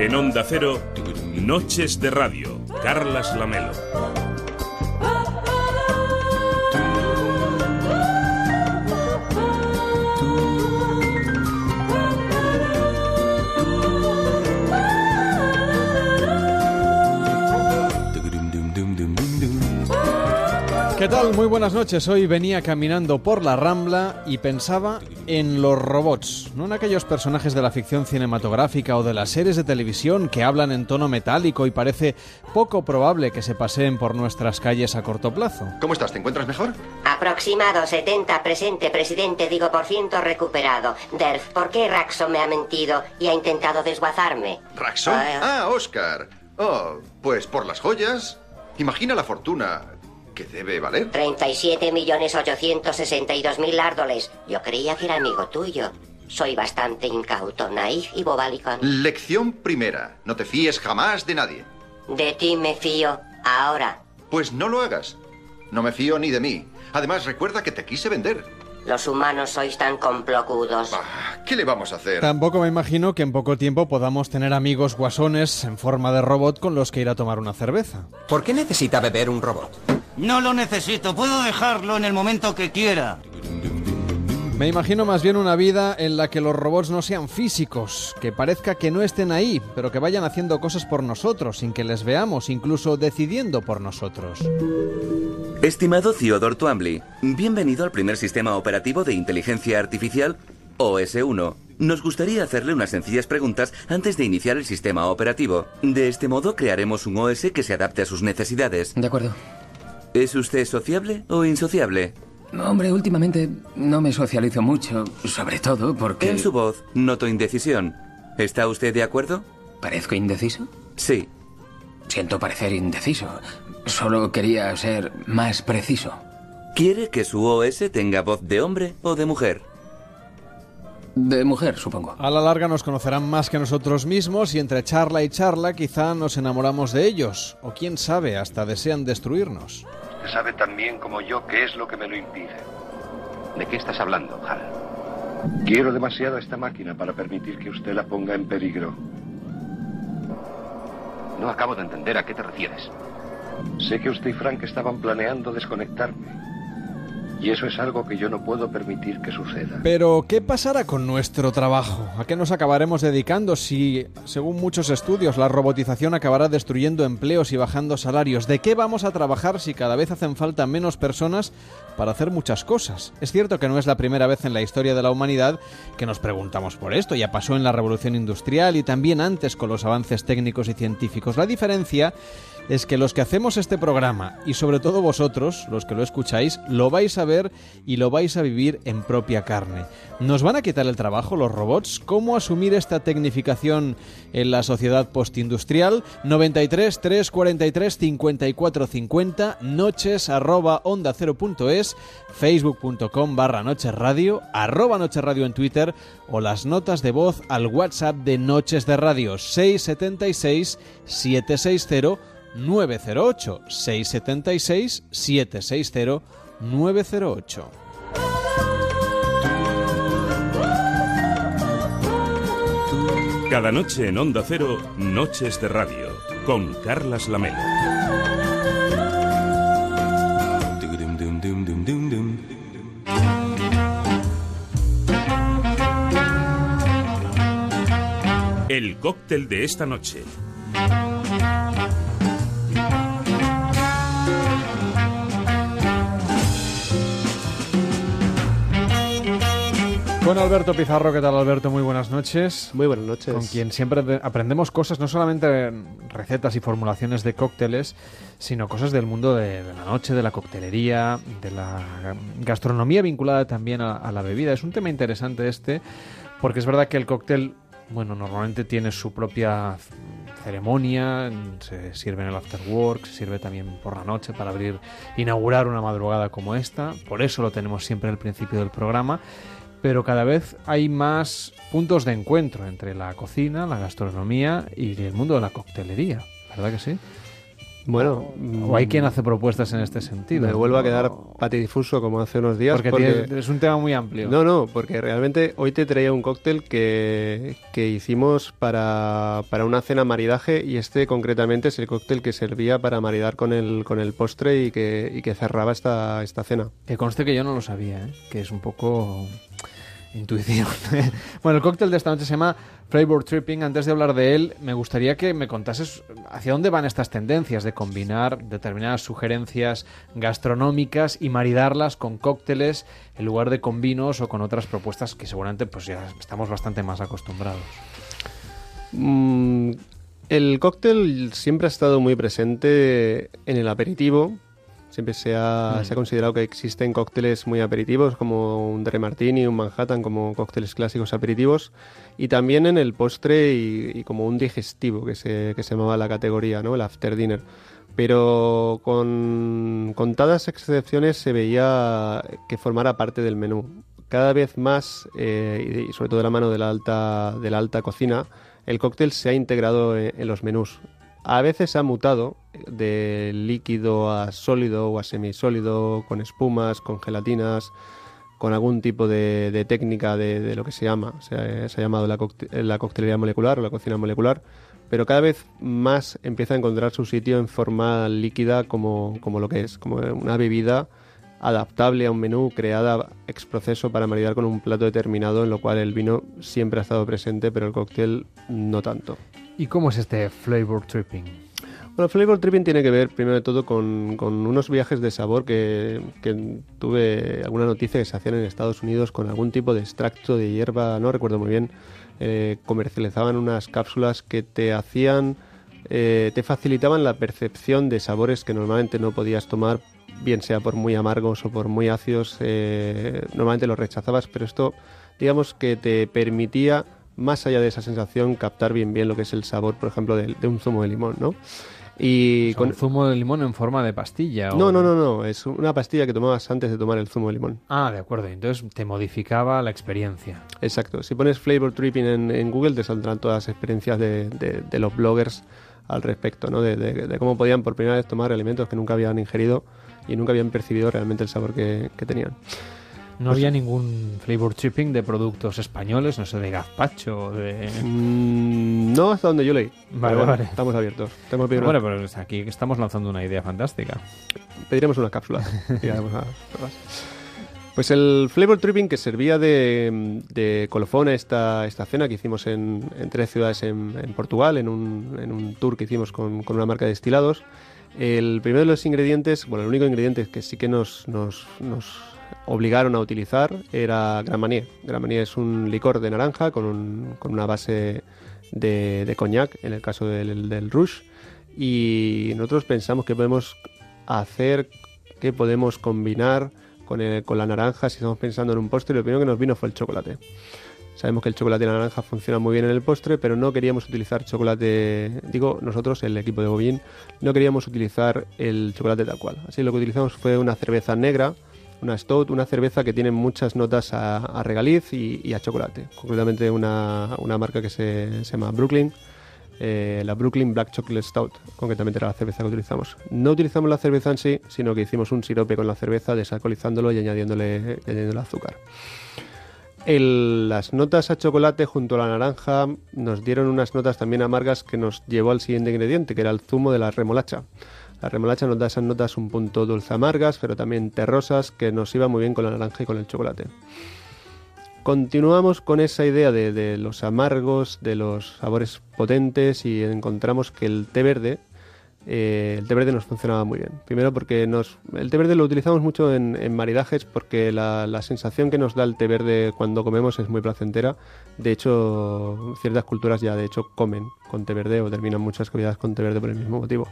En Onda Cero, Noches de Radio, Carlas Lamelo. ¿Qué tal? Muy buenas noches. Hoy venía caminando por la Rambla y pensaba en los robots, no en aquellos personajes de la ficción cinematográfica o de las series de televisión que hablan en tono metálico y parece poco probable que se paseen por nuestras calles a corto plazo. ¿Cómo estás? ¿Te encuentras mejor? Aproximado 70, presente, presidente, digo por ciento recuperado. Derf, ¿por qué Raxo me ha mentido y ha intentado desguazarme? ¿Raxo? Ah, Ah, Oscar. Oh, pues por las joyas. Imagina la fortuna que debe valer. 37.862.000 árdoles. Yo creía que era amigo tuyo. Soy bastante incauto, naif y bobalicón. Lección primera. No te fíes jamás de nadie. De ti me fío. Ahora, Pues no lo hagas. No me fío ni de mí. Además, recuerda que te quise vender. Los humanos sois tan complocudos. Ah, ¿Qué le vamos a hacer? Tampoco me imagino que en poco tiempo podamos tener amigos guasones en forma de robot con los que ir a tomar una cerveza. ¿Por qué necesita beber un robot? No lo necesito, puedo dejarlo en el momento que quiera. Me imagino más bien una vida en la que los robots no sean físicos, que parezca que no estén ahí, pero que vayan haciendo cosas por nosotros, sin que les veamos, incluso decidiendo por nosotros. Estimado Theodore Twombly, bienvenido al primer sistema operativo de inteligencia artificial OS1. Nos gustaría hacerle unas sencillas preguntas antes de iniciar el sistema operativo. De este modo crearemos un OS que se adapte a sus necesidades. De acuerdo. ¿Es usted sociable o insociable? Hombre, últimamente no me socializo mucho, sobre todo porque... En su voz noto indecisión. ¿Está usted de acuerdo? ¿Parezco indeciso? Sí. Siento parecer indeciso. Solo quería ser más preciso. ¿Quiere que su OS tenga voz de hombre o de mujer? De mujer, supongo. A la larga nos conocerán más que nosotros mismos y entre charla y charla quizá nos enamoramos de ellos, o quién sabe, hasta desean destruirnos. Sabe tan bien como yo qué es lo que me lo impide. ¿De qué estás hablando, Hal? Quiero demasiado a esta máquina para permitir que usted la ponga en peligro. No acabo de entender a qué te refieres. Sé que usted y Frank estaban planeando desconectarme. Y eso es algo que yo no puedo permitir que suceda. Pero, ¿qué pasará con nuestro trabajo? ¿A qué nos acabaremos dedicando si, según muchos estudios, la robotización acabará destruyendo empleos y bajando salarios? ¿De qué vamos a trabajar si cada vez hacen falta menos personas para hacer muchas cosas? Es cierto que no es la primera vez en la historia de la humanidad que nos preguntamos por esto. Ya pasó en la revolución industrial y también antes con los avances técnicos y científicos. La diferencia es que los que hacemos este programa y sobre todo vosotros, los que lo escucháis, lo vais a ver y lo vais a vivir en propia carne. ¿Nos van a quitar el trabajo los robots? ¿Cómo asumir esta tecnificación en la sociedad postindustrial? 93 343 54 50 noches arroba onda 0.es facebook.com barra noches radio arroba noches radio en twitter o las notas de voz al whatsapp de noches de radio 676 760 908 676 760 908. Cada noche en Onda Cero, Noches de Radio, con Carlas Lamelo. El cóctel de esta noche. Con Alberto Pizarro, ¿qué tal Alberto? Muy buenas noches. Muy buenas noches. Con quien siempre de- aprendemos cosas, no solamente recetas y formulaciones de cócteles, sino cosas del mundo de, de la noche, de la coctelería, de la gastronomía vinculada también a, a la bebida. Es un tema interesante este, porque es verdad que el cóctel, bueno, normalmente tiene su propia ceremonia, se sirve en el after work, se sirve también por la noche para abrir, inaugurar una madrugada como esta. Por eso lo tenemos siempre al principio del programa pero cada vez hay más puntos de encuentro entre la cocina, la gastronomía y el mundo de la coctelería, ¿verdad que sí? Bueno, o hay quien hace propuestas en este sentido. Me vuelvo a quedar patidifuso como hace unos días. Porque, es un tema muy amplio. No, no, porque realmente hoy te traía un cóctel que, que hicimos para, para, una cena maridaje y este concretamente es el cóctel que servía para maridar con el, con el postre y que, y que cerraba esta, esta cena. Que conste que yo no lo sabía, ¿eh? que es un poco intuición. bueno, el cóctel de esta noche se llama Flavor Tripping. Antes de hablar de él, me gustaría que me contases hacia dónde van estas tendencias de combinar determinadas sugerencias gastronómicas y maridarlas con cócteles en lugar de con vinos o con otras propuestas que seguramente pues ya estamos bastante más acostumbrados. Mm, el cóctel siempre ha estado muy presente en el aperitivo, Siempre se ha, se ha, considerado que existen cócteles muy aperitivos, como un Dre Martini, un Manhattan, como cócteles clásicos aperitivos, y también en el postre y, como un digestivo, que se, que se llamaba la categoría, ¿no? el after dinner. Pero con contadas excepciones se veía que formara parte del menú. Cada vez más, eh, y sobre todo de la mano de la alta, de la alta cocina, el cóctel se ha integrado en los menús a veces ha mutado de líquido a sólido o a semisólido, con espumas, con gelatinas, con algún tipo de, técnica de, lo que se llama, se ha, llamado la, coctelería molecular o la cocina molecular, pero cada vez más empieza a encontrar su sitio en forma líquida como, como lo que es, como una bebida adaptable a un menú creada ex proceso para maridar con un plato determinado, en lo cual el vino siempre ha estado presente, pero el cóctel no tanto. ¿Y cómo es este flavor tripping? Bueno, flavor tripping tiene que ver, primero de todo, con, unos viajes de sabor que, tuve alguna noticia que se hacían en Estados Unidos con algún tipo de extracto de hierba, no recuerdo muy bien. Eh, comercializaban unas cápsulas que te hacían, eh, te facilitaban la percepción de sabores que normalmente no podías tomar, bien sea por muy amargos o por muy ácidos. Eh, normalmente los rechazabas, pero esto, digamos que te permitía más allá de esa sensación, captar bien bien lo que es el sabor, por ejemplo, de, un zumo de limón, ¿no? Y con... ¿Un zumo de limón en forma de pastilla? No, no, no, no, es una pastilla que tomabas antes de tomar el zumo de limón. Ah, de acuerdo, entonces te modificaba la experiencia. Exacto, si pones flavor tripping en, Google te saldrán todas las experiencias de, los bloggers al respecto, ¿no? De, cómo podían por primera vez tomar alimentos que nunca habían ingerido y nunca habían percibido realmente el sabor que tenían. No pues había ningún flavor tripping de productos españoles, no sé, de gazpacho, de... Mm, no, hasta donde yo leí. Vale, vale. Estamos abiertos. bueno, pero aquí estamos lanzando una idea fantástica. Pediremos una cápsula. pues el flavor tripping que servía de, colofón a esta, esta cena que hicimos en, tres ciudades en, Portugal, en un, en un, tour que hicimos con, con una marca de destilados. El primero de los ingredientes, bueno, el único ingrediente que sí que nos, nos, nos obligaron a utilizar era Gran Marnier. Gran es un licor de naranja con, un, con una base de, de, coñac, en el caso del, del. Y nosotros pensamos que podemos hacer, que podemos combinar con, con la naranja si estamos pensando en un postre. Lo primero que nos vino fue el chocolate. Sabemos que el chocolate de naranja funciona muy bien en el postre, pero no queríamos utilizar chocolate, digo nosotros, el equipo de Bobín, no queríamos utilizar el chocolate tal cual. Así lo que utilizamos fue una cerveza negra, una stout, una cerveza que tiene muchas notas a, regaliz y, a chocolate. Concretamente una, marca que se, llama Brooklyn, eh, la Brooklyn Black Chocolate Stout, concretamente era la cerveza que utilizamos. No utilizamos la cerveza en sí, sino que hicimos un sirope con la cerveza, desalcoholizándolo y añadiéndole, añadiéndole azúcar. las notas a chocolate junto a la naranja nos dieron unas notas también amargas que nos llevó al siguiente ingrediente, que era el zumo de la remolacha. La remolacha nos da esas notas un punto dulce amargas, pero también terrosas, que nos iba muy bien con la naranja y con el chocolate. Continuamos con esa idea de, los amargos, de los sabores potentes y encontramos que el té verde, eh, el té verde nos funcionaba muy bien. Primero porque el té verde lo utilizamos mucho en, maridajes porque la, la, sensación que nos da el té verde cuando comemos es muy placentera. De hecho, ciertas culturas ya de hecho comen con té verde o terminan muchas comidas con té verde por el mismo motivo.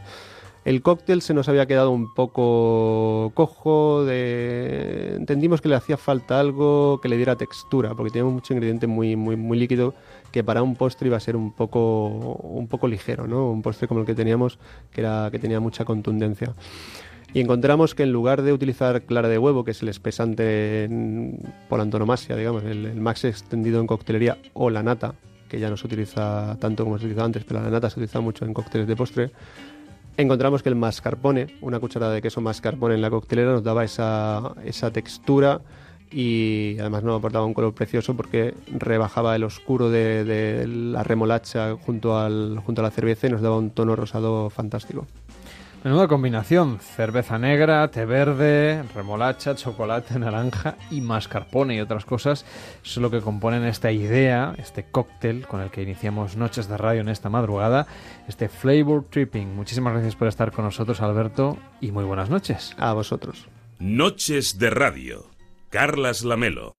El cóctel se nos había quedado un poco cojo, de... entendimos que le hacía falta algo que le diera textura, porque teníamos mucho ingrediente muy, muy, muy líquido que para un postre iba a ser un poco, un poco ligero, ¿no? Un postre como el que teníamos, que, era, que tenía mucha contundencia. Y encontramos que en lugar de utilizar clara de huevo, que es el espesante por antonomasia, digamos, el, el max extendido en coctelería, o la nata, que ya no se utiliza tanto como se utilizaba antes, pero la nata se utiliza mucho en cócteles de postre, encontramos que el mascarpone, una cucharada de queso mascarpone en la coctelera nos daba esa, esa textura y además no aportaba un color precioso porque rebajaba el oscuro de, la remolacha junto, al, junto a la cerveza y nos daba un tono rosado fantástico. Menuda combinación, cerveza negra, té verde, remolacha, chocolate, naranja y mascarpone y otras cosas es lo que componen esta idea, este cóctel con el que iniciamos Noches de Radio en esta madrugada, este Flavor Tripping. Muchísimas gracias por estar con nosotros, Alberto, y muy buenas noches. A vosotros. Noches de Radio. Carlas Lamelo.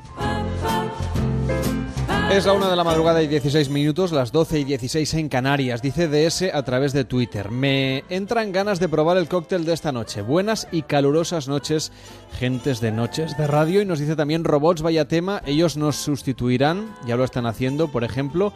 Es la una de la madrugada y 16 minutos, las 12 y 16 en Canarias. Dice DS a través de Twitter. Me entran ganas de probar el cóctel de esta noche. Buenas y calurosas noches, gentes de noches de radio. Y nos dice también robots, vaya tema. Ellos nos sustituirán, ya lo están haciendo, por ejemplo,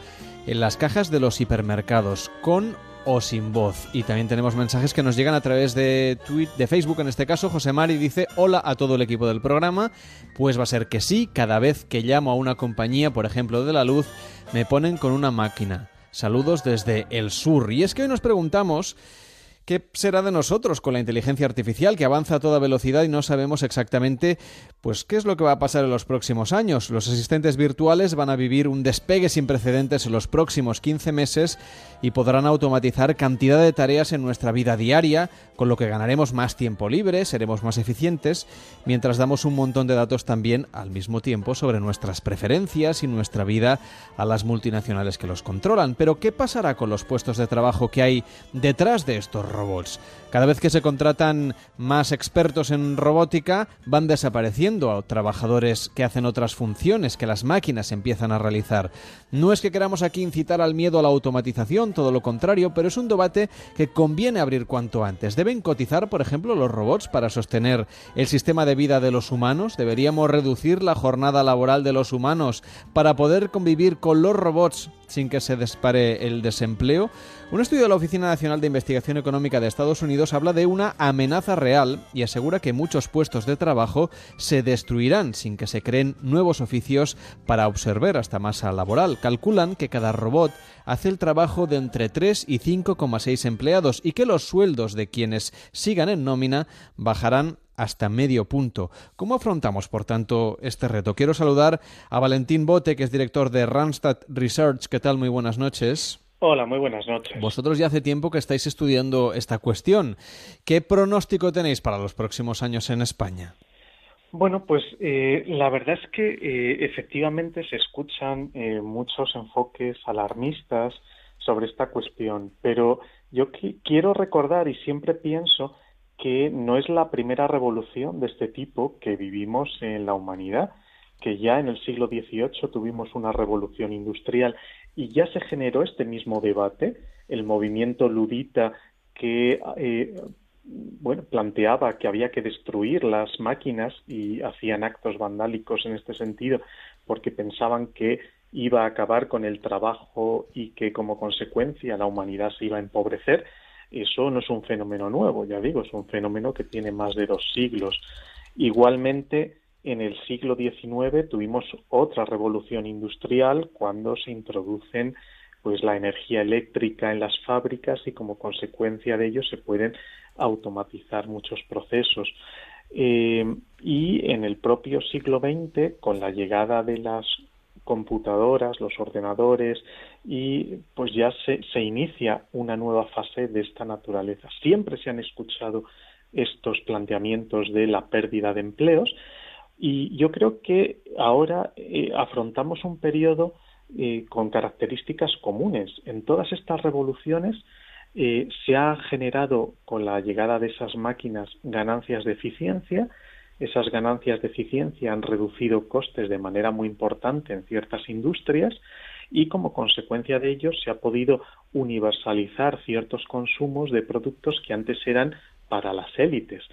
en las cajas de los hipermercados, con o sin voz. Y también tenemos mensajes que nos llegan a través de, tweet, de Facebook, en este caso. José Mari dice, hola a todo el equipo del programa. Pues va a ser que sí, cada vez que llamo a una compañía, por ejemplo de la luz, me ponen con una máquina. Saludos desde el sur. Y es que hoy nos preguntamos ¿Qué será de nosotros con la inteligencia artificial que avanza a toda velocidad y no sabemos exactamente pues qué es lo que va a pasar en los próximos años? Los asistentes virtuales van a vivir un despegue sin precedentes en los próximos 15 meses y podrán automatizar cantidad de tareas en nuestra vida diaria, con lo que ganaremos más tiempo libre, seremos más eficientes, mientras damos un montón de datos también al mismo tiempo sobre nuestras preferencias y nuestra vida a las multinacionales que los controlan. Pero ¿qué pasará con los puestos de trabajo que hay detrás de estos robots. Cada vez que se contratan más expertos en robótica, van desapareciendo a trabajadores que hacen otras funciones que las máquinas empiezan a realizar. No es que queramos aquí incitar al miedo a la automatización, todo lo contrario, pero es un debate que conviene abrir cuanto antes. ¿Deben cotizar, por ejemplo, los robots para sostener el sistema de vida de los humanos? ¿Deberíamos reducir la jornada laboral de los humanos para poder convivir con los robots sin que se dispare el desempleo? Un estudio de la Oficina Nacional de Investigación Económica de Estados Unidos habla de una amenaza real y asegura que muchos puestos de trabajo se destruirán sin que se creen nuevos oficios para observar esta masa laboral. Calculan que cada robot hace el trabajo de entre 3 y 5,6 empleados y que los sueldos de quienes sigan en nómina bajarán hasta medio punto. ¿Cómo afrontamos, por tanto, este reto? Quiero saludar a Valentín Bote, que es director de Randstad Research. ¿Qué tal? Muy buenas noches. Hola, muy buenas noches. Vosotros ya hace tiempo que estáis estudiando esta cuestión. ¿Qué pronóstico tenéis para los próximos años en España? Bueno, pues eh, la verdad es que eh, efectivamente se escuchan eh, muchos enfoques alarmistas sobre esta cuestión, pero yo quiero recordar y siempre pienso que no es la primera revolución de este tipo que vivimos en la humanidad, que ya en el siglo XVIII tuvimos una revolución industrial y ya se generó este mismo debate, el movimiento ludita que eh, bueno, planteaba que había que destruir las máquinas y hacían actos vandálicos en este sentido porque pensaban que iba a acabar con el trabajo y que como consecuencia la humanidad se iba a empobrecer. Eso no es un fenómeno nuevo, ya digo, es un fenómeno que tiene más de dos siglos. Igualmente, en el siglo XIX tuvimos otra revolución industrial cuando se introducen pues la energía eléctrica en las fábricas y como consecuencia de ello se pueden automatizar muchos procesos. Eh, y en el propio siglo XX, con la llegada de las computadoras, los ordenadores, y pues ya se, se inicia una nueva fase de esta naturaleza. Siempre se han escuchado estos planteamientos de la pérdida de empleos, y yo creo que ahora eh, afrontamos un periodo eh, con características comunes. En todas estas revoluciones eh, se ha generado con la llegada de esas máquinas ganancias de eficiencia. Esas ganancias de eficiencia han reducido costes de manera muy importante en ciertas industrias y como consecuencia de ello se ha podido universalizar ciertos consumos de productos que antes eran para las élites.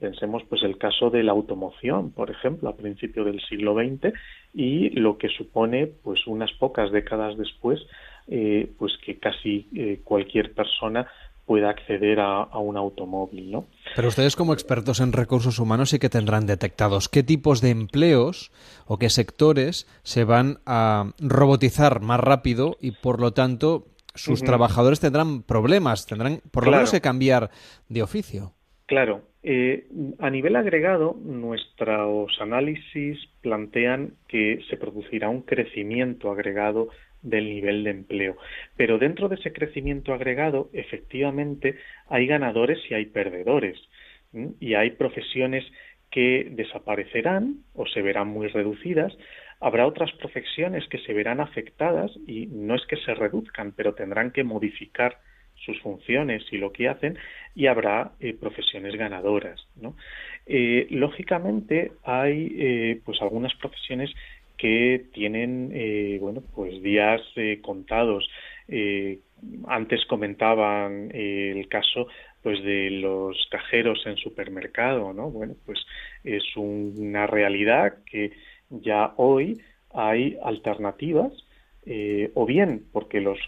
Pensemos pues el caso de la automoción, por ejemplo, a principios del siglo XX y lo que supone pues unas pocas décadas después eh, pues que casi eh, cualquier persona pueda acceder a, un automóvil, ¿no? Pero ustedes como expertos en recursos humanos sí que tendrán detectados qué tipos de empleos o qué sectores se van a robotizar más rápido y por lo tanto sus trabajadores tendrán problemas, tendrán por lo menos que cambiar de oficio. Claro. Eh, a nivel agregado, nuestros análisis plantean que se producirá un crecimiento agregado del nivel de empleo. Pero dentro de ese crecimiento agregado, efectivamente, hay ganadores y hay perdedores. Y hay profesiones que desaparecerán o se verán muy reducidas. Habrá otras profesiones que se verán afectadas y no es que se reduzcan, pero tendrán que modificar sus funciones y lo que hacen y habrá eh, profesiones ganadoras. ¿no? Eh, lógicamente hay eh, pues algunas profesiones que tienen eh, bueno pues días contados antes comentaban el caso pues de los cajeros en supermercado no bueno pues es una realidad que ya hoy hay alternativas o bien porque los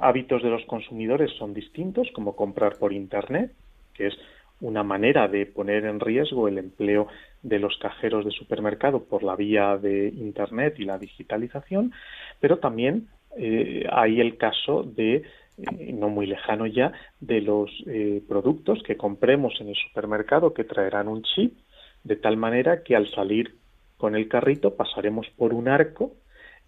hábitos de los consumidores son distintos como comprar por internet que es una manera de poner en riesgo el empleo de los cajeros de supermercado por la vía de Internet y la digitalización, pero también eh, hay el caso de, eh, no muy lejano ya, de los eh, productos que compremos en el supermercado que traerán un chip, de tal manera que al salir con el carrito pasaremos por un arco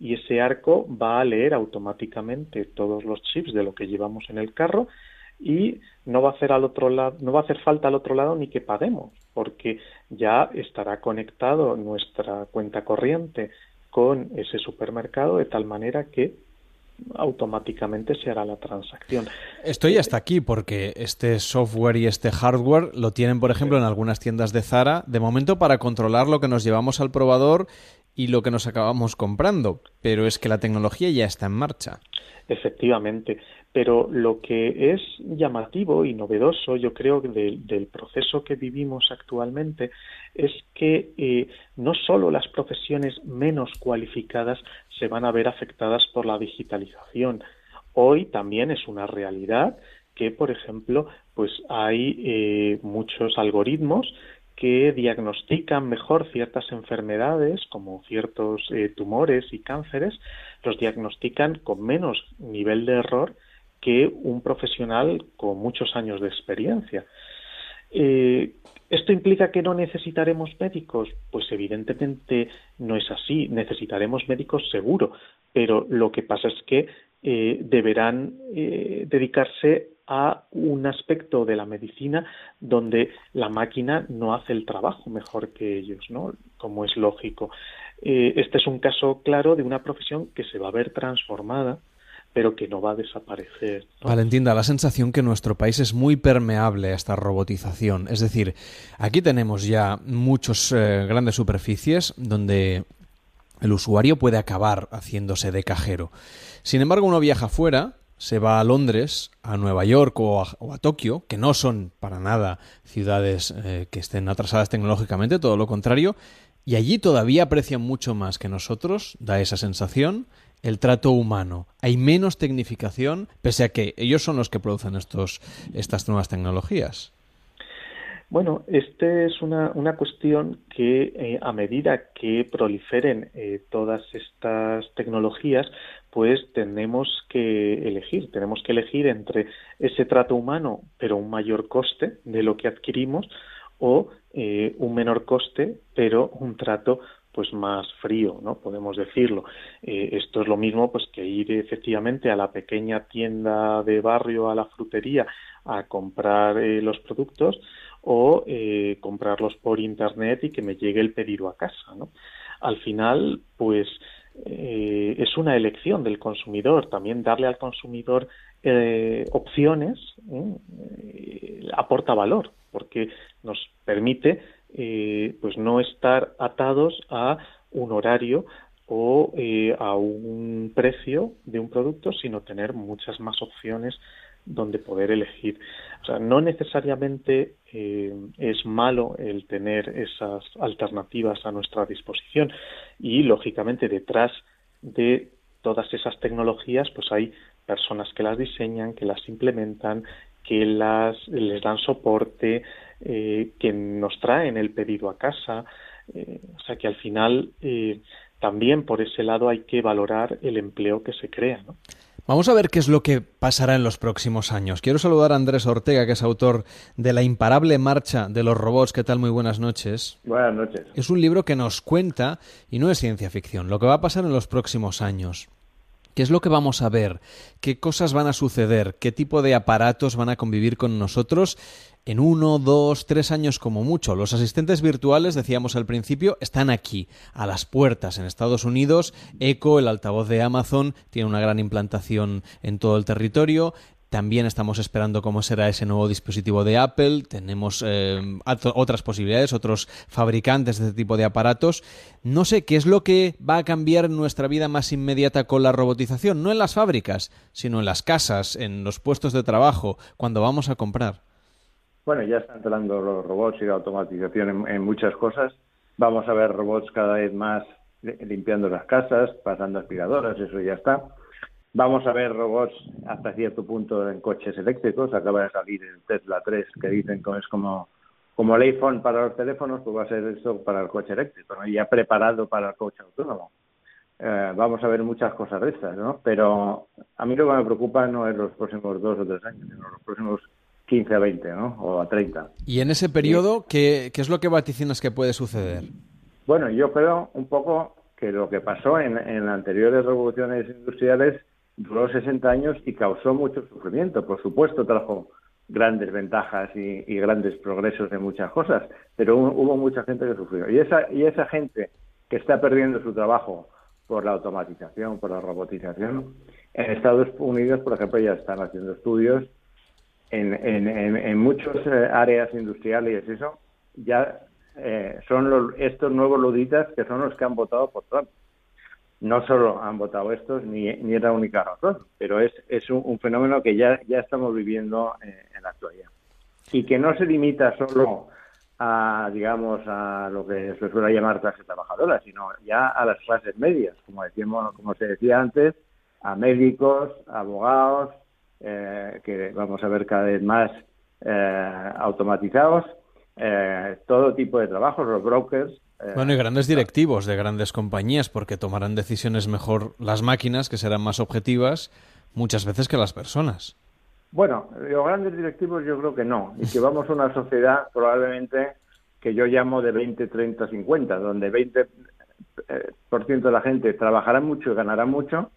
y ese arco va a leer automáticamente todos los chips de lo que llevamos en el carro y no va a hacer al otro lado, no va a hacer falta al otro lado ni que paguemos, porque ya estará conectado nuestra cuenta corriente con ese supermercado de tal manera que automáticamente se hará la transacción. Estoy hasta aquí porque este software y este hardware lo tienen, por ejemplo, en algunas tiendas de Zara, de momento para controlar lo que nos llevamos al probador y lo que nos acabamos comprando, pero es que la tecnología ya está en marcha. Efectivamente. Pero lo que es llamativo y novedoso, yo creo, del proceso que vivimos actualmente es que eh, no solo las profesiones menos cualificadas se van a ver afectadas por la digitalización. Hoy también es una realidad que, por ejemplo, pues hay eh, muchos algoritmos que diagnostican mejor ciertas enfermedades, como ciertos eh, tumores y cánceres, los diagnostican con menos nivel de error que un profesional con muchos años de experiencia. Eh, ¿Esto implica que no necesitaremos médicos? Pues evidentemente no es así. Necesitaremos médicos seguro, pero lo que pasa es que eh, deberán eh, dedicarse a un aspecto de la medicina donde la máquina no hace el trabajo mejor que ellos, ¿no? Como es lógico. este es un caso claro de una profesión que se va a ver transformada pero que no va a desaparecer. Valentín, da la sensación que nuestro país es muy permeable a esta robotización. Es decir, aquí tenemos ya muchas eh, grandes superficies donde el usuario puede acabar haciéndose de cajero. Sin embargo, uno viaja fuera, se va a Londres, a Nueva York o a, Tokio, que no son para nada ciudades eh, que estén atrasadas tecnológicamente, todo lo contrario, y allí todavía aprecian mucho más que nosotros, da esa sensación, el trato humano. Hay menos tecnificación, pese a que ellos son los que producen estos, estas nuevas tecnologías. Bueno, esta es una, una, cuestión que eh, a medida que proliferen eh, todas estas tecnologías, pues tenemos que elegir, tenemos que elegir entre ese trato humano, pero un mayor coste de lo que adquirimos, o eh, un menor coste, pero un trato pues más frío, ¿no? Podemos decirlo. Eh, esto es lo mismo pues que ir efectivamente a la pequeña tienda de barrio, a la frutería, a comprar eh, los productos o eh, comprarlos por internet y que me llegue el pedido a casa, ¿no? Al final, pues es una elección del consumidor. También darle al consumidor opciones aporta valor porque nos permite eh, pues no estar atados a un horario o eh, a un precio de un producto, sino tener muchas más opciones donde poder elegir. O sea, no necesariamente eh, es malo el tener esas alternativas a nuestra disposición y, lógicamente, detrás de todas esas tecnologías, pues hay personas que las diseñan, que las implementan, que las les dan soporte, eh, que nos traen el pedido a casa. Eh, o sea que al final también por ese lado hay que valorar el empleo que se crea. ¿no? Vamos a ver qué es lo que pasará en los próximos años. Quiero saludar a Andrés Ortega, que es autor de La imparable marcha de los robots. ¿Qué tal? Muy buenas noches. Buenas noches. Es un libro que nos cuenta, y no es ciencia ficción, lo que va a pasar en los próximos años. ¿Qué es lo que vamos a ver? ¿Qué cosas van a suceder? ¿Qué tipo de aparatos van a convivir con nosotros en uno, dos, tres años como mucho. Los asistentes virtuales, decíamos al principio, están aquí, a las puertas. En Estados Unidos, Echo, el altavoz de Amazon, tiene una gran implantación en todo el territorio. También estamos esperando cómo será ese nuevo dispositivo de Apple. Tenemos eh, otras posibilidades, otros fabricantes de este tipo de aparatos. No sé qué es lo que va a cambiar nuestra vida más inmediata con la robotización, no en las fábricas, sino en las casas, en los puestos de trabajo, cuando vamos a comprar. Bueno, ya están entrando los robots y la automatización en, muchas cosas. Vamos a ver robots cada vez más limpiando las casas, pasando aspiradoras, eso ya está. Vamos a ver robots hasta cierto punto en coches eléctricos. Acaba de salir el Tesla 3 que dicen que es como, como el iPhone para los teléfonos, pues va a ser eso para el coche eléctrico, ¿no? ya preparado para el coche autónomo. Eh, vamos a ver muchas cosas de estas, ¿no? Pero a mí lo que me preocupa no es los próximos dos o tres años, sino los próximos 15 a 20, ¿no? O a 30. ¿Y en ese periodo ¿qué, qué es lo que vaticinas que puede suceder? Bueno, yo creo un poco que lo que pasó en, en anteriores revoluciones industriales duró 60 años y causó mucho sufrimiento. Por supuesto, trajo grandes ventajas y, y grandes progresos en muchas cosas, pero hubo, mucha gente que sufrió. Y esa, y esa gente que está perdiendo su trabajo por la automatización, por la robotización, en Estados Unidos, por ejemplo, ya están haciendo estudios en, en, en, muchas eh, áreas industriales eso, ya eh, son estos nuevos luditas que son los que han votado por Trump. No solo han votado estos, ni, ni es la única razón, pero es, es un, fenómeno que ya, ya estamos viviendo eh, en la actualidad. Y que no se limita solo a, digamos, a lo que se suele llamar clase trabajadora, sino ya a las clases medias, como decíamos, como se decía antes, a médicos, abogados, eh, que vamos a ver cada vez más eh, automatizados, eh, todo tipo de trabajos, los brokers. bueno, y grandes directivos de grandes compañías, porque tomarán decisiones mejor las máquinas, que serán más objetivas, muchas veces que las personas. Bueno, los grandes directivos yo creo que no, y que vamos a una sociedad probablemente que yo llamo de 20, 30, 50, donde 20% de la gente trabajará mucho y ganará mucho,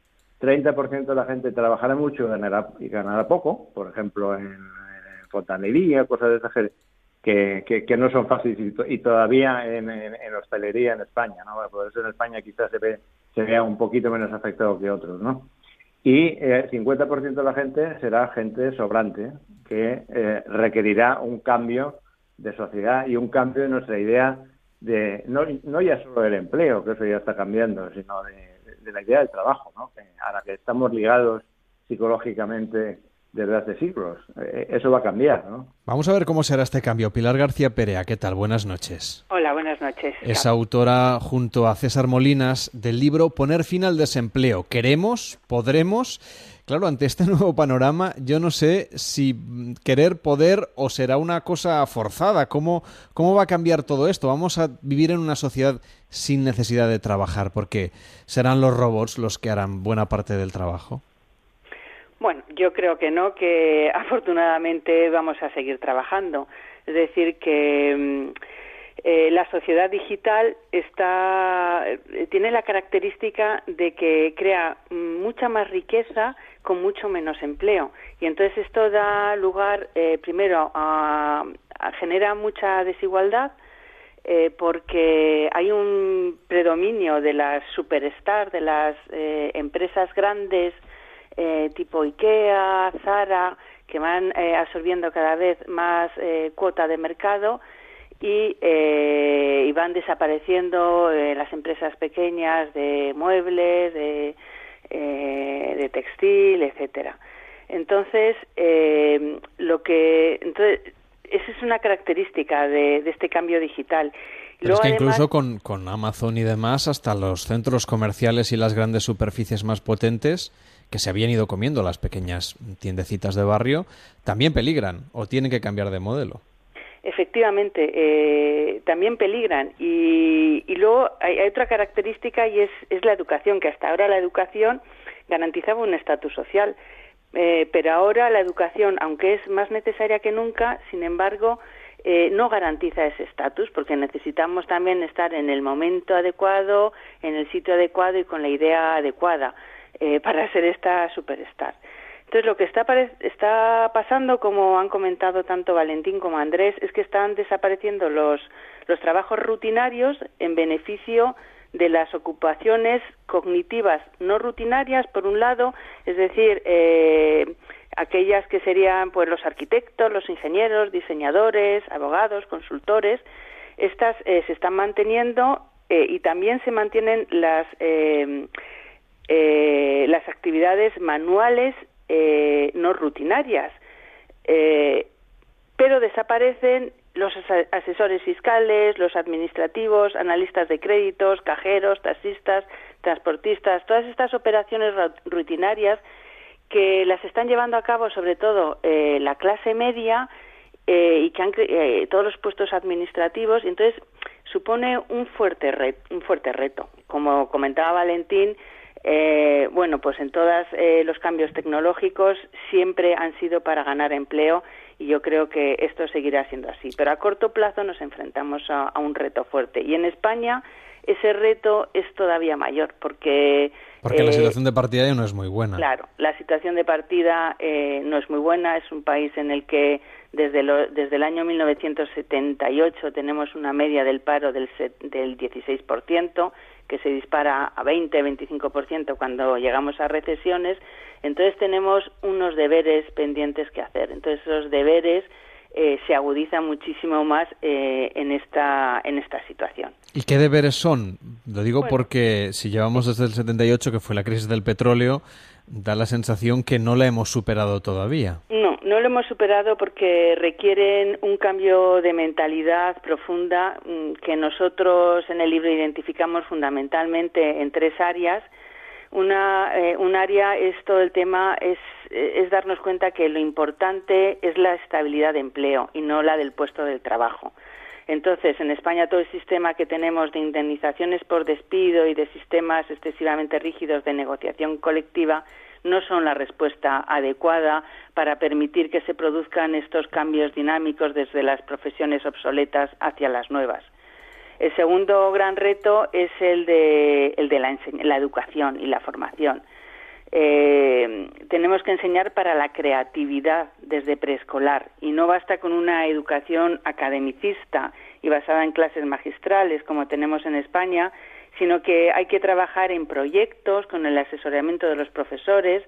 30% de la gente trabajará mucho y ganará, y ganará poco, por ejemplo, en, fontanería, cosas de esas que, que, no son fáciles y, todavía en, en, hostelería en España, ¿no? Por eso en España quizás se, ve, se vea un poquito menos afectado que otros, ¿no? Y eh, 50% de la gente será gente sobrante que eh, requerirá un cambio de sociedad y un cambio de nuestra idea de, no, no ya solo del empleo, que eso ya está cambiando, sino de de la idea del trabajo, ¿no? a la que estamos ligados psicológicamente desde hace siglos. Eh, eso va a cambiar, ¿no? Vamos a ver cómo será este cambio. Pilar García Perea, ¿qué tal? Buenas noches. Hola, buenas noches. Es autora, junto a César Molinas, del libro Poner fin al desempleo. ¿Queremos? ¿Podremos? Claro, ante este nuevo panorama, yo no sé si querer poder o será una cosa forzada. ¿Cómo, ¿Cómo va a cambiar todo esto? ¿Vamos a vivir en una sociedad sin necesidad de trabajar? Porque serán los robots los que harán buena parte del trabajo. Bueno, yo creo que no, que afortunadamente vamos a seguir trabajando. Es decir, que mm, eh, la sociedad digital está, eh, tiene la característica de que crea mucha más riqueza con mucho menos empleo. Y entonces esto da lugar, eh, primero, a, genera mucha desigualdad eh, porque hay un predominio de las superstar, de las eh, empresas grandes tipo IKEA, Zara, que van absorbiendo cada vez más cuota de mercado y, van desapareciendo eh, las empresas pequeñas de muebles, de, eh, de textil, etcétera. Entonces, eh, lo que entonces esa es una característica de, este cambio digital. Pero es que incluso con, con Amazon y demás, hasta los centros comerciales y las grandes superficies más potentes que se habían ido comiendo las pequeñas tiendecitas de barrio, también peligran o tienen que cambiar de modelo. Efectivamente, eh, también peligran. Y, y luego hay, otra característica y es, es la educación, que hasta ahora la educación garantizaba un estatus social. Eh, pero ahora la educación, aunque es más necesaria que nunca, sin embargo, eh, no garantiza ese estatus porque necesitamos también estar en el momento adecuado, en el sitio adecuado y con la idea adecuada. Eh, para ser esta superstar. Entonces, lo que está, está pasando, como han comentado tanto Valentín como Andrés, es que están desapareciendo los, los trabajos rutinarios en beneficio de las ocupaciones cognitivas no rutinarias, por un lado, es decir, eh, aquellas que serían pues los arquitectos, los ingenieros, diseñadores, abogados, consultores, estas eh, se están manteniendo y también se mantienen las eh, las actividades manuales eh, no rutinarias, eh, pero desaparecen los asesores fiscales, los administrativos, analistas de créditos, cajeros, taxistas, transportistas, todas estas operaciones rutinarias que las están llevando a cabo sobre todo la clase media y que han todos los puestos administrativos entonces supone un fuerte un fuerte reto. Como comentaba Valentín eh, bueno, pues en todos eh, los cambios tecnológicos siempre han sido para ganar empleo y yo creo que esto seguirá siendo así. Pero a corto plazo nos enfrentamos a, un reto fuerte y en España ese reto es todavía mayor porque porque la eh, situación de partida ya no es muy buena. Claro, la situación de partida no es muy buena. Es un país en el que desde, desde el año 1978 tenemos una media del paro del, del 16% que se dispara a 20-25% cuando llegamos a recesiones, entonces tenemos unos deberes pendientes que hacer. Entonces esos deberes eh, se agudizan muchísimo más eh, en esta en esta situación. ¿Y qué deberes son? Lo digo porque si llevamos desde el 78, que fue la crisis del petróleo, da la sensación que no la hemos superado todavía. No, no lo hemos superado porque requieren un cambio de mentalidad profunda mm, que nosotros en el libro identificamos fundamentalmente en tres áreas. Una, eh, un área es todo el tema, es, es darnos cuenta que lo importante es la estabilidad de empleo y no la del puesto del trabajo. Entonces, en España todo el sistema que tenemos de indemnizaciones por despido y de sistemas excesivamente rígidos de negociación colectiva no son la respuesta adecuada para permitir que se produzcan estos cambios dinámicos desde las profesiones obsoletas hacia las nuevas. El segundo gran reto es el de, el de la, la educación y la formación. Eh, tenemos que enseñar para la creatividad desde preescolar y no basta con una educación academicista y basada en clases magistrales como tenemos en España, sino que hay que trabajar en proyectos con el asesoramiento de los profesores,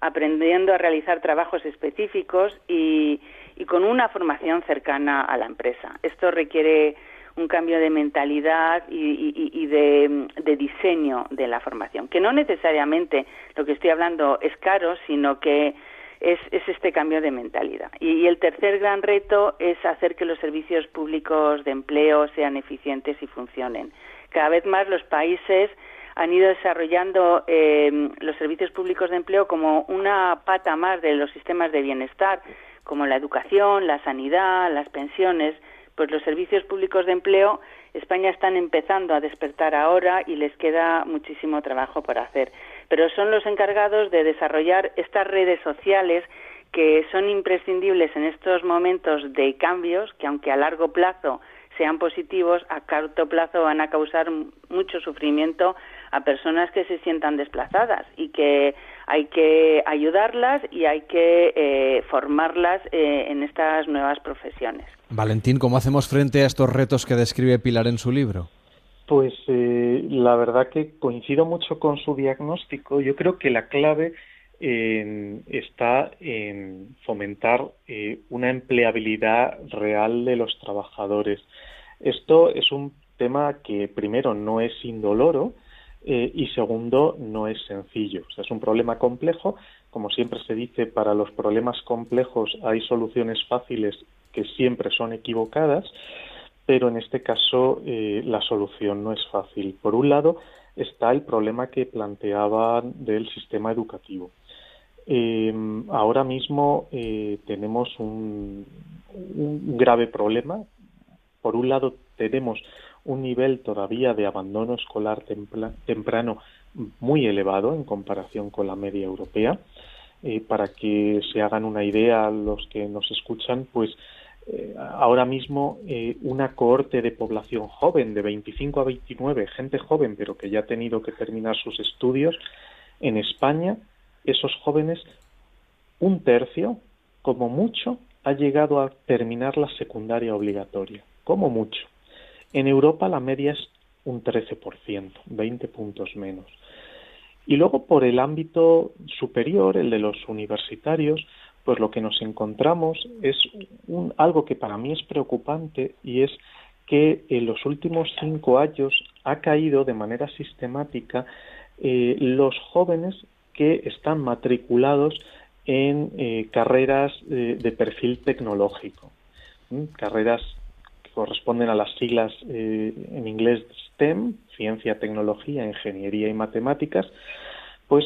aprendiendo a realizar trabajos específicos y con una formación cercana a la empresa. Esto requiere un cambio de mentalidad y, de, diseño de la formación, que no necesariamente lo que estoy hablando es caro, sino que es, este cambio de mentalidad. Y, el tercer gran reto es hacer que los servicios públicos de empleo sean eficientes y funcionen. Cada vez más los países han ido desarrollando eh, los servicios públicos de empleo como una pata más de los sistemas de bienestar, como la educación, la sanidad, las pensiones, pues los servicios públicos de empleo, España están empezando a despertar ahora y les queda muchísimo trabajo por hacer. Pero son los encargados de desarrollar estas redes sociales que son imprescindibles en estos momentos de cambios que aunque a largo plazo sean positivos, a corto plazo van a causar mucho sufrimiento a personas que se sientan desplazadas y que hay que ayudarlas y hay que eh, formarlas eh, en estas nuevas profesiones. Valentín, ¿cómo hacemos frente a estos retos que describe Pilar en su libro? Pues eh, la verdad que coincido mucho con su diagnóstico. Yo creo que la clave está en fomentar una empleabilidad real de los trabajadores. Esto es un sistema que primero no es indoloro eh, y segundo no es sencillo. Es un problema complejo. Como siempre se dice, para los problemas complejos hay soluciones fáciles que siempre son equivocadas, pero en este caso eh, la solución no es fácil. Por un lado está el problema que planteaban del sistema educativo. Eh, ahora mismo tenemos un grave problema. Por un lado tenemos un nivel todavía de abandono escolar temprano muy elevado en comparación con la media europea. Eh, para que se hagan una idea los que nos escuchan, pues eh, ahora mismo eh, una cohorte de población joven de 25 a 29, gente joven pero que ya ha tenido que terminar sus estudios, en España esos jóvenes, un tercio, como mucho, ha llegado a terminar la secundaria obligatoria, como mucho. En Europa la media es un 13%, 20 puntos menos. Y luego por el ámbito superior, el de los universitarios, pues lo que nos encontramos es un, algo que para mí es preocupante y es que en los últimos cinco años ha caído de manera sistemática eh, los jóvenes que están matriculados en eh, carreras eh, de perfil tecnológico, carreras corresponden a las siglas eh, en inglés STEM, ciencia, tecnología, ingeniería y matemáticas, pues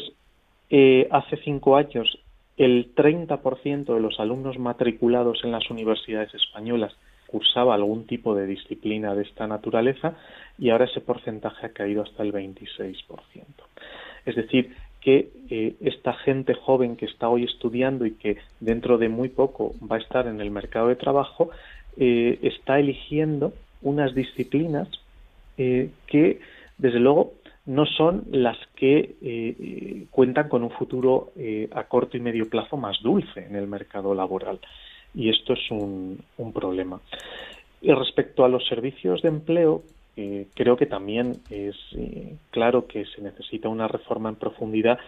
eh, hace cinco años el 30% de los alumnos matriculados en las universidades españolas cursaba algún tipo de disciplina de esta naturaleza y ahora ese porcentaje ha caído hasta el 26%. Es decir, que eh, esta gente joven que está hoy estudiando y que dentro de muy poco va a estar en el mercado de trabajo eh, está eligiendo unas disciplinas eh, que, desde luego, no son las que eh, cuentan con un futuro a corto y medio plazo más dulce en el mercado laboral. Y esto es un, problema. Respecto a los servicios de empleo, creo que también es claro que se necesita una reforma en profundidad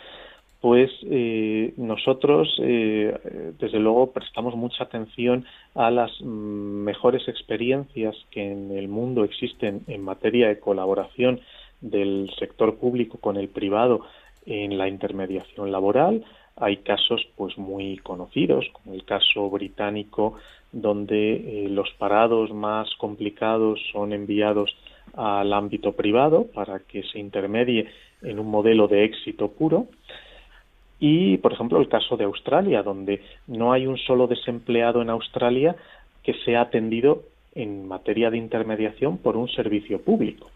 pues eh, nosotros, eh, desde luego, prestamos mucha atención a las mejores experiencias que en el mundo existen en materia de colaboración del sector público con el privado en la intermediación laboral. Hay casos pues muy conocidos, como el caso británico, donde eh, los parados más complicados son enviados al ámbito privado para que se intermedie en un modelo de éxito puro. Y, por ejemplo, el caso de Australia, donde no hay un solo desempleado en Australia que sea atendido en materia de intermediación por un servicio público.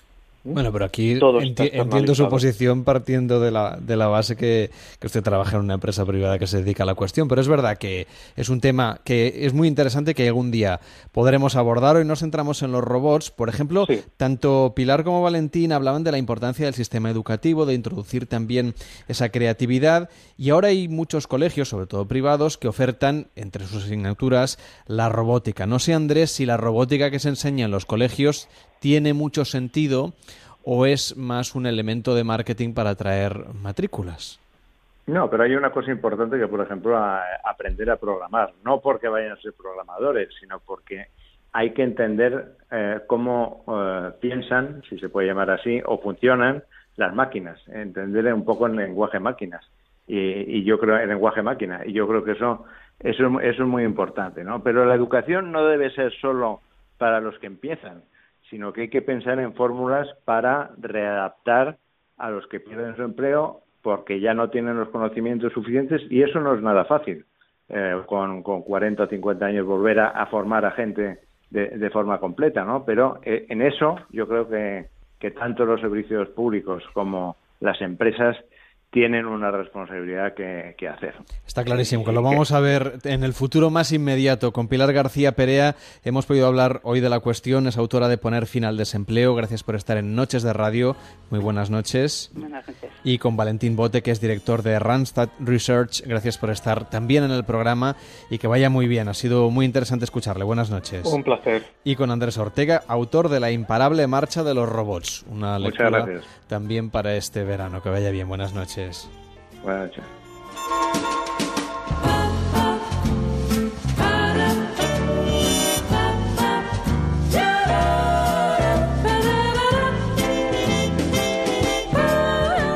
Bueno, pero aquí entiendo su posición partiendo de la, de la base que, que, usted trabaja en una empresa privada que se dedica a la cuestión, pero es verdad que es un tema que es muy interesante que algún día podremos abordar. Hoy nos centramos en los robots. Por ejemplo, tanto Pilar como Valentín hablaban de la importancia del sistema educativo, de introducir también esa creatividad y ahora hay muchos colegios, sobre todo privados, que ofertan entre sus asignaturas la robótica. No sé, Andrés, si la robótica que se enseña en los colegios tiene mucho sentido o es más un elemento de marketing para atraer matrículas? No, pero hay una cosa importante que, por ejemplo, aprender a programar. No porque vayan a ser programadores, sino porque hay que entender eh, cómo eh, piensan, si se puede llamar así, o funcionan las máquinas. Entender un poco el lenguaje máquinas. Y, y yo creo el lenguaje máquina. Y yo creo que eso, eso, eso es muy importante, ¿no? Pero la educación no debe ser solo para los que empiezan sino que hay que pensar en fórmulas para readaptar a los que pierden su empleo porque ya no tienen los conocimientos suficientes y eso no es nada fácil. Eh, con, con 40 o 50 años volver a, formar a gente de, forma completa, ¿no? Pero eh, en eso yo creo que, que tanto los servicios públicos como las empresas tienen una responsabilidad que, hacer. Está clarísimo, que lo vamos a ver en el futuro más inmediato. Con Pilar García Perea hemos podido hablar hoy de la cuestión, es autora de Poner fin al desempleo. Gracias por estar en Noches de Radio. Muy buenas noches. Buenas noches. Y con Valentín Bote, que es director de Randstad Research. Gracias por estar también en el programa y que vaya muy bien. Ha sido muy interesante escucharle. Buenas noches. Un placer. Y con Andrés Ortega, autor de La imparable marcha de los robots. Una lectura también para este verano. Que vaya bien. Buenas noches noches. Buenas noches.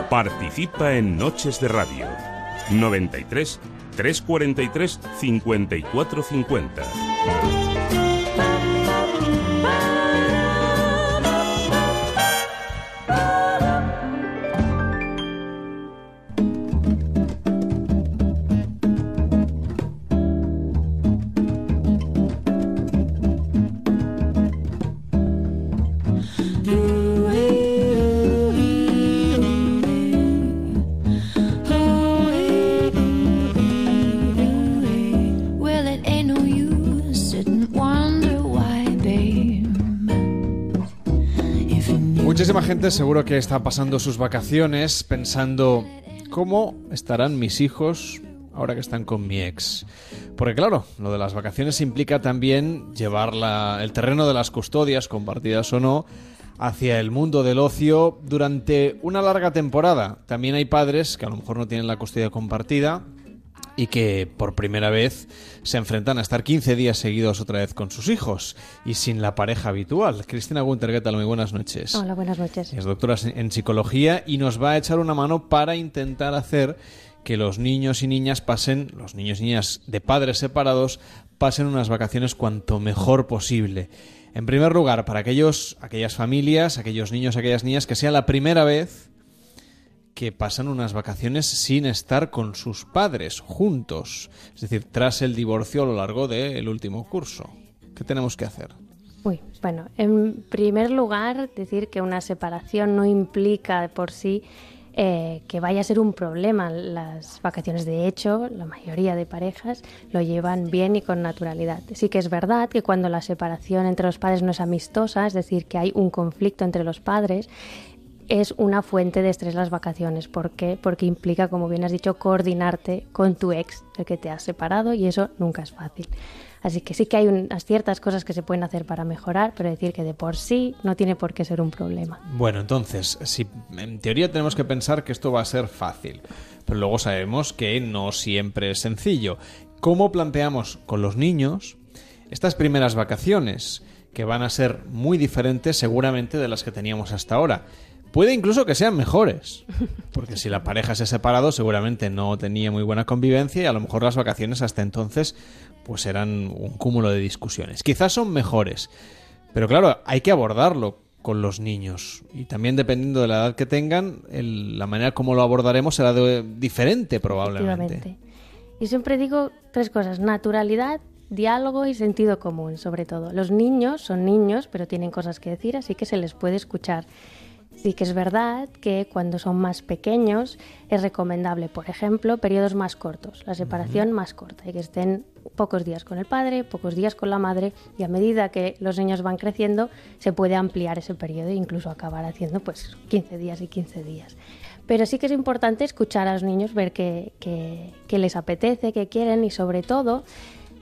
Participa en Noches de Radio 93 343 5450. Muchísima gente seguro que está pasando sus vacaciones pensando cómo estarán mis hijos ahora que están con mi ex. Porque claro, lo de las vacaciones implica también llevar el terreno de las custodias, compartidas o no, hacia el mundo del ocio durante una larga temporada. También hay padres que a lo mejor no tienen la custodia compartida y que por primera vez se enfrentan a estar 15 días seguidos otra vez con sus hijos y sin la pareja habitual. Cristina Gunter, ¿qué tal? Muy buenas noches. Hola, buenas noches. Es doctora en psicología y nos va a echar una mano para intentar hacer que los niños y niñas pasen, los niños y niñas de padres separados, pasen unas vacaciones cuanto mejor posible. En primer lugar, para aquellos, aquellas familias, aquellos niños, aquellas niñas que sea la primera vez que pasan unas vacaciones sin estar con sus padres juntos, es decir, tras el divorcio a lo largo del último curso. ¿Qué tenemos que hacer? Bueno, en primer lugar, decir que una separación no implica de por sí eh, que vaya a ser un problema. Las vacaciones, de hecho, la mayoría de parejas lo llevan bien y con naturalidad. Sí que es verdad que cuando la separación entre los padres no es amistosa, es decir, que hay un conflicto entre los padres, es una fuente de estrés las vacaciones. ¿Por qué? Porque implica, como bien has dicho, coordinarte con tu ex, el que te has separado, y eso nunca es fácil. Así que sí que hay unas ciertas cosas que se pueden hacer para mejorar, pero decir que de por sí no tiene por qué ser un problema. Bueno, entonces, si en teoría tenemos que pensar que esto va a ser fácil, pero luego sabemos que no siempre es sencillo. ¿Cómo planteamos con los niños estas primeras vacaciones, que van a ser muy diferentes seguramente de las que teníamos hasta ahora? Puede incluso que sean mejores, porque si la pareja se ha separado seguramente no tenía muy buena convivencia y a lo mejor las vacaciones hasta entonces pues eran un cúmulo de discusiones. Quizás son mejores, pero claro, hay que abordarlo con los niños y también dependiendo de la edad que tengan, el- la manera como lo abordaremos será de- diferente probablemente. Efectivamente. Y siempre digo tres cosas, naturalidad, diálogo y sentido común, sobre todo. Los niños son niños, pero tienen cosas que decir, así que se les puede escuchar. Sí que es verdad que cuando son más pequeños es recomendable, por ejemplo, periodos más cortos, la separación más corta, y que estén pocos días con el padre, pocos días con la madre, y a medida que los niños van creciendo se puede ampliar ese periodo e incluso acabar haciendo pues 15 días y 15 días. Pero sí que es importante escuchar a los niños, ver qué, qué- qué les apetece, qué quieren y sobre todo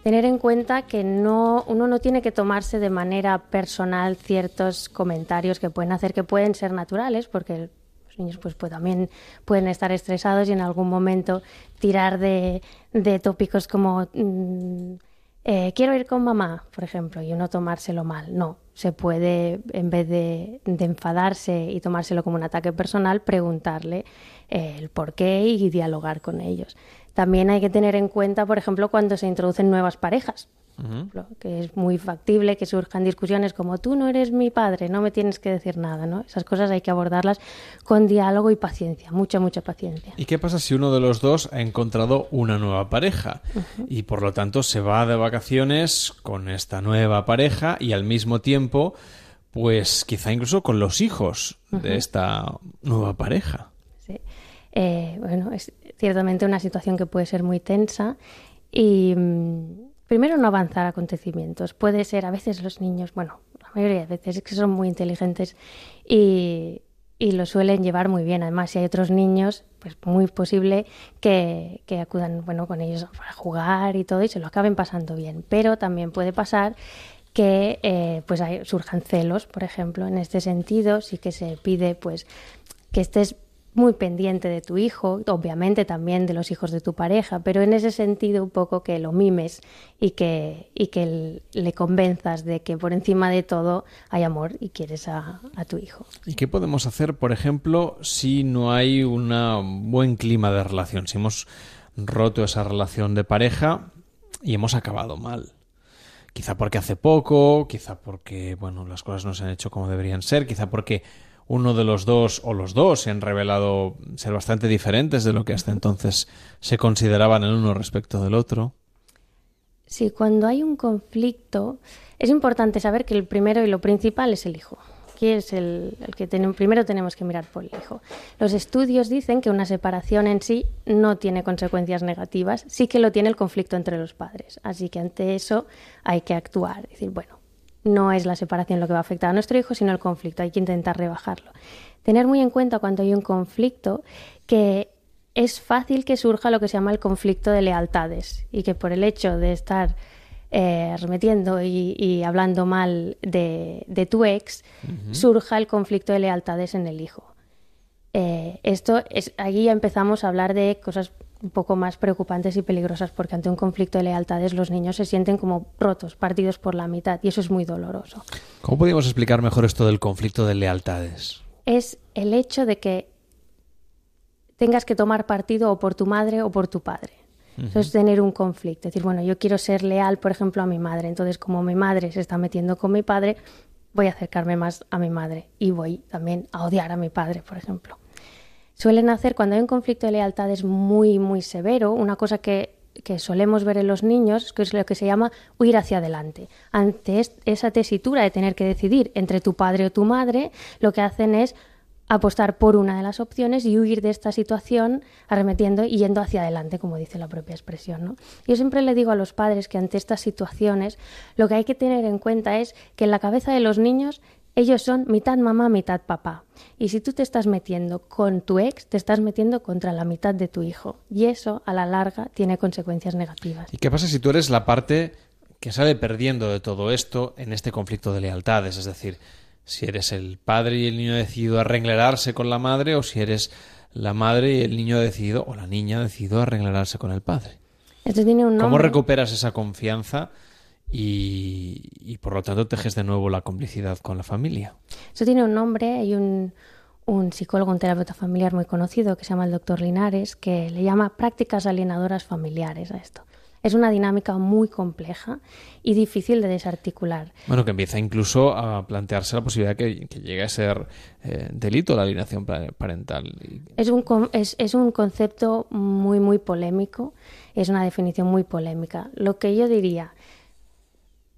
tener en cuenta que no, uno no tiene que tomarse de manera personal ciertos comentarios que pueden hacer que pueden ser naturales, porque los niños pues, pues también pueden estar estresados y en algún momento tirar de, de tópicos como mm, eh, quiero ir con mamá, por ejemplo, y uno tomárselo mal. No, se puede, en vez de, enfadarse y tomárselo como un ataque personal, preguntarle eh, el por qué y dialogar con ellos. También hay que tener en cuenta, por ejemplo, cuando se introducen nuevas parejas, ejemplo, que es muy factible que surjan discusiones como tú no eres mi padre, no me tienes que decir nada, ¿no? Esas cosas hay que abordarlas con diálogo y paciencia, mucha, mucha paciencia. ¿Y qué pasa si uno de los dos ha encontrado una nueva pareja y por lo tanto se va de vacaciones con esta nueva pareja y al mismo tiempo, pues quizá incluso con los hijos de esta nueva pareja? Sí. Eh, bueno, es ciertamente una situación que puede ser muy tensa y mm, primero no avanzar acontecimientos. Puede ser a veces los niños, bueno, la mayoría de veces es que son muy inteligentes y, y lo suelen llevar muy bien. Además, si hay otros niños, pues muy posible que, que acudan bueno, con ellos para jugar y todo y se lo acaben pasando bien. Pero también puede pasar que eh, pues hay- surjan celos, por ejemplo. En este sentido, sí que se pide pues que estés muy pendiente de tu hijo, obviamente también de los hijos de tu pareja, pero en ese sentido un poco que lo mimes y que, y que le convenzas de que por encima de todo hay amor y quieres a, a tu hijo. ¿Y qué podemos hacer, por ejemplo, si no hay un buen clima de relación? Si hemos roto esa relación de pareja y hemos acabado mal. Quizá porque hace poco, quizá porque, bueno, las cosas no se han hecho como deberían ser, quizá porque uno de los dos o los dos se han revelado ser bastante diferentes de lo que hasta entonces se consideraban el uno respecto del otro. Sí, cuando hay un conflicto es importante saber que el primero y lo principal es el hijo. Que es el, que primero tenemos que mirar por el hijo. Los estudios dicen que una separación en sí no tiene consecuencias negativas, sí que lo tiene el conflicto entre los padres. Así que ante eso hay que actuar. Decir, bueno, no es la separación lo que va a afectar a nuestro hijo, sino el conflicto. Hay que intentar rebajarlo. Tener muy en cuenta cuando hay un conflicto que es fácil que surja lo que se llama el conflicto de lealtades y que por el hecho de estar eh, remetiendo y, hablando mal de, tu ex, surja el conflicto de lealtades en el hijo. Eh, esto es, aquí ya empezamos a hablar de cosas un poco más preocupantes y peligrosas porque ante un conflicto de lealtades los niños se sienten como rotos, partidos por la mitad y eso es muy doloroso. ¿Cómo podríamos explicar mejor esto del conflicto de lealtades? Es el hecho de que tengas que tomar partido o por tu madre o por tu padre. Eso es tener un conflicto. Es decir, bueno, yo quiero ser leal, por ejemplo, a mi madre. Entonces, como mi madre se está metiendo con mi padre, voy a acercarme más a mi madre y voy también a odiar a mi padre, por ejemplo suelen hacer cuando hay un conflicto de lealtades muy, muy severo, una cosa que, que solemos ver en los niños, que es lo que se llama huir hacia adelante. Ante esa tesitura de tener que decidir entre tu padre o tu madre, lo que hacen es apostar por una de las opciones y huir de esta situación arremetiendo y yendo hacia adelante, como dice la propia expresión. ¿no? Yo siempre le digo a los padres que ante estas situaciones lo que hay que tener en cuenta es que en la cabeza de los niños ellos son mitad mamá, mitad papá. Y si tú te estás metiendo con tu ex, te estás metiendo contra la mitad de tu hijo. Y eso, a la larga, tiene consecuencias negativas. ¿Y qué pasa si tú eres la parte que sale perdiendo de todo esto en este conflicto de lealtades? Es decir, si eres el padre y el niño ha decidido arreglarse con la madre o si eres la madre y el niño ha decidido o la niña ha decidido arreglarse con el padre. Esto tiene un ¿Cómo recuperas esa confianza y, por lo tanto tejes de nuevo la complicidad con la familia. Eso tiene un nombre, hay un, un psicólogo, un terapeuta familiar muy conocido que se llama el doctor Linares, que le llama prácticas alienadoras familiares a esto. Es una dinámica muy compleja y difícil de desarticular. Bueno, que empieza incluso a plantearse la posibilidad que, que llegue a ser eh, delito la alienación parental. Es un, es, es un concepto muy, muy polémico, es una definición muy polémica. Lo que yo diría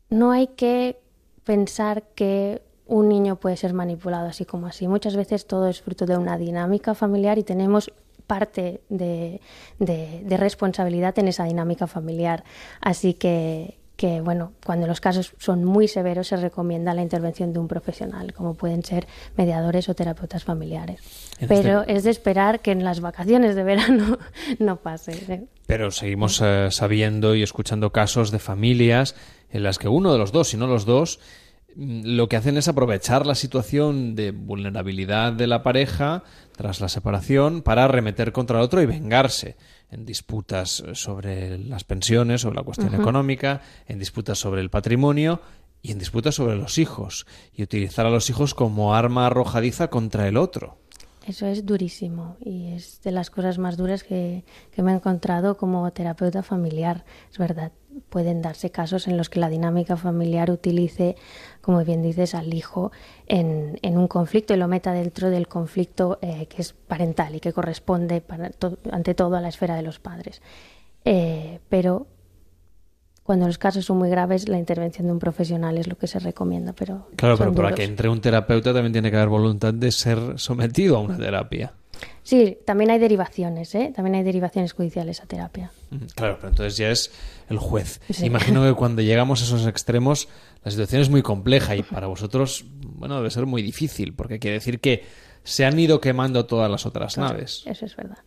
no hay que pensar que un niño puede ser manipulado así como así. Muchas veces todo es fruto de una dinámica familiar y tenemos parte de, responsabilidad en esa dinámica familiar. Así que, que, bueno, cuando los casos son muy severos se recomienda la intervención de un profesional, como pueden ser mediadores o terapeutas familiares. Pero es de esperar que en las vacaciones de verano no pase. ¿eh? Pero seguimos eh, sabiendo y escuchando casos de familias en las que uno de los dos, si no los dos, lo que hacen es aprovechar la situación de vulnerabilidad de la pareja tras la separación para arremeter contra el otro y vengarse en disputas sobre las pensiones, sobre la cuestión económica, en disputas sobre el patrimonio y en disputas sobre los hijos y utilizar a los hijos como arma arrojadiza contra el otro. Eso es durísimo y es de las cosas más duras que, que me he encontrado como terapeuta familiar, es verdad pueden darse casos en los que la dinámica familiar utilice, como bien dices, al hijo en, un conflicto y lo meta dentro del conflicto eh, que es parental y que corresponde ante todo a la esfera de los padres. Eh, pero cuando los casos son muy graves, la intervención de un profesional es lo que se recomienda. Pero claro, pero para que entre un terapeuta también tiene que haber voluntad de ser sometido a una terapia. Sí, también hay derivaciones, ¿eh? También hay derivaciones judiciales a terapia. Claro, pero entonces ya es el juez. Imagino que cuando llegamos a esos extremos, la situación es muy compleja y para vosotros, bueno, debe ser muy difícil, porque quiere decir que se han ido quemando todas las otras naves. Eso es verdad.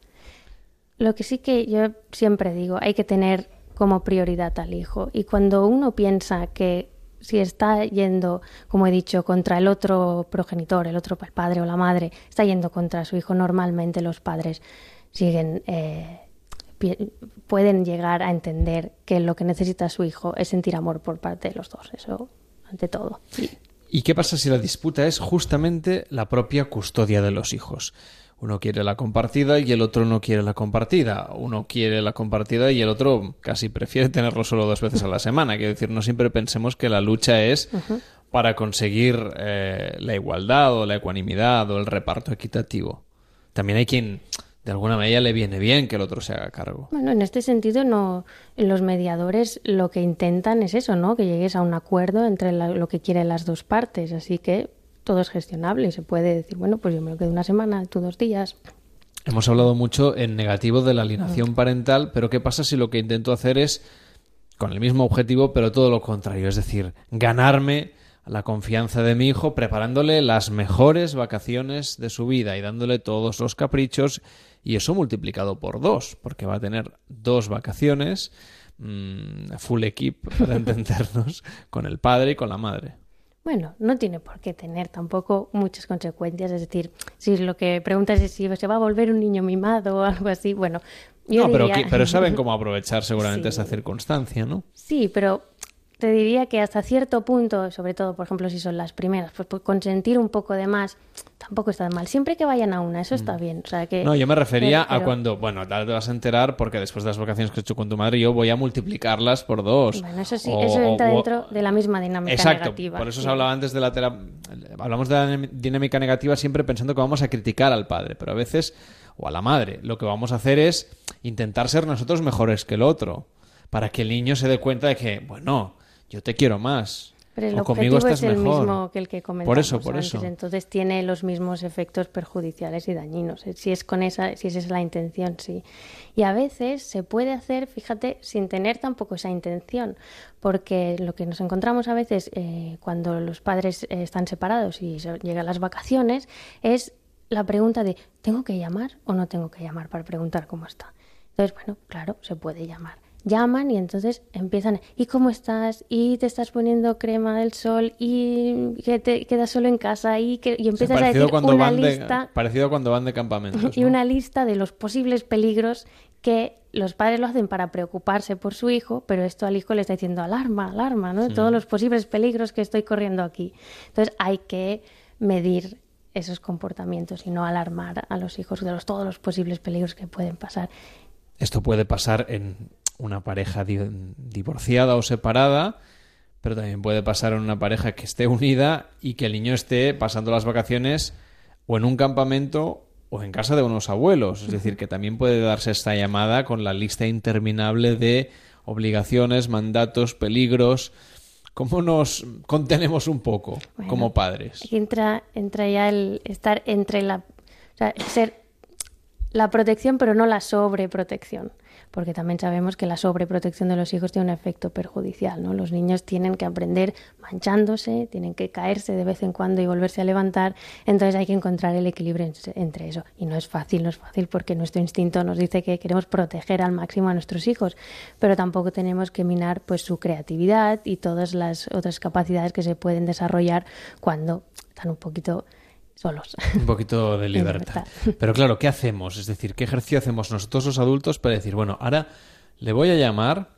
Lo que sí que yo siempre digo, hay que tener como prioridad al hijo. Y cuando uno piensa que si está yendo, como he dicho, contra el otro progenitor, el otro el padre o la madre, está yendo contra su hijo, normalmente los padres siguen eh, pueden llegar a entender que lo que necesita su hijo es sentir amor por parte de los dos. Eso ante todo. ¿Y qué pasa si la disputa es justamente la propia custodia de los hijos? Uno quiere la compartida y el otro no quiere la compartida. Uno quiere la compartida y el otro casi prefiere tenerlo solo dos veces a la semana. Quiero decir, no siempre pensemos que la lucha es para conseguir eh, la igualdad o la ecuanimidad o el reparto equitativo. También hay quien de alguna manera le viene bien que el otro se haga cargo. Bueno, en este sentido, no, los mediadores lo que intentan es eso, ¿no? Que llegues a un acuerdo entre la- lo que quieren las dos partes. Así que todo es gestionable y se puede decir, bueno, pues yo me lo quedo una semana, tú dos días. Hemos hablado mucho en negativo de la alienación parental, pero ¿qué pasa si lo que intento hacer es con el mismo objetivo, pero todo lo contrario? Es decir, ganarme la confianza de mi hijo preparándole las mejores vacaciones de su vida y dándole todos los caprichos y eso multiplicado por dos, porque va a tener dos vacaciones, mm, full equip, para entendernos, con el padre y con la madre. Bueno, no tiene por qué tener tampoco muchas consecuencias. Es decir, si lo que preguntas es si se va a volver un niño mimado o algo así, bueno, yo no, pero, diría- pero saben cómo aprovechar seguramente Sí. esa circunstancia, ¿no? Sí, pero te diría que hasta cierto punto, sobre todo, por ejemplo, si son las primeras, pues, pues consentir un poco de más tampoco está mal. Siempre que vayan a una, eso está bien. O sea, que, Mm. No, yo me refería pero- a cuando, bueno, ahora te vas a enterar porque después de las vacaciones que he hecho con tu madre yo voy a multiplicarlas por dos. Bueno, eso sí, O- eso entra o- dentro de la misma dinámica Exacto, negativa. por eso os sí. hablaba antes de la tera- hablamos de la dinámica negativa siempre pensando que vamos a criticar al padre, pero a veces o a la madre, lo que vamos a hacer es intentar ser nosotros mejores que el otro, para que el niño se dé cuenta de que, bueno, yo te quiero más. Pero el o conmigo objetivo estás es el mejor. mismo que el que comentamos Por eso, por antes, eso. Entonces tiene los mismos efectos perjudiciales y dañinos. Eh, Si es con esa, si esa es la intención, sí. Y a veces se puede hacer, fíjate, sin tener tampoco esa intención, porque lo que nos encontramos a veces eh, cuando los padres eh, están separados y llegan las vacaciones es la pregunta de ¿tengo que llamar o no tengo que llamar para preguntar cómo está? Entonces, bueno, claro, se puede llamar. Llaman y entonces empiezan, ¿y cómo estás? ¿Y te estás poniendo crema del sol? ¿Y que te quedas solo en casa? Y, que... y empiezas a parecido decir cuando una van de- lista parecido a cuando van de campamentos. y una lista de los posibles peligros que los padres lo hacen para preocuparse por su hijo, pero esto al hijo le está diciendo alarma, alarma, ¿no? Sí. Todos los posibles peligros que estoy corriendo aquí. Entonces hay que medir esos comportamientos y no alarmar a los hijos de los, todos los posibles peligros que pueden pasar. Esto puede pasar en una pareja di- divorciada o separada, pero también puede pasar en una pareja que esté unida y que el niño esté pasando las vacaciones o en un campamento o en casa de unos abuelos. Es decir, que también puede darse esta llamada con la lista interminable de obligaciones, mandatos, peligros. ¿Cómo nos contenemos un poco Bueno, como padres? Aquí entra, entra ya el estar entre la. O sea, ser la protección, pero no la sobreprotección. Porque también sabemos que la sobreprotección de los hijos tiene un efecto perjudicial, ¿no? Los niños tienen que aprender manchándose, tienen que caerse de vez en cuando y volverse a levantar. Entonces hay que encontrar el equilibrio en- entre eso. Y no es fácil, no es fácil porque nuestro instinto nos dice que queremos proteger al máximo a nuestros hijos, pero tampoco tenemos que minar pues su creatividad y todas las otras capacidades que se pueden desarrollar cuando están un poquito solos. Un poquito de libertad. Pero claro, ¿qué hacemos? Es decir, ¿qué ejercicio hacemos nosotros los adultos para decir, bueno, ahora le voy a llamar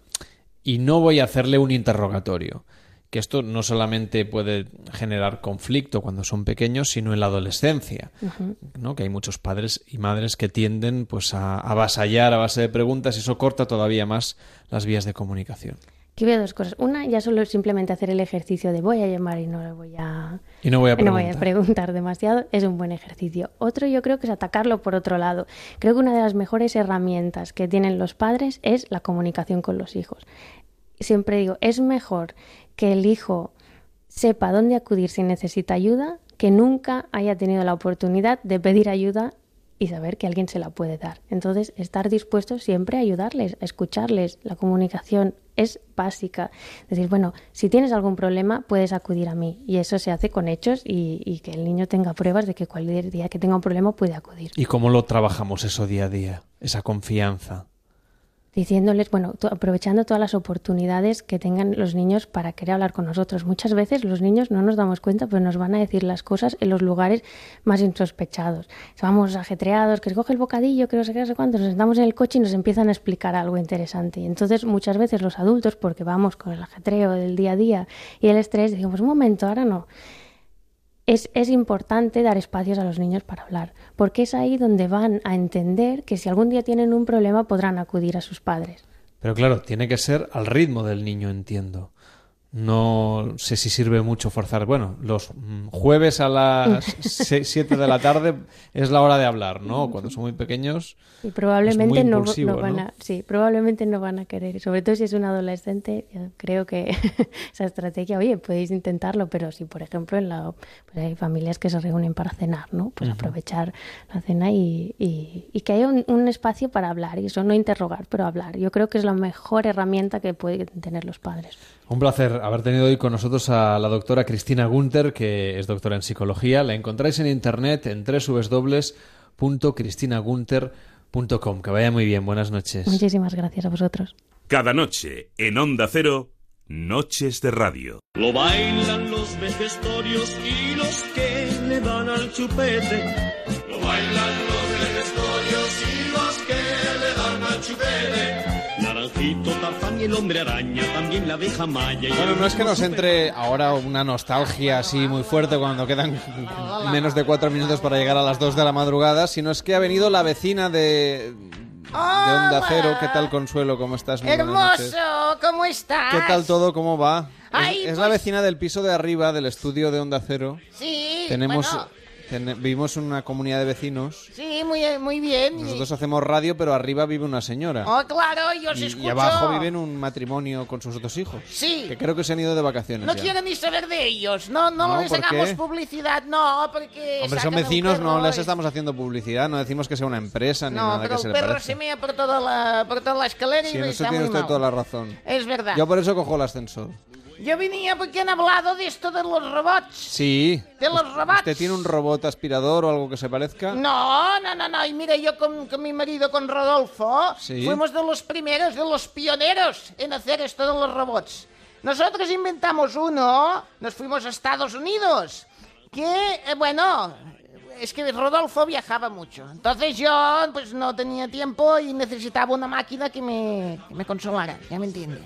y no voy a hacerle un interrogatorio? Que esto no solamente puede generar conflicto cuando son pequeños, sino en la adolescencia. ¿no? Que hay muchos padres y madres que tienden pues a avasallar a base de preguntas y eso corta todavía más las vías de comunicación. Aquí veo dos cosas. Una, ya solo simplemente hacer el ejercicio de voy a llamar y no le voy a, Y no voy a no voy a preguntar demasiado, es un buen ejercicio. Otro yo creo que es atacarlo por otro lado. Creo que una de las mejores herramientas que tienen los padres es la comunicación con los hijos. Siempre digo, es mejor que el hijo sepa dónde acudir si necesita ayuda, que nunca haya tenido la oportunidad de pedir ayuda y saber que alguien se la puede dar. Entonces, estar dispuesto siempre a ayudarles, a escucharles. La comunicación es básica. Decir, bueno, si tienes algún problema, puedes acudir a mí. Y eso se hace con hechos y, y que el niño tenga pruebas de que cualquier día que tenga un problema puede acudir. ¿Y cómo lo trabajamos eso día a día? Esa confianza. Diciéndoles, bueno, aprovechando todas las oportunidades que tengan los niños para querer hablar con nosotros. Muchas veces los niños no nos damos cuenta, pero nos van a decir las cosas en los lugares más insospechados. Vamos ajetreados, que se coge el bocadillo, que no sé qué, no sé cuánto, nos sentamos en el coche y nos empiezan a explicar algo interesante. Y entonces muchas veces los adultos, porque vamos con el ajetreo del día a día y el estrés, decimos, un momento, ahora no. Es, importante dar espacios a los niños para hablar, porque es ahí donde van a entender que si algún día tienen un problema podrán acudir a sus padres. Pero claro, tiene que ser al ritmo del niño, entiendo. No sé si sirve mucho forzar. Bueno, los mm, jueves a las 7 de la tarde es la hora de hablar, ¿no? Cuando son muy pequeños. Y probablemente es muy no, van ¿no? a, sí, probablemente no van a querer. Sobre todo si es un adolescente, yo creo que esa estrategia, oye, podéis intentarlo, pero si por ejemplo en la, pues hay familias que se reúnen para cenar, ¿no? Pues aprovechar la cena y, y- y que haya un, un espacio para hablar y eso no interrogar, pero hablar. Yo creo que es la mejor herramienta que pueden tener los padres. Un placer haber tenido hoy con nosotros a la doctora Cristina Gunter, que es doctora en psicología. La encontráis en internet en www.cristinagunter.com. Que vaya muy bien. Buenas noches. Muchísimas gracias a vosotros. Cada noche en Onda Cero, Noches de Radio. Lo bailan los vejestorios y los que le dan al chupete. Lo bailan los vejestorios y los que le dan al chupete. Naranjito, Tarzán y el hombre araña, también la abeja maya. y Bueno, no es que nos entre ahora una nostalgia así muy fuerte cuando quedan menos de cuatro minutos para llegar a las dos de la madrugada, sino es que ha venido la vecina de, de Onda Cero. ¿Qué tal, Consuelo? ¿Cómo estás? Muy. Hermoso, ¿cómo estás? ¿Qué tal todo? ¿Cómo va? Es- Ay, es la pues- vecina del piso de arriba del estudio de Onda Cero. Sí, Tenemos, bueno, tene- vivimos en una comunidad de vecinos. sí, muy, muy bien. y- Nosotros hacemos radio, pero arriba vive una señora. Oh, claro, yo os y, escucho. y abajo viven un matrimonio con sus otros hijos. Sí. Que creo que se han ido de vacaciones No ya. quiero ni saber de ellos. No, no, No, les ¿por hagamos qué? publicidad, no, porque. Hombre, son el vecinos, no perro les y- estamos haciendo publicidad, no decimos que sea una empresa ni No, nada que se el le perro parezca. se mea por toda la, por toda la escalera Sí, y en está eso tiene muy usted mal. toda la razón. Es verdad. Yo por eso cojo el ascensor. Yo venía porque han hablado de esto de los robots. Sí. ¿De los robots? ¿Usted tiene un robot aspirador o algo que se parezca? No, no, no, no. Y mira, yo con, con mi marido, con Rodolfo, Sí. fuimos de los primeros, de los pioneros en hacer esto de los robots. Nosotros inventamos uno, nos fuimos a Estados Unidos, que, eh, bueno, es que Rodolfo viajaba mucho. Entonces yo, pues no tenía tiempo y necesitaba una máquina que me, que me consolara, ya me entiende.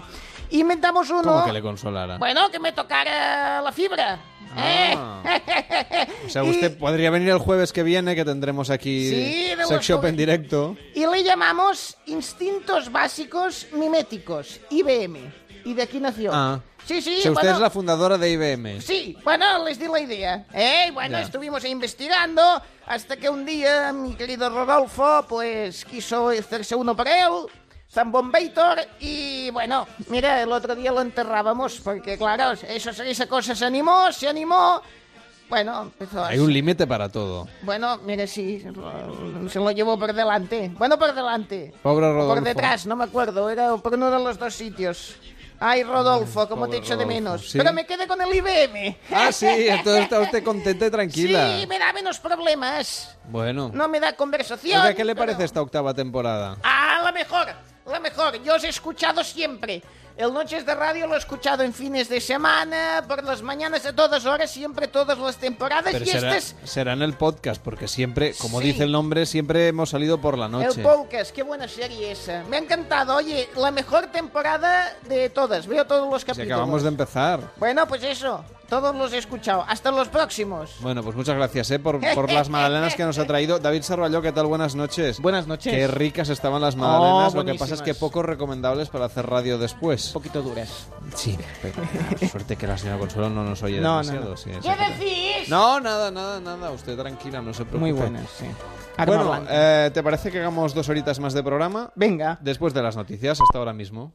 Inventamos uno... ¿Cómo que le consolara? Bueno, que me tocara la fibra. Ah. ¿eh? O sea, Y- usted podría venir el jueves que viene, que tendremos aquí Sí, Sex Shop en directo. Y le llamamos Instintos Básicos Miméticos, IBM. Y de aquí nació. Ah. Sí, sí, O sea, usted bueno, es la fundadora de IBM. Sí, bueno, les di la idea. ¿eh? Y bueno, Ya. estuvimos investigando hasta que un día mi querido Rodolfo, pues, quiso hacerse uno para él, Zambombator, y bueno, mira, el otro día lo enterrábamos, porque claro, eso, esa cosa se animó, se animó. Bueno, empezó a... Hay un límite para todo. Bueno, mire, sí, se lo llevó por delante. Bueno, por delante. Pobre O Por Rodolfo. detrás, no me acuerdo, era por uno de los dos sitios. Ay, Rodolfo, como te pobre echo de Rodolfo, menos. ¿sí? Pero me quedé con el IBM. Ah, sí, entonces está usted contenta y tranquila. Sí, me da menos problemas. Bueno. No me da conversación. Oiga, ¿qué le pero- parece esta octava temporada? Ah, la mejor, la mejor. Yo os he escuchado siempre. El Noches de Radio lo he escuchado en fines de semana, por las mañanas, a todas horas, siempre, todas las temporadas. Pero y será, este es será en el podcast, porque siempre, como Sí. dice el nombre, siempre hemos salido por la noche. El podcast, qué buena serie esa. Me ha encantado. Oye, la mejor temporada de todas. Veo todos los Si capítulos. acabamos de empezar. Bueno, pues eso. Todos los he escuchado. Hasta los próximos. Bueno, pues muchas gracias ¿eh? por, por las magdalenas que nos ha traído. David Sarvalló, ¿qué tal? Buenas noches. Buenas noches. Qué ricas estaban las magdalenas. Oh, Lo que pasa es que poco recomendables para hacer radio después. Un poquito duras. Sí, pero ah, suerte que la señora Consuelo no nos oye No, no, demasiado. no. sí, ¿Qué decís? No, nada, nada, nada. Usted tranquila, no se preocupe. Muy buenas, sí. Arma Bueno, eh, ¿te parece que hagamos dos horitas más de programa? Venga. Después de las noticias, hasta ahora mismo.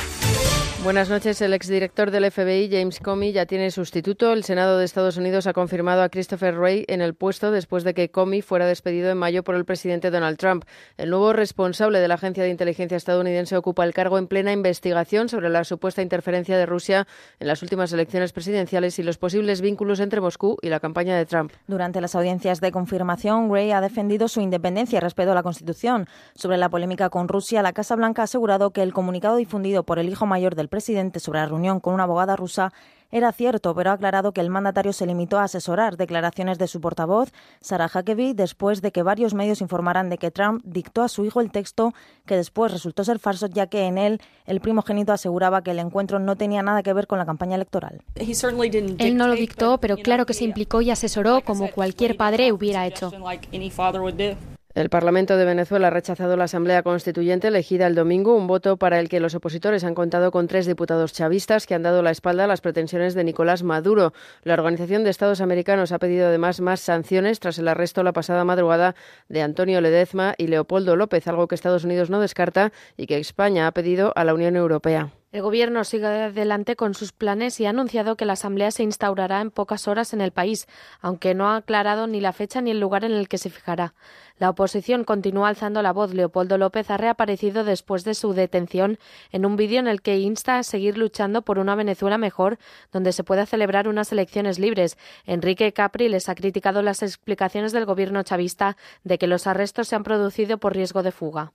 Buenas noches. El exdirector del FBI, James Comey, ya tiene sustituto. El Senado de Estados Unidos ha confirmado a Christopher Wray en el puesto después de que Comey fuera despedido en mayo por el presidente Donald Trump. El nuevo responsable de la agencia de inteligencia estadounidense ocupa el cargo en plena investigación sobre la supuesta interferencia de Rusia en las últimas elecciones presidenciales y los posibles vínculos entre Moscú y la campaña de Trump. Durante las audiencias de confirmación, Wray ha defendido su independencia y respeto a la Constitución. Sobre la polémica con Rusia, la Casa Blanca ha asegurado que el comunicado difundido por el hijo mayor del presidente sobre la reunión con una abogada rusa era cierto, pero ha aclarado que el mandatario se limitó a asesorar declaraciones de su portavoz, Sarah Huckabee, después de que varios medios informaran de que Trump dictó a su hijo el texto que después resultó ser falso, ya que en él el primogénito aseguraba que el encuentro no tenía nada que ver con la campaña electoral. Él no lo dictó, pero claro que se implicó y asesoró como cualquier padre hubiera hecho. El Parlamento de Venezuela ha rechazado la Asamblea Constituyente elegida el domingo, un voto para el que los opositores han contado con tres diputados chavistas que han dado la espalda a las pretensiones de Nicolás Maduro. La Organización de Estados Americanos ha pedido además más sanciones tras el arresto la pasada madrugada de Antonio Ledezma y Leopoldo López, algo que Estados Unidos no descarta y que España ha pedido a la Unión Europea. El Gobierno sigue adelante con sus planes y ha anunciado que la Asamblea se instaurará en pocas horas en el país, aunque no ha aclarado ni la fecha ni el lugar en el que se fijará. La oposición continúa alzando la voz. Leopoldo López ha reaparecido después de su detención en un vídeo en el que insta a seguir luchando por una Venezuela mejor, donde se pueda celebrar unas elecciones libres. Enrique Capri les ha criticado las explicaciones del Gobierno chavista de que los arrestos se han producido por riesgo de fuga.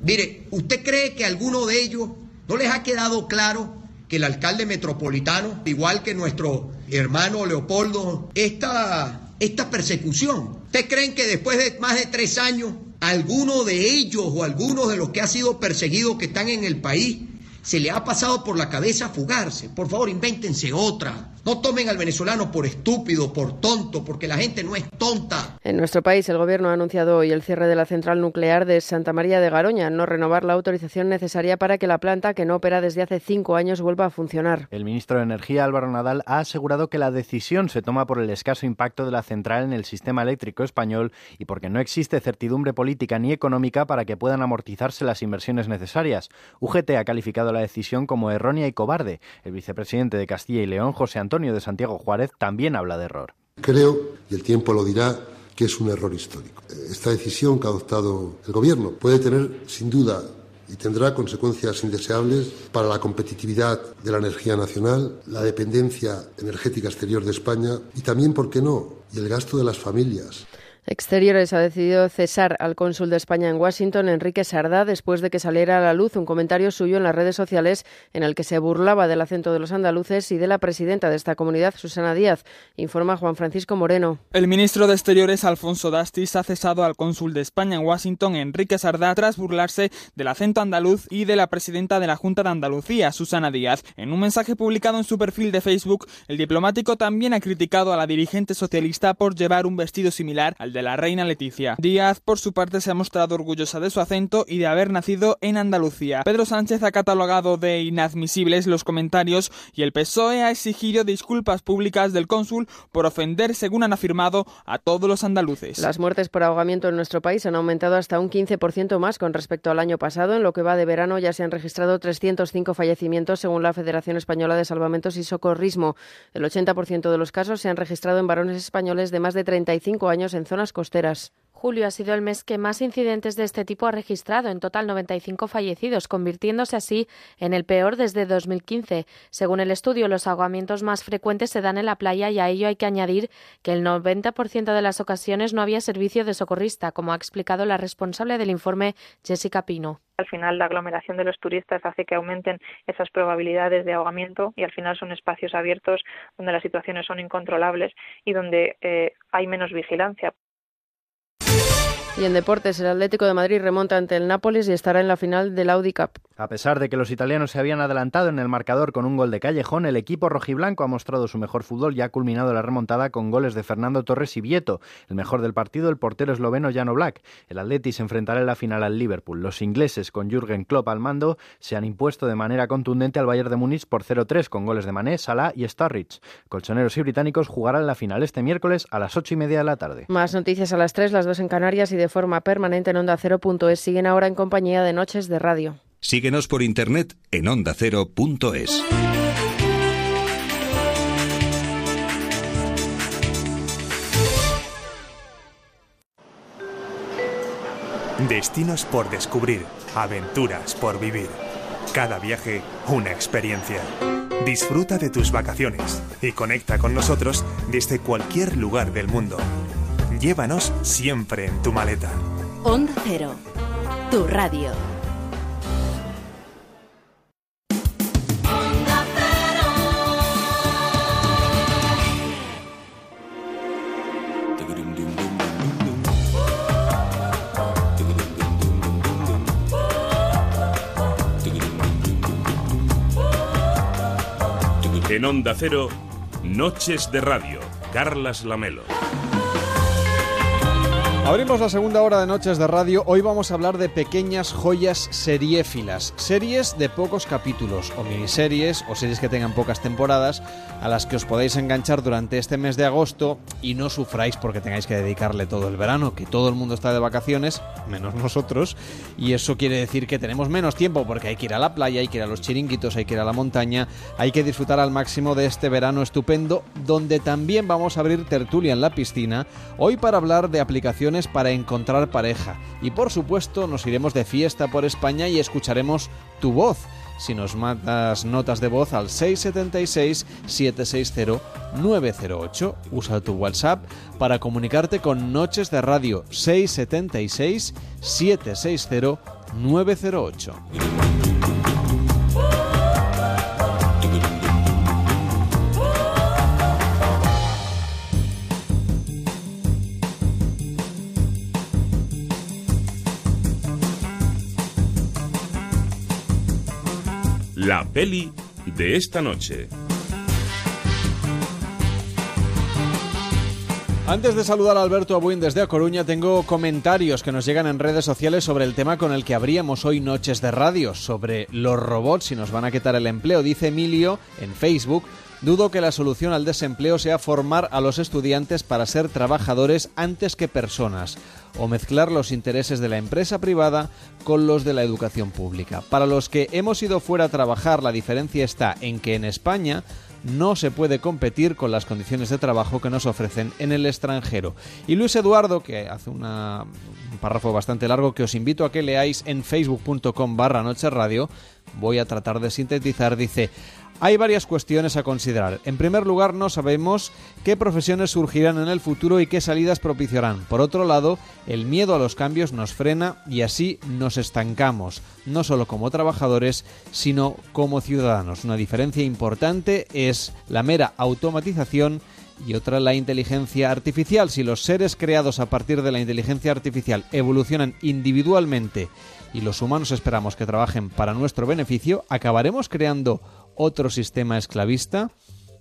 Mire, ¿usted cree que alguno de ellos ¿No les ha quedado claro que el alcalde metropolitano, igual que nuestro hermano Leopoldo, esta, esta persecución? ¿Ustedes creen que después de más de tres años, alguno de ellos o algunos de los que ha sido perseguidos que están en el país se le ha pasado por la cabeza fugarse. Por favor, invéntense otra. No tomen al venezolano por estúpido, por tonto, porque la gente no es tonta. En nuestro país, el Gobierno ha anunciado hoy el cierre de la central nuclear de Santa María de Garoña, no renovar la autorización necesaria para que la planta, que no opera desde hace cinco años, vuelva a funcionar. El ministro de Energía, Álvaro Nadal, ha asegurado que la decisión se toma por el escaso impacto de la central en el sistema eléctrico español y porque no existe certidumbre política ni económica para que puedan amortizarse las inversiones necesarias. UGT ha calificado la decisión como errónea y cobarde. El vicepresidente de Castilla y León, José Antonio de Santiago Juárez también habla de error. Creo, y el tiempo lo dirá, que es un error histórico. Esta decisión que ha adoptado el Gobierno puede tener, sin duda, y tendrá consecuencias indeseables para la competitividad de la energía nacional, la dependencia energética exterior de España y también, ¿por qué no?, y el gasto de las familias. Exteriores ha decidido cesar al cónsul de España en Washington, Enrique Sardá, después de que saliera a la luz un comentario suyo en las redes sociales en el que se burlaba del acento de los andaluces y de la presidenta de esta comunidad, Susana Díaz, informa Juan Francisco Moreno. El ministro de Exteriores, Alfonso Dastis, ha cesado al cónsul de España en Washington, Enrique Sardá, tras burlarse del acento andaluz y de la presidenta de la Junta de Andalucía, Susana Díaz. En un mensaje publicado en su perfil de Facebook, el diplomático también ha criticado a la dirigente socialista por llevar un vestido similar al de la reina Leticia. Díaz, por su parte, se ha mostrado orgullosa de su acento y de haber nacido en Andalucía. Pedro Sánchez ha catalogado de inadmisibles los comentarios y el PSOE ha exigido disculpas públicas del cónsul por ofender, según han afirmado, a todos los andaluces. Las muertes por ahogamiento en nuestro país han aumentado hasta un 15% más con respecto al año pasado. En lo que va de verano ya se han registrado 305 fallecimientos según la Federación Española de Salvamentos y Socorrismo. El 80% de los casos se han registrado en varones españoles de más de 35 años en zonas costeras. Julio ha sido el mes que más incidentes de este tipo ha registrado, en total 95 fallecidos, convirtiéndose así en el peor desde 2015. Según el estudio, los ahogamientos más frecuentes se dan en la playa y a ello hay que añadir que el 90% de las ocasiones no había servicio de socorrista, como ha explicado la responsable del informe, Jessica Pino. Al final, la aglomeración de los turistas hace que aumenten esas probabilidades de ahogamiento y al final son espacios abiertos donde las situaciones son incontrolables y donde eh, hay menos vigilancia. Y en deportes, el Atlético de Madrid remonta ante el Nápoles y estará en la final del Audi Cup. A pesar de que los italianos se habían adelantado en el marcador con un gol de callejón, el equipo rojiblanco ha mostrado su mejor fútbol y ha culminado la remontada con goles de Fernando Torres y Vieto. El mejor del partido, el portero esloveno Jano Black. El Atleti se enfrentará en la final al Liverpool. Los ingleses, con Jürgen Klopp al mando, se han impuesto de manera contundente al Bayern de Múnich por 0-3 con goles de Mané, Salah y Starrich. Colchoneros y británicos jugarán la final este miércoles a las 8 y media de la tarde. Más noticias a las 3, las dos en Canarias y de forma permanente en Onda Cero.es siguen ahora en compañía de Noches de Radio. Síguenos por internet en ondacero.es. Destinos por descubrir, aventuras por vivir. Cada viaje, una experiencia. Disfruta de tus vacaciones y conecta con nosotros desde cualquier lugar del mundo. Llévanos siempre en tu maleta. Onda Cero, tu radio. En Onda Cero, Noches de Radio, Carlas Lamelo. Abrimos la segunda hora de Noches de Radio. Hoy vamos a hablar de pequeñas joyas seriéfilas. Series de pocos capítulos, o miniseries, o series que tengan pocas temporadas, a las que os podéis enganchar durante este mes de agosto y no sufráis porque tengáis que dedicarle todo el verano, que todo el mundo está de vacaciones, menos nosotros, y eso quiere decir que tenemos menos tiempo porque hay que ir a la playa, hay que ir a los chiringuitos, hay que ir a la montaña, hay que disfrutar al máximo de este verano estupendo, donde también vamos a abrir tertulia en la piscina, hoy para hablar de aplicaciones para encontrar pareja. Y por supuesto nos iremos de fiesta por España y escucharemos tu voz. Si nos mandas notas de voz al 676-760-908, usa tu WhatsApp para comunicarte con Noches de Radio 676-760-908. La peli de esta noche. Antes de saludar a Alberto Abuin desde A Coruña, tengo comentarios que nos llegan en redes sociales sobre el tema con el que abríamos hoy Noches de Radio, sobre los robots y nos van a quitar el empleo. Dice Emilio en Facebook, dudo que la solución al desempleo sea formar a los estudiantes para ser trabajadores antes que personas o mezclar los intereses de la empresa privada con los de la educación pública. Para los que hemos ido fuera a trabajar, la diferencia está en que en España no se puede competir con las condiciones de trabajo que nos ofrecen en el extranjero. Y Luis Eduardo, que hace un párrafo bastante largo que os invito a que leáis en facebook.com barra noche radio, voy a tratar de sintetizar, dice, hay varias cuestiones a considerar. En primer lugar, no sabemos qué profesiones surgirán en el futuro y qué salidas propiciarán. Por otro lado, el miedo a los cambios nos frena y así nos estancamos, no solo como trabajadores, sino como ciudadanos. Una diferencia importante es la mera automatización y otra la inteligencia artificial. Si los seres creados a partir de la inteligencia artificial evolucionan individualmente y los humanos esperamos que trabajen para nuestro beneficio, acabaremos creando otro sistema esclavista?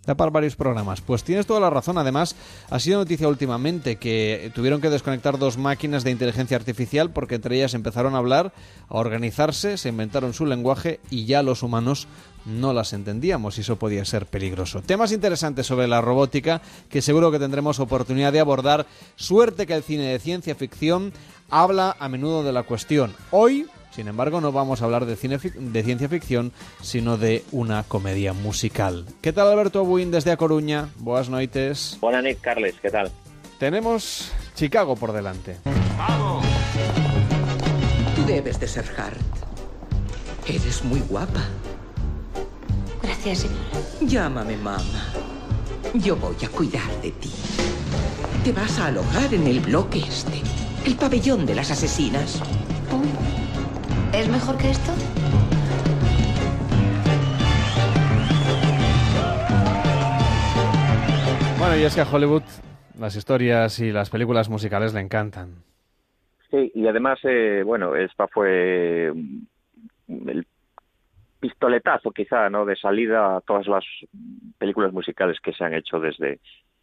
Da para varios programas. Pues tienes toda la razón. Además, ha sido noticia últimamente que tuvieron que desconectar dos máquinas de inteligencia artificial porque entre ellas empezaron a hablar, a organizarse, se inventaron su lenguaje y ya los humanos no las entendíamos y eso podía ser peligroso. Temas interesantes sobre la robótica que seguro que tendremos oportunidad de abordar. Suerte que el cine de ciencia ficción habla a menudo de la cuestión. Hoy sin embargo, no vamos a hablar de, cine de ciencia ficción, sino de una comedia musical. ¿Qué tal, Alberto Buin, desde A Coruña? Boas noites. Buenas noches, Carles. ¿Qué tal? Tenemos Chicago por delante. ¡Vamos! Tú debes de ser Hart. Eres muy guapa. Gracias, señor. Llámame mamá. Yo voy a cuidar de ti. Te vas a alojar en el bloque este, el pabellón de las asesinas. ¿Es mejor que esto? Bueno, y es que a Hollywood las historias y las películas musicales le encantan. Sí, y además, eh, bueno, esta fue el pistoletazo quizá, ¿no?, de salida a todas las películas musicales que se han hecho desde,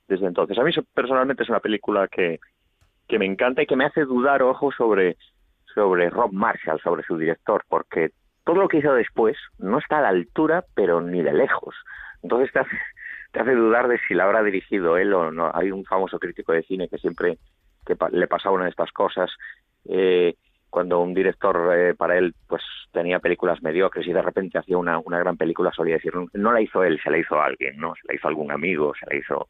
desde entonces. A mí personalmente es una película que, que me encanta y que me hace dudar, ojo, sobre sobre Rob Marshall, sobre su director, porque todo lo que hizo después no está a la altura, pero ni de lejos. Entonces te hace, te hace dudar de si la habrá dirigido él o no. Hay un famoso crítico de cine que siempre que le pasaba una de estas cosas. Eh, cuando un director eh, para él pues tenía películas mediocres y de repente hacía una, una gran película solía decir no la hizo él se la hizo alguien no se la hizo algún amigo se la hizo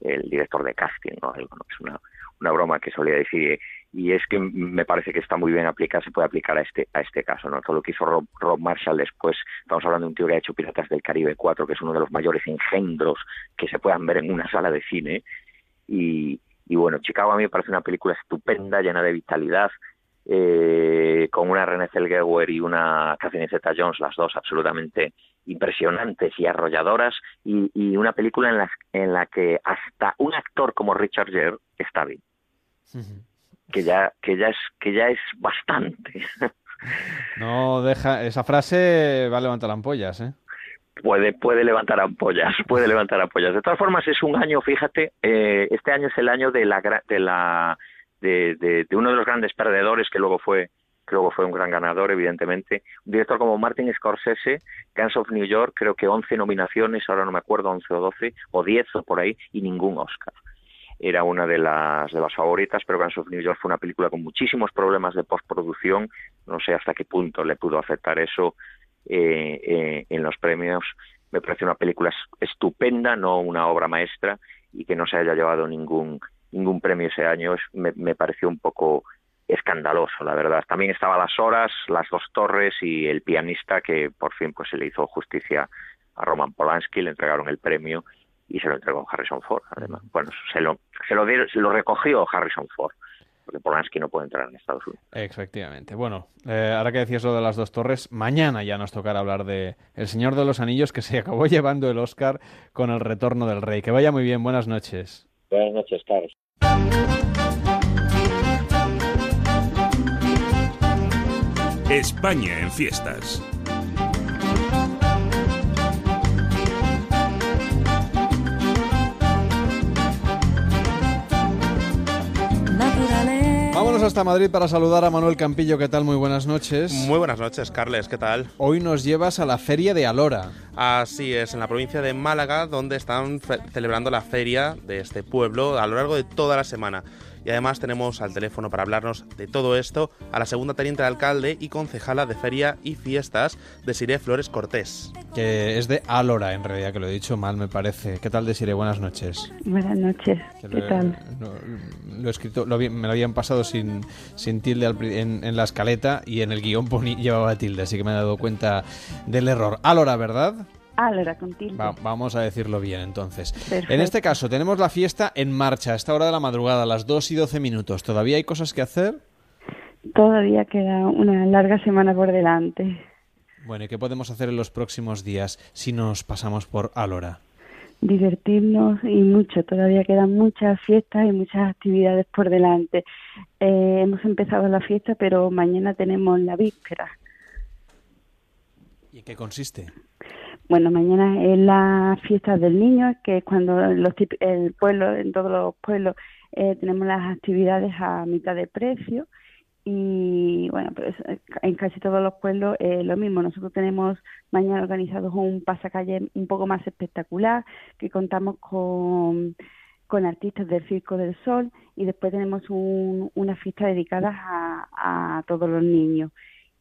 el director de casting no es una una broma que solía decir y es que me parece que está muy bien aplicada, se puede aplicar a este a este caso, ¿no? Todo lo que hizo Rob, Marshall después, estamos hablando de un tío que ha hecho Piratas del Caribe 4, que es uno de los mayores engendros que se puedan ver en una sala de cine, y, y bueno, Chicago a mí me parece una película estupenda, llena de vitalidad, eh, con una René Zellweger y una Catherine Zeta-Jones, las dos absolutamente impresionantes y arrolladoras, y, una película en la, en la que hasta un actor como Richard Gere está bien que ya que ya es que ya es bastante. No deja esa frase va a levantar ampollas, ¿eh? Puede puede levantar ampollas, puede levantar ampollas. De todas formas es un año, fíjate, eh, este año es el año de la de la de, de, de uno de los grandes perdedores que luego fue que luego fue un gran ganador, evidentemente. Un director como Martin Scorsese, Guns of New York, creo que 11 nominaciones, ahora no me acuerdo, 11 o 12, o 10 o por ahí, y ningún Oscar era una de las, de las favoritas, pero Guns of New York fue una película con muchísimos problemas de postproducción, no sé hasta qué punto le pudo afectar eso eh, eh, en los premios. Me parece una película estupenda, no una obra maestra, y que no se haya llevado ningún, ningún premio ese año me, pareció un poco escandaloso, la verdad. También estaba Las Horas, Las Dos Torres y El Pianista, que por fin pues se le hizo justicia a Roman Polanski, le entregaron el premio y se lo entregó Harrison Ford, además. Bueno, se lo, se lo, se lo recogió Harrison Ford, porque Polanski no puede entrar en Estados Unidos. Efectivamente. Bueno, eh, ahora que decías lo de las dos torres, mañana ya nos tocará hablar de El Señor de los Anillos, que se acabó llevando el Oscar con El Retorno del Rey. Que vaya muy bien, buenas noches. Buenas noches, Carlos. España en fiestas. Vámonos hasta Madrid para saludar a Manuel Campillo. ¿Qué tal? Muy buenas noches. Muy buenas noches, Carles. ¿Qué tal? Hoy nos llevas a la Feria de Alora. Así es, en la provincia de Málaga, donde están celebrando la feria de este pueblo a lo largo de toda la semana. Y además tenemos al teléfono para hablarnos de todo esto a la segunda teniente de alcalde y concejala de Feria y Fiestas, Desiree Flores Cortés. Que es de Alora, en realidad, que lo he dicho mal, me parece. ¿Qué tal, Desiree? Buenas noches. Buenas noches. ¿Qué tal? Lo, he escrito, me lo habían pasado sin, sin tilde en, la escaleta y en el guion llevaba tilde, así que me he dado cuenta del error. Alora, ¿verdad? Vamos a decirlo bien entonces. En este caso, tenemos la fiesta en marcha a esta hora de la madrugada, a las 2 y 12 minutos. ¿Todavía hay cosas que hacer? Todavía queda una larga semana por delante. Bueno, ¿y qué podemos hacer en los próximos días si nos pasamos por Alora? Divertirnos y mucho. Todavía quedan muchas fiestas y muchas actividades por delante. Eh, hemos empezado la fiesta, pero mañana tenemos la víspera. ¿Y en qué consiste? Bueno, mañana es la fiesta del niño, que es cuando los, el pueblo, en todos los pueblos, eh, tenemos las actividades a mitad de precio y bueno, pues en casi todos los pueblos es lo mismo. Nosotros tenemos mañana organizados un pasacalle un poco más espectacular, que contamos con, con artistas del Circo del Sol y después tenemos un, una fiesta dedicada a todos los niños.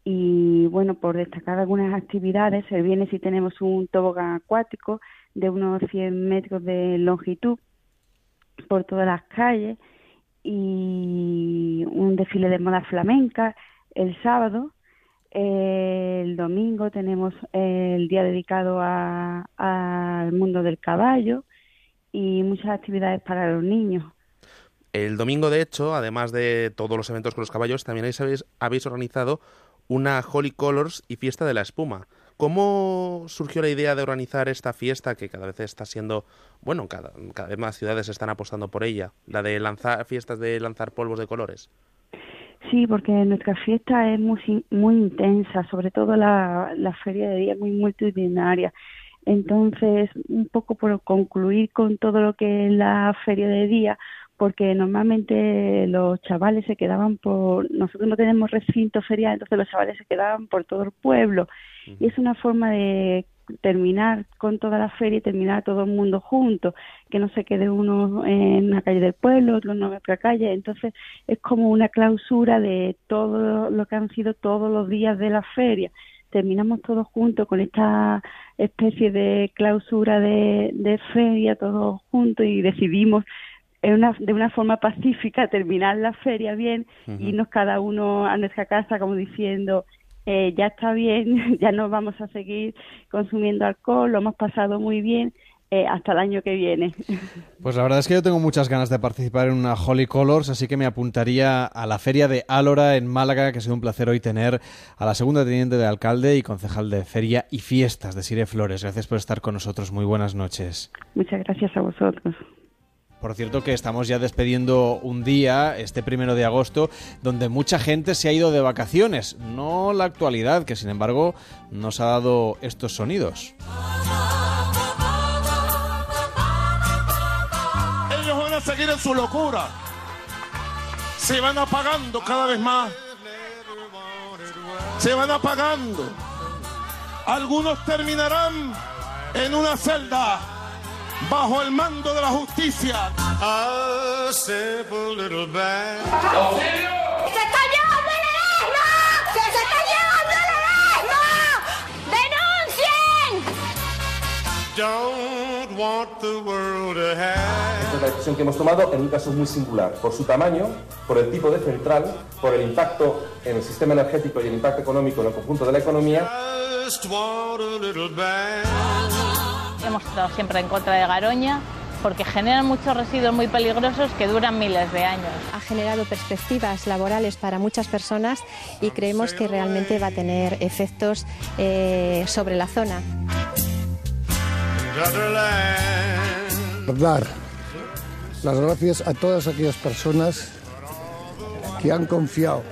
Y bueno, por destacar algunas actividades, el viernes sí tenemos un tobogán acuático de unos 100 metros de longitud por todas las calles y un desfile de moda flamenca el sábado. El domingo tenemos el día dedicado al mundo del caballo y muchas actividades para los niños. El domingo, de hecho, además de todos los eventos con los caballos, también habéis, habéis organizado una Holy Colors y Fiesta de la Espuma. ¿Cómo surgió la idea de organizar esta fiesta que cada vez está siendo, bueno, cada, cada vez más ciudades están apostando por ella, la de lanzar fiestas de lanzar polvos de colores? Sí, porque nuestra fiesta es muy, muy intensa, sobre todo la, la feria de día es muy multitudinaria. Entonces, un poco por concluir con todo lo que es la feria de día, porque normalmente los chavales se quedaban por, nosotros no tenemos recinto ferial, entonces los chavales se quedaban por todo el pueblo y es una forma de terminar con toda la feria y terminar todo el mundo junto, que no se quede uno en una calle del pueblo, otro en otra calle. Entonces es como una clausura de todo lo que han sido todos los días de la feria. Terminamos todos juntos con esta especie de clausura de, de feria, todos juntos y decidimos una, de una forma pacífica terminar la feria bien, y irnos cada uno a nuestra casa como diciendo eh, ya está bien, ya no vamos a seguir consumiendo alcohol, lo hemos pasado muy bien. Eh, hasta el año que viene. Pues la verdad es que yo tengo muchas ganas de participar en una Holy Colors, así que me apuntaría a la feria de Álora en Málaga, que ha sido un placer hoy tener a la segunda teniente de alcalde y concejal de Feria y Fiestas de Sire Flores. Gracias por estar con nosotros. Muy buenas noches. Muchas gracias a vosotros. Por cierto que estamos ya despidiendo un día, este primero de agosto, donde mucha gente se ha ido de vacaciones, no la actualidad, que sin embargo nos ha dado estos sonidos. Ellos van a seguir en su locura. Se van apagando cada vez más. Se van apagando. Algunos terminarán en una celda bajo el mando de la justicia. ¡Se cayó ¡Se está llevando el Ledesma! ¡Denuncien! Esta es la decisión que hemos tomado en un caso muy singular, por su tamaño, por el tipo de central, por el impacto en el sistema energético y el impacto económico en el conjunto de la economía. Hemos estado siempre en contra de Garoña porque generan muchos residuos muy peligrosos que duran miles de años. Ha generado perspectivas laborales para muchas personas y creemos que realmente va a tener efectos eh, sobre la zona. Dar las gracias a todas aquellas personas que han confiado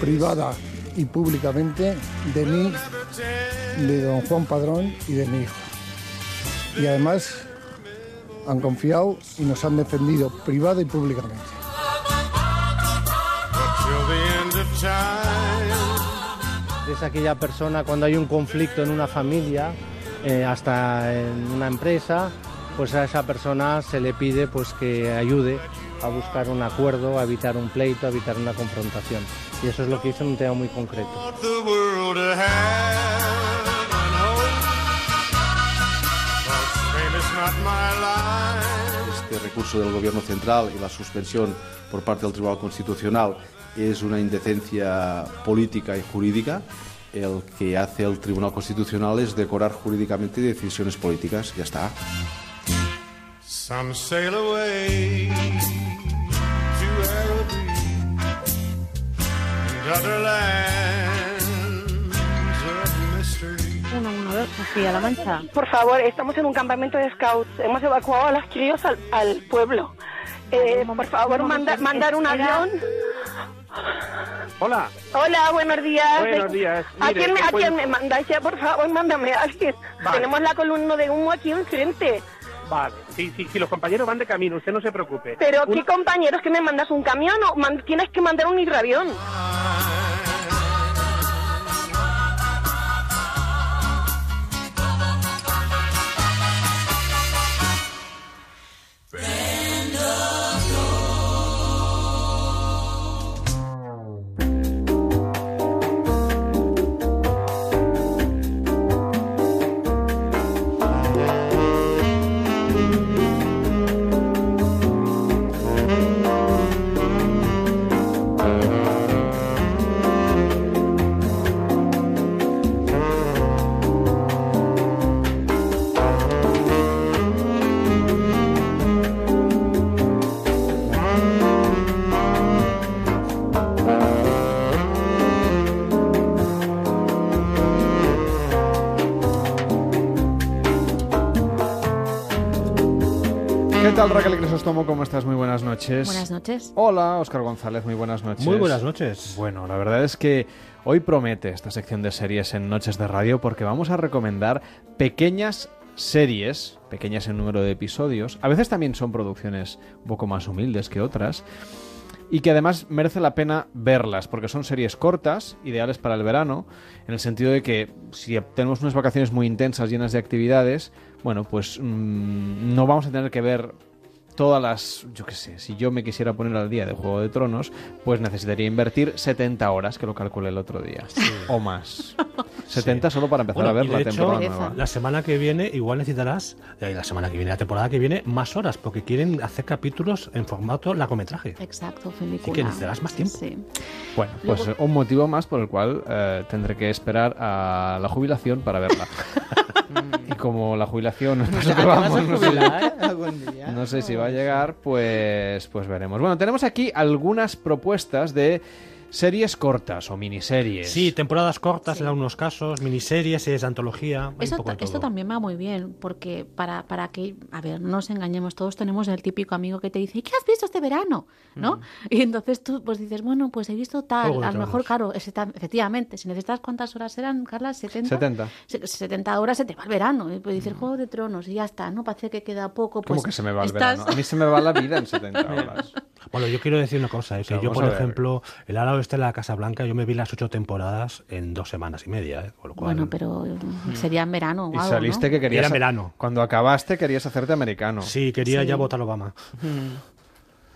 privada y públicamente de mí, de don Juan Padrón y de mi hijo. Y además han confiado y nos han defendido privada y públicamente. Es aquella persona cuando hay un conflicto en una familia, eh, hasta en una empresa, pues a esa persona se le pide pues que ayude a buscar un acuerdo, a evitar un pleito, a evitar una confrontación. Y eso es lo que hizo en un tema muy concreto. Este recurso del Gobierno central y la suspensión por parte del Tribunal Constitucional es una indecencia política y jurídica. El que hace el Tribunal Constitucional es decorar jurídicamente decisiones políticas. Ya está. Some sail away to Araby and other lands of mystery. Uno, uno, dos, Castilla-La Mancha. Por favor, estamos en un campamento de scouts. Hemos evacuado a los críos al, al pueblo. Eh, por favor, manda- mandar un avión. Hola. Hola, buenos días. Buenos días. ¿A Mire, quién, me, ¿me a puede- quién me mandáis ya? Por favor, mándame a alguien. Vale. Tenemos la columna de humo aquí enfrente. Vale, sí, sí, sí, los compañeros van de camino, usted no se preocupe. Pero, Un- ¿qué compañeros que me mandas un camión o man- tienes que mandar un hidroavión? Crisostomo? ¿Cómo estás? Muy buenas noches. Buenas noches. Hola, Óscar González, muy buenas noches. Muy buenas noches. Bueno, la verdad es que hoy promete esta sección de series en Noches de Radio porque vamos a recomendar pequeñas series, pequeñas en número de episodios. A veces también son producciones un poco más humildes que otras. y que además merece la pena verlas, porque son series cortas, ideales para el verano, en el sentido de que si tenemos unas vacaciones muy intensas, llenas de actividades, bueno, pues mmm, no vamos a tener que ver todas las, yo qué sé, si yo me quisiera poner al día de Juego de Tronos, pues necesitaría invertir 70 horas, que lo calculé el otro día, o más. 70 solo para empezar Bueno, a ver y de la hecho, temporada nueva. La semana que viene igual necesitarás, eh, la semana que viene, la temporada que viene, más horas, porque quieren hacer capítulos en formato largometraje. Exacto, Así película. que necesitarás más tiempo. Sí. Bueno, pues Luego- un motivo más por el cual eh, tendré que esperar a la jubilación para verla. y como la jubilación no ¿Te sé, vamos, no sé- jubilar algún día? no sé si va a llegar, pues, pues veremos. Bueno, tenemos aquí algunas propuestas de series cortas o miniseries. Sí, temporadas cortas en algunos casos, miniseries, series de antología, hay Eso un poco esto también va muy bien, porque para, para que, a ver, no nos engañemos, todos tenemos el típico amigo que te dice, ¿y qué has visto este verano? ¿No? Y entonces tú pues dices, bueno, pues he visto tal, a lo mejor, claro, efectivamente, si necesitas cuántas horas eran, Carla, 70. 70. Se- 70 horas se te va el verano, y pues dices Juego de Tronos y ya está, ¿no? Parece que queda poco. ¿Cómo Pues que se me va el estás- verano? A mí se me va la vida en 70 horas. Bueno, yo quiero decir una cosa, es que Claro, yo, por ejemplo, el ala oeste de la Casa Blanca, yo me vi las ocho temporadas en dos semanas y media, ¿eh? Con lo cual... Bueno, pero mm, sería en verano o Y algo, saliste ¿no? que querías... Era en verano. Cuando acabaste querías hacerte americano. Sí, quería Sí. ya votar Obama.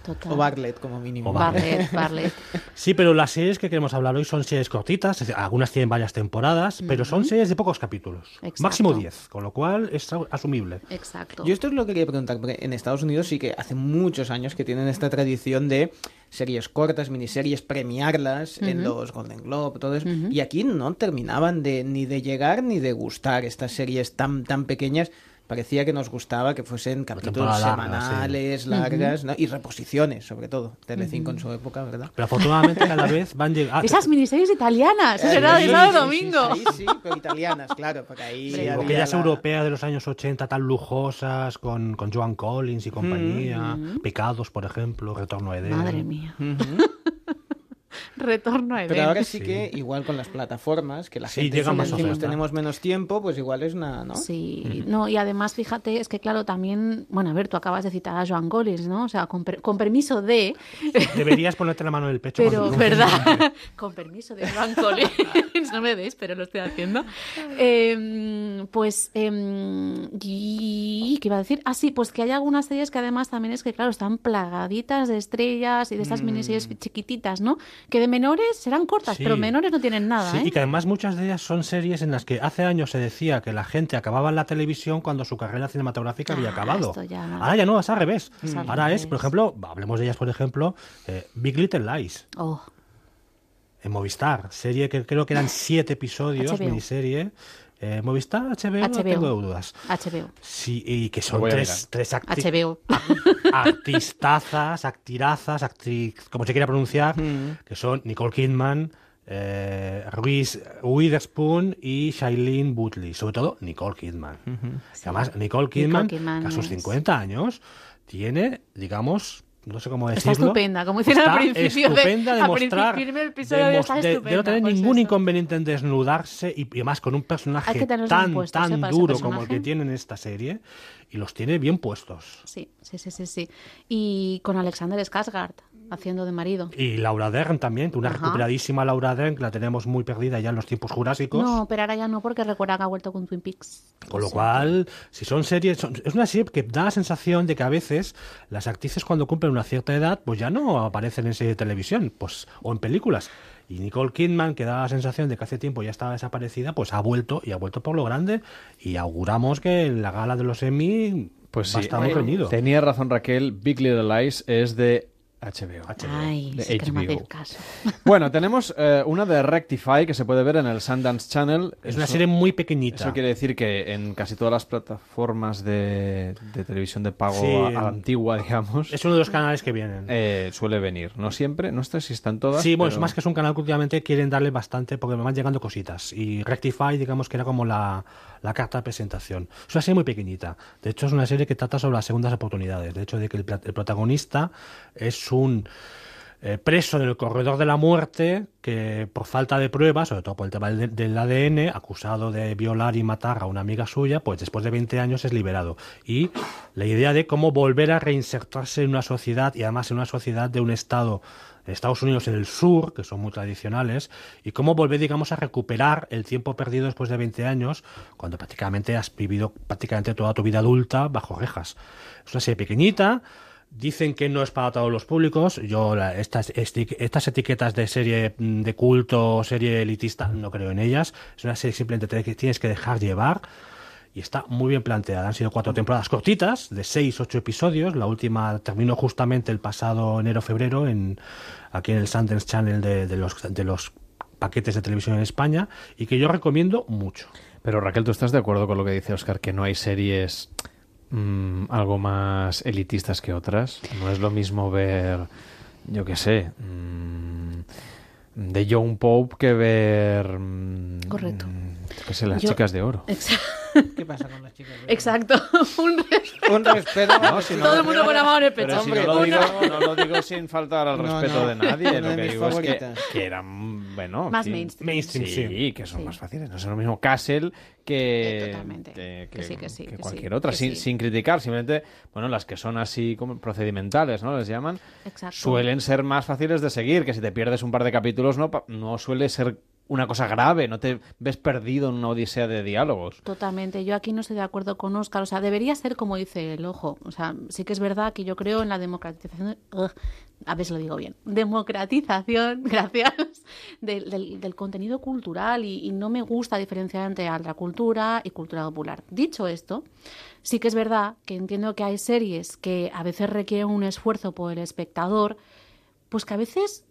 Total. O Bartlett, como mínimo. O Bartlett. Bartlett. Sí, pero las series que queremos hablar hoy son series cortitas, es decir, algunas tienen varias temporadas, pero son series de pocos capítulos. Exacto. Máximo 10, con lo cual es asumible. Exacto. Yo esto es lo que quería preguntar, porque en Estados Unidos sí que hace muchos años que tienen esta tradición de series cortas, miniseries, premiarlas en los Golden Globe, todo eso. Y aquí no terminaban de ni de llegar ni de gustar estas series tan, tan pequeñas. Parecía que nos gustaba que fuesen capítulos larga, semanales, sí. largas, Ujú. ¿no? y reposiciones, sobre todo. Telecinco en Ujú. su época, ¿verdad? Pero afortunadamente cada vez van llegando... Esas miniseries italianas, eso Eh, era de sí, sábado sí, domingo. Sí, sí, sí, pero italianas, claro, porque ahí Sí, aquellas la- europeas de los años 80 tan lujosas, con, con Joan Collins y compañía, Pecados, por ejemplo, Retorno a Edén. Madre mía. Retorno a Edén. Pero ahora sí, que, igual con las plataformas, que la Sí, gente llega si más decimos tenemos menos tiempo, pues igual es una, ¿no? Sí, no, y además fíjate, es que claro, también, bueno, a ver, tú acabas de citar a Joan Collins, ¿no? O sea, con, per- con permiso de, Deberías ponerte la mano en el pecho. pero, ¿verdad? con permiso de Joan No me deis, pero lo estoy haciendo. Eh, pues, eh, y, ¿qué iba a decir? Ah, sí, pues que hay algunas series que además también es que, claro, están plagaditas de estrellas y de estas Mm. miniseries chiquititas, ¿no? Que de menores serán cortas, Sí. pero menores no tienen nada, Sí, ¿eh? y que además muchas de ellas son series en las que hace años se decía que la gente acababa en la televisión cuando su carrera cinematográfica había Ah, acabado. esto ya no. Ahora ya no, es al revés. Es al Ahora es, por ejemplo, hablemos de ellas, por ejemplo, eh, Big Little Lies Oh, en Movistar, serie que creo que eran siete episodios, HBO. miniserie. Eh, Movistar, HBO, no tengo dudas. HBO. Sí, y que son tres, tres acti- HBO. artistazas, actirazas, actriz, como se quiera pronunciar, que son Nicole Kidman, eh, Reese Witherspoon y Shailene Woodley. Sobre todo Nicole Kidman. Y Además, Nicole Kidman, Kidman que a sus es- 50 años, tiene, digamos, no sé cómo Está decirlo. estupenda, como hicieron al está principio estupenda de mostrar, de, está no tener pues ningún eso. inconveniente en desnudarse y, y además con un personaje tan, puestos, ¿eh? tan ese duro como el que tiene en esta serie y los tiene bien puestos. Sí, sí, sí, sí, sí. Y con Alexander Skarsgård haciendo de marido. Y Laura Dern también, una Ajá. recuperadísima Laura Dern, que la tenemos muy perdida ya en los tiempos jurásicos. No, pero ahora ya no, porque recuerda que ha vuelto con Twin Peaks. Con lo cual, si son series, son- es una serie que da la sensación de que a veces las actrices cuando cumplen una cierta edad, pues ya no aparecen en serie de televisión, pues, o en películas. Y Nicole Kidman, que da la sensación de que hace tiempo ya estaba desaparecida, pues ha vuelto y ha vuelto por lo grande. Y auguramos que en la gala de los Emmy Pues va a sí, estar muy reñido. tenía razón Raquel, Big Little Lies es de HBO. Ay, de sí que no me HBO. caso. Bueno, tenemos eh, una de Rectify que se puede ver en el Sundance Channel. Es una serie muy pequeñita. Eso quiere decir que en casi todas las plataformas de, de televisión de pago Sí. a, a la antigua, digamos. Es uno de los canales que vienen. eh, suele venir. No siempre, no sé si están todas. Sí, bueno, pero- es más que es un canal que últimamente quieren darle bastante porque me van llegando cositas. Y Rectify, digamos que era como la, la carta de presentación. Es una serie muy pequeñita. De hecho, es una serie que trata sobre las segundas oportunidades. De hecho, de que el, el protagonista es un eh, preso en el corredor de la muerte que por falta de pruebas, sobre todo por el tema del, del ADN, acusado de violar y matar a una amiga suya, pues después de 20 años es liberado. Y la idea de cómo volver a reinsertarse en una sociedad y además en una sociedad de un estado Estados Unidos en el sur, que son muy tradicionales, y cómo volver, digamos, a recuperar el tiempo perdido después de 20 años, cuando prácticamente has vivido prácticamente toda tu vida adulta bajo rejas. Es una serie pequeñita, Dicen que no es para todos los públicos. Yo estas, estas etiquetas de serie mm, de culto, serie elitista, no creo en ellas. Es una serie simplemente te- que tienes que dejar llevar y está muy bien planteada. Han sido cuatro temporadas cortitas, de seis, ocho episodios. La última terminó justamente el pasado enero-febrero en, aquí en el Sundance Channel de, los, de los paquetes de televisión en España y que yo recomiendo mucho. Pero Raquel, ¿tú estás de acuerdo con lo que dice Oscar, que no hay series mm, algo más elitistas que otras? No es lo mismo ver, yo qué sé, mm, de John Pope que ver... mm, Correcto. qué sé, las Yo- chicas de oro. Exa- ¿Qué pasa con las chicas? Exacto. Un respeto. Un respeto. No, si no- Todo el mundo con la mano en el pecho. Pero si hombre. no, lo digo, no lo digo sin faltar al No, respeto no. de nadie. Lo de que digo es que, favoritas. que eran, bueno... Más sí, mainstream. Mainstream, sí, sí. que son Sí. más fáciles. No es lo mismo Castle que, Eh, totalmente. que, Que sí, que sí, que que sí, cualquier otra. sin, criticar, simplemente, bueno, las que son así como procedimentales, ¿no? Les llaman. Exacto. Suelen ser más fáciles de seguir, que si te pierdes un par de capítulos no, no suele ser una cosa grave, no te ves perdido en una odisea de diálogos. Totalmente. Yo aquí no estoy de acuerdo con Oscar. O sea, debería ser como dice el ojo. O sea, sí que es verdad que yo creo en la democratización. Ugh, a ver si lo digo bien. Democratización, gracias, del, del- del contenido cultural. Y, y no me gusta diferenciar entre alta cultura y cultura popular. Dicho esto, sí que es verdad que entiendo que hay series que a veces requieren un esfuerzo por el espectador, pues que a veces.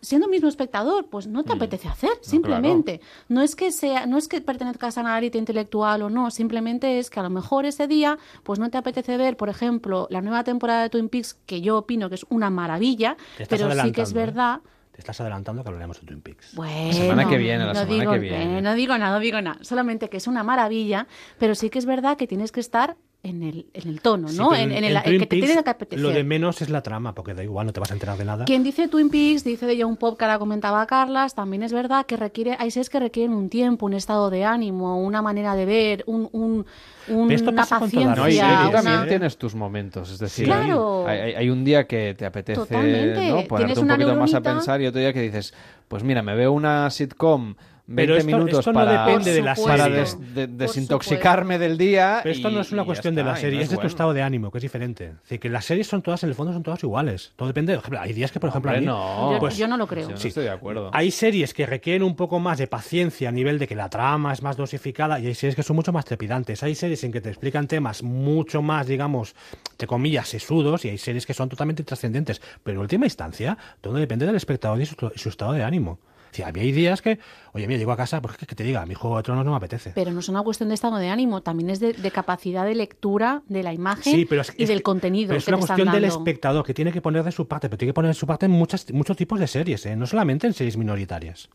Siendo mismo espectador, pues no te apetece hacer, simplemente. No es que sea, no es que pertenezcas a una élite intelectual o no, simplemente es que a lo mejor ese día, pues no te apetece ver, por ejemplo, la nueva temporada de Twin Peaks, que yo opino que es una maravilla, pero sí que es ¿eh? verdad. Te estás adelantando que hablaremos de Twin Peaks. Bueno, semana que viene, la no semana digo, que viene. eh, no digo nada, no digo nada. Solamente que es una maravilla, pero sí que es verdad que tienes que estar en el, en el tono, Sí, ¿no? en, en el, el Twin que te tiene que apetecer. Lo de menos es la trama, porque da igual, no te vas a enterar de nada. Quien dice Twin Peaks, dice de John Pop que ahora comentaba Carlas, también es verdad que requiere, hay series que requieren un tiempo, un estado de ánimo, una manera de ver, un, un, un- Pero esto una pasa paciencia. No, y, y series, tú una- también tienes tus momentos, es decir, Claro. hay, hay- hay un día que te apetece. ¿no? Tienes ponerte un una poquito más a neuronita. pensar y otro día que dices, pues mira, me veo una sitcom 20 Pero esto- minutos esto no para, depende de la para serie. des- de- desintoxicarme del día. Pero esto y- no es una cuestión de la serie, no es de tu estado de ánimo, que es diferente. Es decir, que las series son todas, en el fondo, son todas iguales. Todo depende. Por ejemplo, hay días que, por ejemplo, Hombre, mí- no. Yo, pues, yo no lo creo. Yo no Sí. estoy de acuerdo. Hay series que requieren un poco más de paciencia a nivel de que la trama es más dosificada y hay series que son mucho más trepidantes. Hay series en que te explican temas mucho más, digamos, entre comillas, sesudos y hay series que son totalmente trascendentes. Pero en última instancia, todo depende del espectador y su, y su estado de ánimo. O sea, a mí hay días que, oye, mira, llego a casa, pues que, que te diga, mi juego de tronos no me apetece. Pero no es una cuestión de estado de ánimo, también es de, de capacidad de lectura de la imagen Sí, pero es- y es del contenido. Pero es que una te están cuestión del dando. espectador que tiene que poner de su parte, pero tiene que poner de su parte en muchas, muchos tipos de series, ¿eh? no solamente en series minoritarias.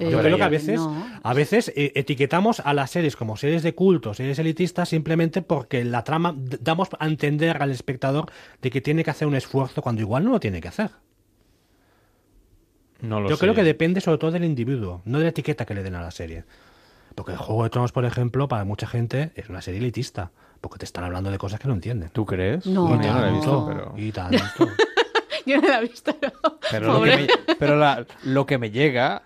Eh, Yo creo que a veces, no. a veces eh, etiquetamos a las series como series de culto, series elitistas, simplemente porque la trama damos a entender al espectador de que tiene que hacer un esfuerzo cuando igual no lo tiene que hacer. No lo Yo sé. creo que depende sobre todo del individuo, no de la etiqueta que le den a la serie. Porque el Juego de Tronos, por ejemplo, para mucha gente es una serie elitista, porque te están hablando de cosas que no entienden. ¿Tú crees? No. Bueno, yo no la he visto, No. pero... Y tanto. Yo no la he visto. no. Pero, lo que, me, pero la- lo que me llega...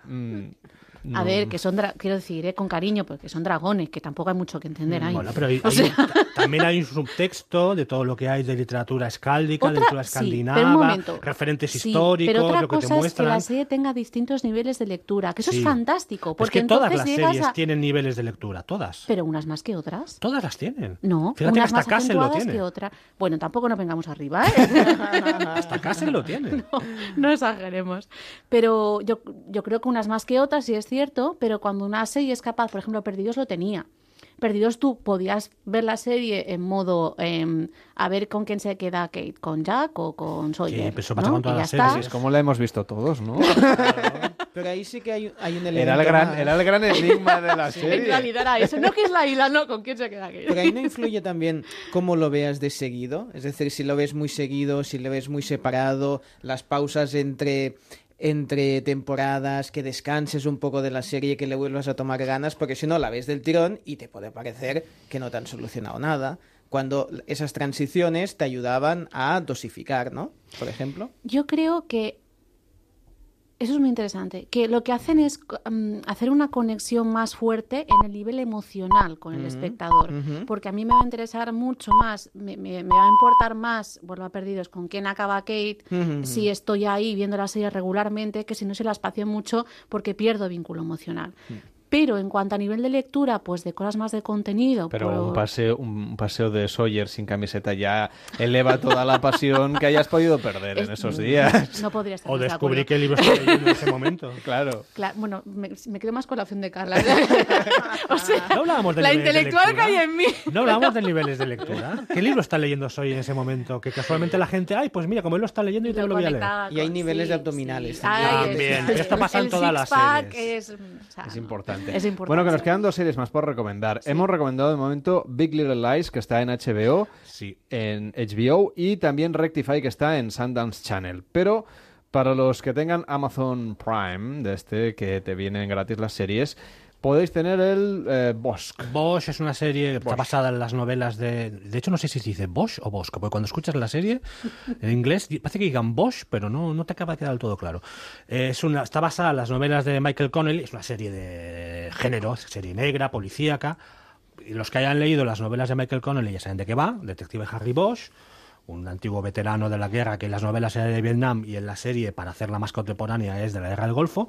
A no- ver, que son, dra- quiero decir, eh, con cariño, porque son dragones, que tampoco hay mucho que entender ahí. Bueno, pero hay- O hay sea, ta- también hay un subtexto de todo lo que hay de literatura escáldica, de Otra- literatura sí, escandinava, momento. referentes Sí, históricos, pero otra lo que te cosa es que muestran. la serie tenga distintos niveles de lectura, que eso Sí. es fantástico, es porque que todas las series a... tienen niveles de lectura, todas. Pero unas más que otras. Todas las tienen. No, Fíjate que unas hasta más lo tiene. que otras. Bueno, tampoco nos vengamos arriba, ¿eh? Hasta Castle lo tiene. no exageremos. Pero yo, yo creo que unas más que otras, sí es cierto, pero cuando una serie es capaz, por ejemplo, Perdidos lo tenía. Perdidos tú podías ver la serie en modo em, a ver con quién se queda Kate, con Jack o con Sawyer. pero eso pasa ¿no? con todas las series. Es como la hemos visto todos, ¿no? Pero ahí sí que hay, hay un elemento Era el, gran, más. era el gran enigma de la En serie. realidad era eso. No que es la isla, no. ¿Con quién se queda aquello? Pero ahí no influye también cómo lo veas de seguido. Es decir, si lo ves muy seguido, si lo ves muy separado, las pausas entre entre temporadas, que descanses un poco de la serie, que le vuelvas a tomar ganas, porque si no la ves del tirón y te puede parecer que no te han solucionado nada. Cuando esas transiciones te ayudaban a dosificar, ¿no? Por ejemplo. Yo creo que eso es muy interesante, que lo que hacen es mm, hacer una conexión más fuerte en el nivel emocional con el espectador, porque a mí me va a interesar mucho más, me, me- me va a importar más, vuelvo a perdidos, con quién acaba Kate, si estoy ahí viendo la serie regularmente, que si no se la espacio mucho porque pierdo vínculo emocional. Pero en cuanto a nivel de lectura, pues de cosas más de contenido, Pero por- un paseo, un paseo de Sawyer sin camiseta ya eleva toda la pasión que hayas podido perder en Es- esos días. No podría estar O de descubrí qué libro estaba leyendo en ese momento. Claro. Cla- bueno, me, me quedo más con la opción de Carla. o sea, No hablábamos de la niveles de intelectual que hay en mí. No hablamos de niveles de lectura. ¿Qué libro está leyendo hoy en ese momento? Que casualmente la gente, ay, pues mira, como él lo está leyendo, yo también lo voy a leer. Y hay niveles sí, de abdominales. sí. también. Ay, También, es- pero esto pasa en todas las series. Es, o sea, Es importante. Es importante. Bueno, que nos quedan dos series más por recomendar. Hemos recomendado de momento Big Little Lies, que está en HBO, Sí. en HBO, y también Rectify, que está en Sundance Channel. Pero para los que tengan Amazon Prime, de este que te vienen gratis las series, podéis tener el eh, Bosque. Bosch es una serie que está Bosch. basada en las novelas de... De hecho, no sé si se dice Bosch o Bosco, porque cuando escuchas la serie, en inglés parece que digan Bosch, pero no, no te acaba de quedar del todo claro. Eh, Es una, está basada en las novelas de Michael Connelly, es una serie de género, serie negra, policíaca. Los que hayan leído las novelas de Michael Connelly ya saben de qué va, detective Harry Bosch, un antiguo veterano de la guerra que en las novelas era de Vietnam y en la serie, para hacerla más contemporánea, es de la guerra del Golfo.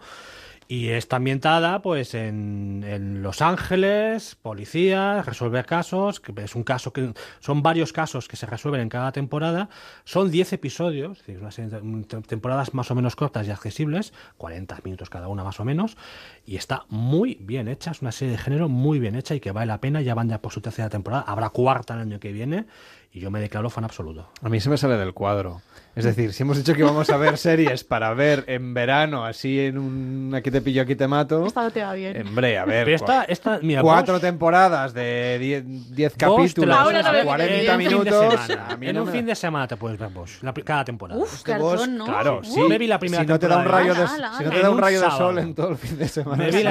Y está ambientada pues en, Los Ángeles, policías, resolver casos, que es un caso que son varios casos que se resuelven en cada temporada. Son 10 episodios, es decir, una serie de- un- temporadas más o menos cortas y accesibles, 40 minutos cada una más o menos, y está muy bien hecha, es una serie de género muy bien hecha y que vale la pena, ya van ya por su tercera temporada, habrá cuarta el año que viene y yo me declaro fan absoluto. A mí se me sale del cuadro. Es decir, si hemos dicho que vamos a ver series para ver en verano, así en un aquí te pillo, aquí te mato. Esta no te va bien. Hombre, a ver. Pero esta- cua- esta- mira, cuatro Bosch- temporada de 10 Bosch te la capítulos, ver 40 en un fin de minutos. semana. En no un me- fin de semana te puedes ver la pri- cada temporada. Uf, cartón, ¿no? Claro, sí. Me vi la primera si no te da un temporada rayo de. Ala, si no te da un un rayo de sol en todo el fin de semana. Me vi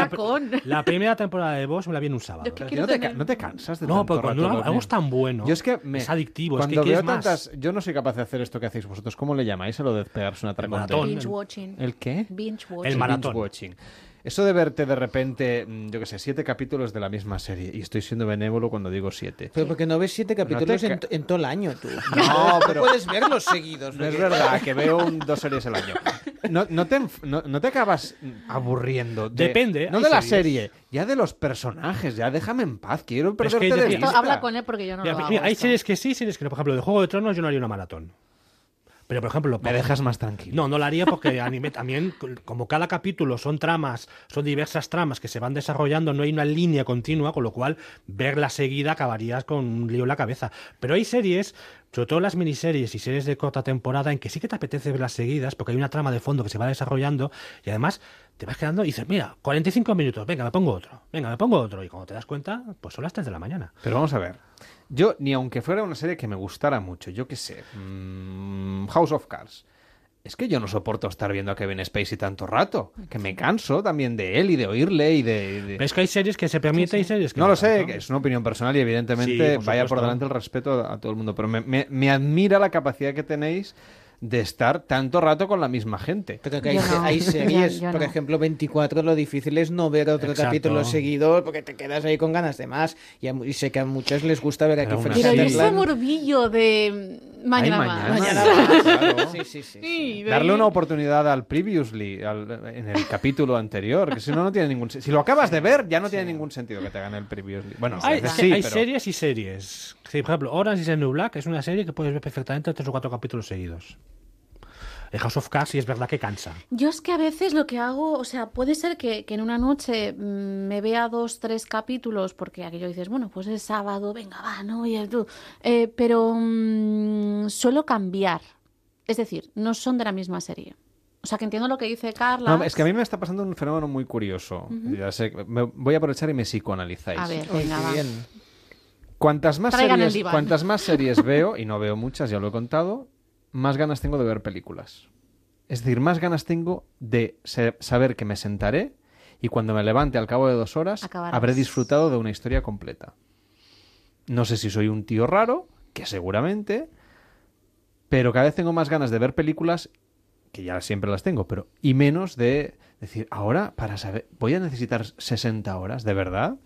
la, primera temporada de Bosch, me la vi en un sábado. Yo que no, te, no te cansas de No, pero cuando algo es tan bueno, Yo es que me, es adictivo, es Cuando que veo tantas, yo no soy capaz de hacer esto que hacéis vosotros. ¿Cómo le llamáis a lo de pegarse una. Binge watching. ¿El qué? Binge watching. El El maratón. binge watching. Eso de verte de repente, mm, yo qué sé, siete capítulos de la misma serie. Y estoy siendo benévolo cuando digo siete. Pero porque no ves siete capítulos te en, todo el año, tú. No, pero- puedes verlos seguidos. No es verdad que veo un- dos series al año. No, no, te, no, no te acabas aburriendo. de- Depende, No de la series. serie, ya de los personajes. Ya déjame en paz. Quiero Pero es que perderte de hay- vista. Habla con él porque yo no Mira, lo hago. mira, hay esto. series que sí, series que no. Por ejemplo, de Juego de Tronos yo no haría una maratón. Pero, por ejemplo... Me dejas más tranquilo. No, no la haría porque anime también, como cada capítulo son tramas, son diversas tramas que se van desarrollando, no hay una línea continua, con lo cual verla seguida acabarías con un lío en la cabeza. Pero hay series, sobre todo las miniseries y series de corta temporada, en que sí que te apetece verlas seguidas, porque hay una trama de fondo que se va desarrollando y además te vas quedando y dices, mira, 45 minutos, venga, me pongo otro, venga, me pongo otro. Y cuando te das cuenta, pues son las 3 de la mañana. Pero vamos a ver. Yo, ni aunque fuera una serie que me gustara mucho, yo qué sé, mm, House of Cards. Es que yo no soporto estar viendo a Kevin Spacey tanto rato. Que me canso también de él y de oírle y de... de- Pero es que hay series que se permiten y series que No lo sé, que es una opinión personal y evidentemente Sí, por vaya por delante el respeto a, a todo el mundo. Pero me, me- me admira la capacidad que tenéis de estar tanto rato con la misma gente. Pero que hay, no. series, Yo- yo por no. ejemplo, 24, lo difícil es no ver otro Exacto. capítulo seguido porque te quedas ahí con ganas de más. Y, a y sé que a muchos les gusta ver aquí Pero aún Frank Pero Sí. ese Sutherland. morbillo de mañana, Ay, más. mañana. Claro. más. Sí, sí, sí. Sí, de Darle una oportunidad al previously, al- en el capítulo anterior, que si no, no tiene ningún sentido. Si lo acabas de ver, ya no tiene ningún sentido que te hagan el previously. Bueno, a Hay, hay pero... series y series. Sí, por ejemplo, Orange is the New Black es una serie que puedes ver perfectamente tres o cuatro capítulos seguidos. El House of Cards sí es verdad que cansa. Yo es que a veces lo que hago, o sea, puede ser que, que en una noche mm, me vea dos, tres capítulos, porque aquello dices, bueno, pues es sábado, venga, va, no, oye, tú. Eh, pero mm, suelo cambiar. Es decir, no son de la misma serie. O sea, que entiendo lo que dice Carla. No, es que a mí me está pasando un fenómeno muy curioso. Ya sé, me voy a aprovechar y me psicoanalizáis. A ver, venga, va. Cuantas más, Traigan series, cuantas más series veo, y no veo muchas, ya lo he contado, más ganas tengo de ver películas. Es decir, más ganas tengo de saber que me sentaré y cuando me levante al cabo de dos horas Acabarás. habré disfrutado de una historia completa. No sé si soy un tío raro, que seguramente, pero cada vez tengo más ganas de ver películas, que ya siempre las tengo, pero y menos de decir, ahora para saber, voy a necesitar 60 horas, ¿de verdad?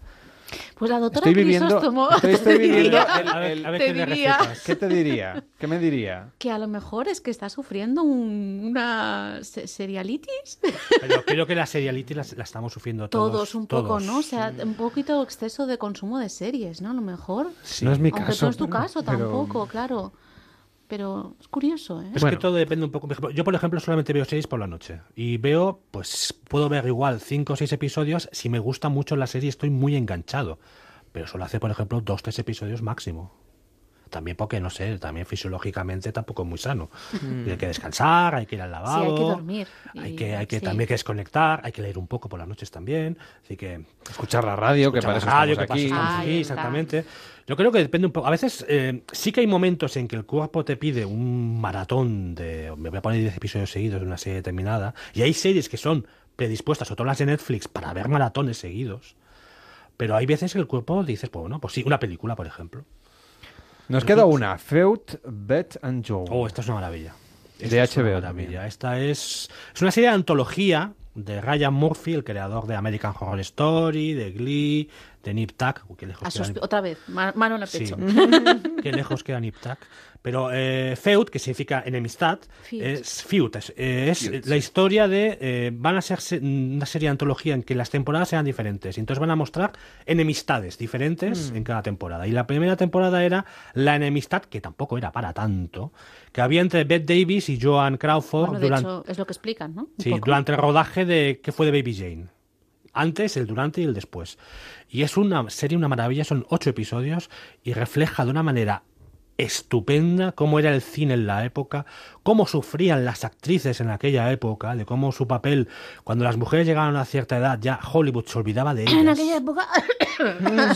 Pues la doctora Estoy viviendo, Crisóstomo estoy, estoy te viviendo diría- el- A ver- el- a ver te qué le diría-. ¿Qué te diría? ¿Qué me diría? que a lo mejor es que está sufriendo un- una se- serialitis. Pero creo que la seriality la, la estamos sufriendo todos. Todos un poco, todos. ¿no? O sea, un poquito exceso de consumo de series, ¿no? A lo mejor. No es mi Aunque caso, no es tu pero- caso pero- tampoco, claro. Pero es curioso, ¿eh? Es que todo depende un poco. Por ejemplo, Yo, por ejemplo, solamente veo series por la noche. Y veo, pues, puedo ver igual cinco o seis episodios. Si me gusta mucho la serie, estoy muy enganchado. Pero suelo hacer, por ejemplo, dos, tres episodios máximo. También porque, no sé, también fisiológicamente tampoco es muy sano. Mm. Hay que descansar, hay que ir al Sí, lavabo. hay que dormir. Hay que, hay que sí. también que desconectar, hay que leer un poco por las noches también. Así que Escuchar la radio, que escuchar para la eso radio, estamos que para aquí. estamos exactamente. Yo creo que depende un poco. A veces eh, sí que hay momentos en que el cuerpo te pide un maratón de. Me voy a poner 10 episodios seguidos de una serie determinada. Y hay series que son predispuestas, sobre todo las de Netflix, para ver maratones seguidos. Pero hay veces que el cuerpo dices, pues bueno, pues sí, una película, por ejemplo. Nos queda una, Feud, Beth and Joe. Oh, esta es una maravilla. De Esta es una HBO maravilla. Esta es, es una serie de antología de Ryan Murphy, el creador de American Horror Story, de Glee, de Nip Tuck. Uy, qué lejos queda Nip- otra vez, ma- mano en el Sí. pecho. Qué lejos queda Nip Tuck. Pero eh, Feud, que significa enemistad, Feud. es, Feud, es, eh, es Feud, la historia de... eh, van a ser se- una serie de antología en que las temporadas sean diferentes. Y entonces van a mostrar enemistades diferentes Mm. en cada temporada. Y la primera temporada era la enemistad, que tampoco era para tanto, que había entre Bette Davis y Joan Crawford Bueno, de durante, hecho, es lo que explican, ¿no? Un sí, poco. durante el rodaje de ¿Qué fue de Baby Jane? Antes, el durante y el después. Y es una serie, una maravilla, son ocho episodios y refleja de una manera estupenda cómo era el cine en la época, cómo sufrían las actrices en aquella época, de cómo su papel, cuando las mujeres llegaban a una cierta edad, ya Hollywood se olvidaba de ellas. En aquella época.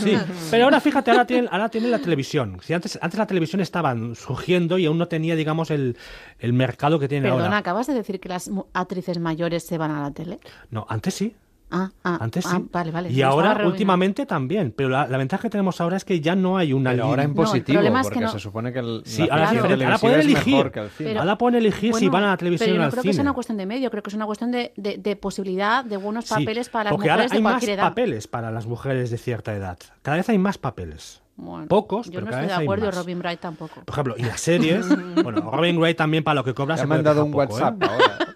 Sí, pero ahora fíjate, ahora tienen, ahora tienen la televisión. Si antes, antes la televisión estaban surgiendo y aún no tenía, digamos, el, el mercado que tiene Perdona, ahora. ¿acabas de decir que las actrices mayores se van a la tele? No, antes sí. Ah, ah, Antes ah, sí. vale, vale. Y ahora, últimamente también. Pero la, la ventaja que tenemos ahora es que ya no hay una. Pero ahora en positivo, problema es que porque no- se supone que el, Sí, la ahora, es diferente. ahora pueden es elegir. mejor que el cine. Pero- ahora pueden elegir si Bueno, van a la televisión pero o yo no al creo cine. que sea una cuestión de medio, creo que es una cuestión de, de- de posibilidad de buenos Sí, papeles para las porque ahora mujeres hay de más cualquier edad. papeles para las mujeres de cierta edad. Cada vez hay más papeles. Bueno, Pocos, yo pero no cada estoy vez de acuerdo más. Robin Wright tampoco. Por ejemplo, y las series. bueno, Robin Wright también para lo que cobra Ya se me han dado un poco, ¿eh? WhatsApp ahora.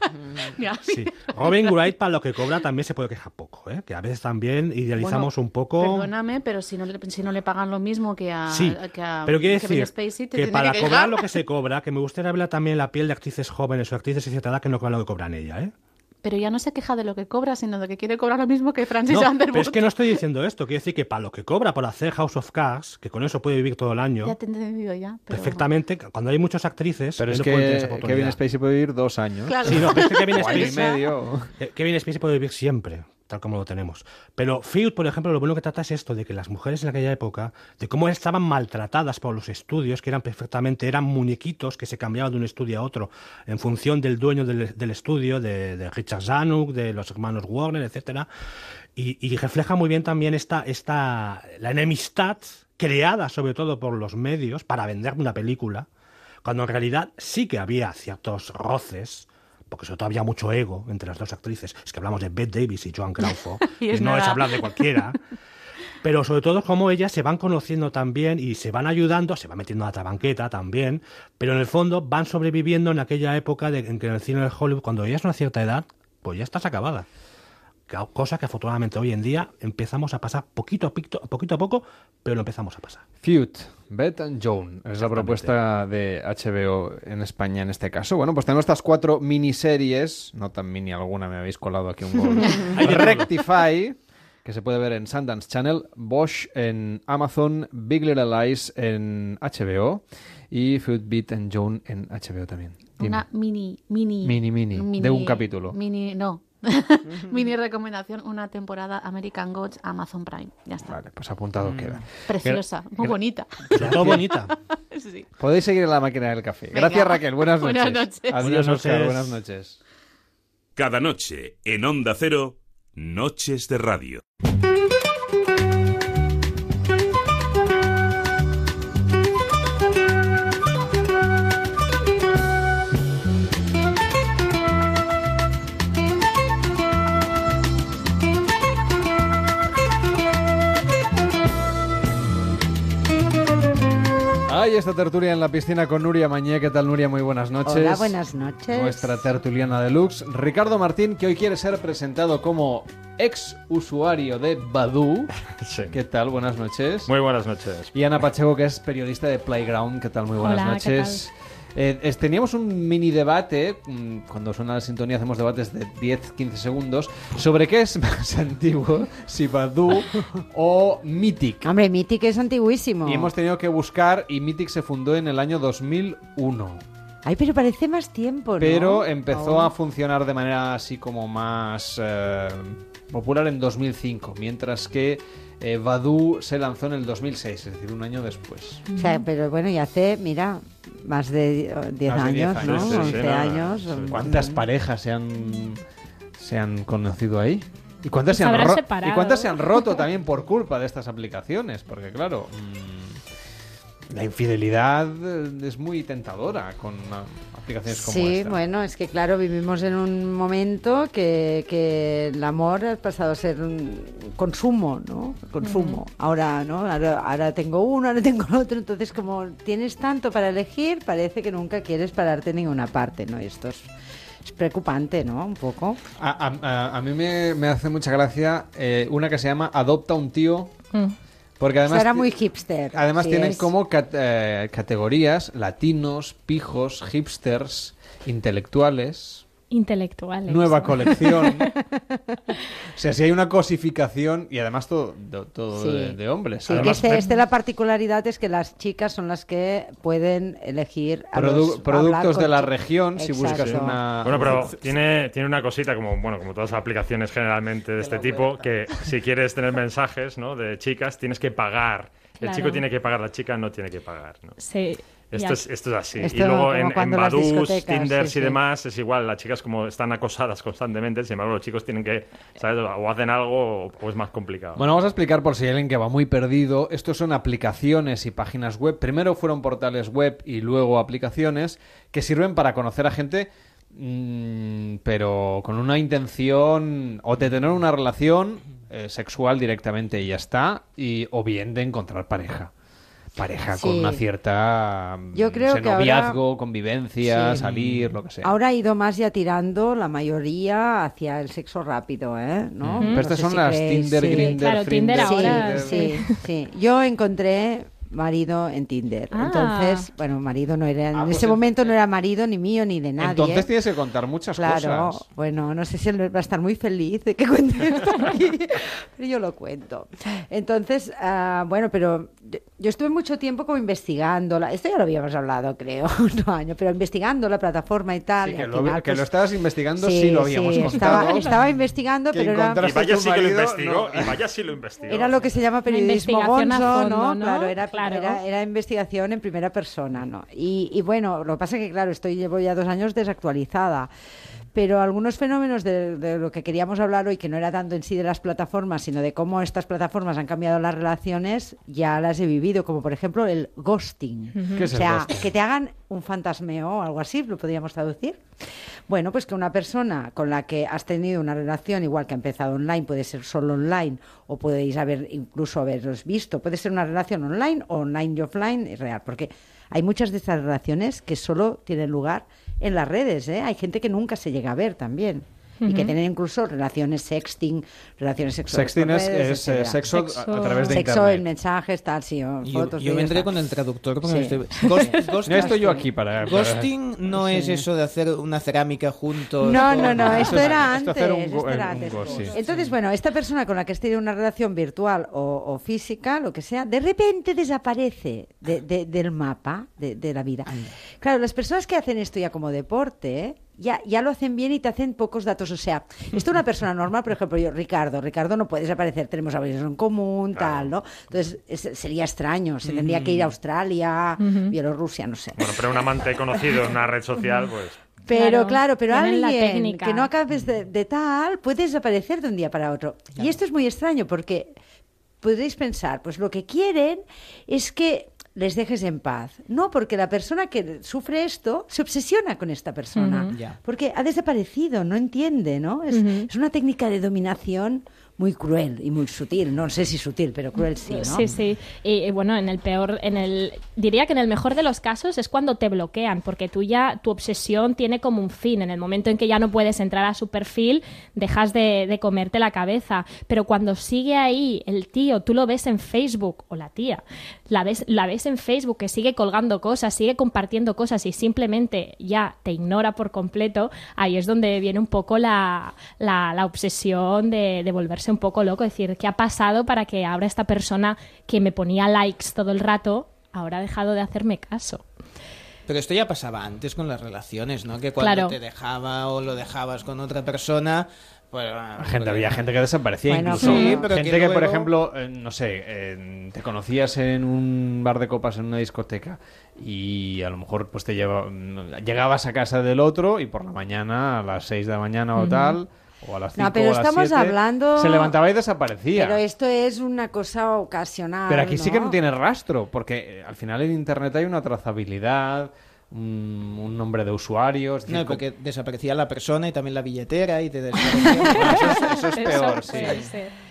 Sí. Robin Wright para lo que cobra también se puede quejar poco, ¿eh? que a veces también idealizamos Bueno, un poco. Perdóname, pero si no, le, si no le pagan lo mismo que a, Sí, que a pero quiere decir Spacey, te que para que cobrar lo que se cobra, que me gustaría verla también la piel de actrices jóvenes o actrices de cierta edad que no cobran lo que cobran ella, ¿eh? Pero ya no se queja de lo que cobra, sino de que quiere cobrar lo mismo que Francis No, Underwood. pero es que no estoy diciendo esto, quiero decir que para lo que cobra por hacer House of Cards, que con eso puede vivir todo el año, Ya te he entendido ya. pero- perfectamente, cuando hay muchas actrices, Pero es no que. Kevin Spacey puede vivir dos años. Claro. Sí, no, pero es que Kevin Spacey, medio. Kevin Spacey puede vivir siempre, tal como lo tenemos. Pero Feud, por ejemplo, lo bueno que trata es esto, de que las mujeres en aquella época, de cómo estaban maltratadas por los estudios, que eran perfectamente, eran muñequitos que se cambiaban de un estudio a otro en función del dueño del, estudio, de, de Richard Zanuck, de los hermanos Warner, etcétera. Y, y refleja muy bien también esta, esta, la enemistad creada sobre todo por los medios para vender una película, cuando en realidad sí que había ciertos roces, porque sobre todo había mucho ego entre las dos actrices. Es que hablamos de Bette Davis y Joan Crawford, Y no es hablar de cualquiera. Pero sobre todo cómo ellas se van conociendo también y se van ayudando, se van metiendo a la banqueta también, pero en el fondo van sobreviviendo en aquella época de, en que en el cine de Hollywood, cuando ya es una cierta edad, pues ya estás acabada. Cosa que afortunadamente hoy en día empezamos a pasar poquito a poquito, poquito a poco, pero lo empezamos a pasar. Feud, Beth and Joan es la propuesta de HBO en España en este caso. Bueno, pues tenemos estas cuatro miniseries, no tan mini alguna, me habéis colado aquí un gol. Rectify, que se puede ver en Sundance Channel, Bosch en Amazon, Big Little Lies en HBO y Food Beat and Joan en HBO también. Dime. Una mini, mini, Mini, mini, de un capítulo. Mini, no. mini recomendación, una temporada American Gods Amazon Prime. Ya está. Vale, pues apuntado queda. Preciosa, muy Gra- bonita. Todo bonita. sí. Podéis seguir en la máquina del café. Venga. Gracias Raquel, buenas noches. Buenas noches. Adiós Buenas noches. buenas noches. Cada noche en Onda Cero, Noches de Radio. Esta tertulia en la piscina con Nuria Mañé. ¿Qué tal, Nuria? Muy buenas noches. Hola, buenas noches. Nuestra tertuliana deluxe. Ricardo Martín, que hoy quiere ser presentado como ex usuario de Badu. ¿Qué tal? Buenas noches. Muy buenas noches. Y Ana Pacheco, que es periodista de Playground. ¿Qué tal? Muy buenas Hola, ¿qué noches. Eh, es- teníamos un mini debate, mm, cuando suena la sintonía hacemos debates de 10-15 segundos, sobre qué es más antiguo, si Badu o Mythic. Hombre, Mythic es antiguísimo. Y hemos tenido que buscar y Mythic se fundó en el año 2001. Ay, pero parece más tiempo, ¿no? Pero empezó Aún. a funcionar de manera así como más eh, popular en 2005, mientras que eh, Badu se lanzó en el 2006, es decir, un año después. O sea, pero bueno, y hace, mira, más de eh, 10 Más de 10 años, ¿no? Sí, sí, sí, 11 no, no. años. ¿Cuántas parejas se han, se han conocido ahí? ¿Y cuántas, Se han. ¿Y cuántas se han roto también por culpa de estas aplicaciones? Porque claro, mm, la infidelidad eh, es muy tentadora con ah, aplicaciones como Sí, esta. bueno, es que claro, vivimos en un momento que, que el amor ha pasado a ser un consumo, ¿no? Consumo. Ahora, ¿no? Ahora, ahora tengo uno, ahora tengo el otro, entonces como tienes tanto para elegir, parece que nunca quieres pararte en ninguna parte, ¿no? Y esto es, es preocupante, ¿no? Un poco. A, a- mí me, me hace mucha gracia eh, una que se llama Adopta un tío. Porque además, Eso era muy hipster. además sí tienen es. como cat- eh, categorías latinos, pijos, hipsters, intelectuales. Intelectuales. Nueva colección. o sea, si hay una cosificación y además todo, do- todo Sí. de, de hombres. Sí, que Además, este, este la particularidad es que las chicas son las que pueden elegir a Produ- los- productos de la región, si buscas una... Bueno, pero tiene, tiene una cosita, como bueno como todas las aplicaciones generalmente de este tipo, que si quieres tener mensajes ¿no? de chicas, tienes que pagar. El chico tiene que pagar, la chica no tiene que pagar. ¿no? Sí. Esto es, esto es así. Esto y luego en, en cuando las Badoo, discotecas, Tinder sí, y sí. demás es igual. Las chicas como están acosadas constantemente, sin embargo los chicos tienen que, ¿sabes? O hacen algo o, o es más complicado. Bueno, vamos a explicar por si hay alguien que va muy perdido. Estos son aplicaciones y páginas web. Primero fueron portales web y luego aplicaciones que sirven para conocer a gente, mm, pero con una intención o de tener una relación eh, sexual directamente y ya está, y, o bien de encontrar pareja. Pareja con una cierta mm, Yo creo que ahora- noviazgo, convivencia, Sí. salir, lo que sea. Ahora ha ido más ya tirando la mayoría hacia el sexo rápido, ¿eh? ¿No? Pero No estas son si las creéis, Tinder, sí. Grindr, Claro, Tinder ahora, Sí, sí. sí. Yo encontré marido en Tinder. Ah. Entonces, bueno, marido no era, en Ah, pues ese en- momento no era marido ni mío ni de nadie. Entonces tienes que contar muchas Claro, cosas. bueno, no sé si él va a estar muy feliz de que cuente esto aquí, pero yo lo cuento. Entonces, ah, bueno, pero yo- estuve mucho tiempo como investigando, la- esto ya lo habíamos hablado, creo, un año, pero investigando la plataforma y tal. Sí, y que al lo, final, que pues, lo estabas investigando, sí, lo habíamos sí, contado. Estaba, estaba investigando, pero era, y vaya sí que lo investigó, no. y vaya sí lo investigó. era lo que se llama periodismo gonzo, fondo, ¿no? ¿no? Claro, era, Claro. Era, era investigación en primera persona, ¿no? Y, y bueno, lo que pasa es que, claro, estoy llevo ya dos años desactualizada. Pero algunos fenómenos de, de lo que queríamos hablar hoy, que no era tanto en sí de las plataformas, sino de cómo estas plataformas han cambiado las relaciones, ya las he vivido, como por ejemplo el ghosting. ¿Qué es o el sea, ghosting? que te hagan un fantasmeo o algo así, lo podríamos traducir. Bueno, pues que una persona con la que has tenido una relación, igual que ha empezado online, puede ser solo online, o podéis haber incluso haberos visto, puede ser una relación online o online y offline, es real, porque hay muchas de estas relaciones que solo tienen lugar en las redes, ¿eh? Hay gente que nunca se llega a ver también. Y que tienen incluso relaciones sexting, relaciones sexuales. Sexting es- redes, es, eh, sexo a- través de Sexo internet. en mensajes, tal, sí, o Yo, fotos. yo vendré con el traductor porque Sí. me estoy... Ghost- ghost- No estoy yo aquí para- para- Ghosting no Sí. es eso de hacer una cerámica juntos. No, con- no, no, esto es- era antes. hacer un esto go- era un antes. ghost, sí. Entonces, bueno, esta persona con la que has tenido una relación virtual o, o física, lo que sea, de repente desaparece de- de- del mapa de, de la vida. Claro, las personas que hacen esto ya como deporte, ya, ya lo hacen bien y te hacen pocos datos. O sea, esto una persona normal, por ejemplo, yo, Ricardo, Ricardo no puede desaparecer, tenemos amigos en común, tal, ¿no? Entonces, es- sería extraño, se tendría que ir a Australia. Bielorrusia, no sé. Bueno, pero un amante conocido en una red social, pues... Pero Claro, claro, pero alguien técnica. que no acabes de, de tal puede desaparecer de un día para otro. Y esto es muy extraño porque podréis pensar, pues lo que quieren es que les dejes en paz. No, porque la persona que sufre esto se obsesiona con esta persona. Porque ha desaparecido, no entiende, ¿no? Es, es una técnica de dominación muy cruel y muy sutil. No sé si sutil, pero cruel sí, ¿no? Sí, sí. Y, y, bueno, en el peor, en el, diría que en el mejor de los casos es cuando te bloquean, porque tú ya, tu obsesión tiene como un fin. En el momento en que ya no puedes entrar a su perfil, dejas de, de comerte la cabeza. Pero cuando sigue ahí el tío, tú lo ves en Facebook, o la tía, la ves, la ves en Facebook que sigue colgando cosas, sigue compartiendo cosas y simplemente ya te ignora por completo, ahí es donde viene un poco la, la, la obsesión de, de volverse un poco loco, decir, ¿qué ha pasado para que ahora esta persona que me ponía likes todo el rato, ahora ha dejado de hacerme caso? Pero esto ya pasaba antes con las relaciones, ¿no? Que cuando Claro. te dejaba o lo dejabas con otra persona, pues... Gente, había gente que desaparecía Bueno, incluso. sí, pero gente que por ejemplo, eh, no sé, eh, te conocías en un bar de copas en una discoteca y a lo mejor pues te lleva, mm, llegabas a casa del otro y por la mañana a las 6 de la mañana o tal o a las 5 No, pero o a las estamos 7, hablando- se levantaba y desaparecía. Pero esto es una cosa ocasional. Pero aquí sí que no ¿no? tiene rastro, porque eh, al final en Internet hay una trazabilidad, un, un nombre de usuario. es decir, No, porque desaparecía la persona y también la billetera y te desaparecía... eso es- eso es peor, sí.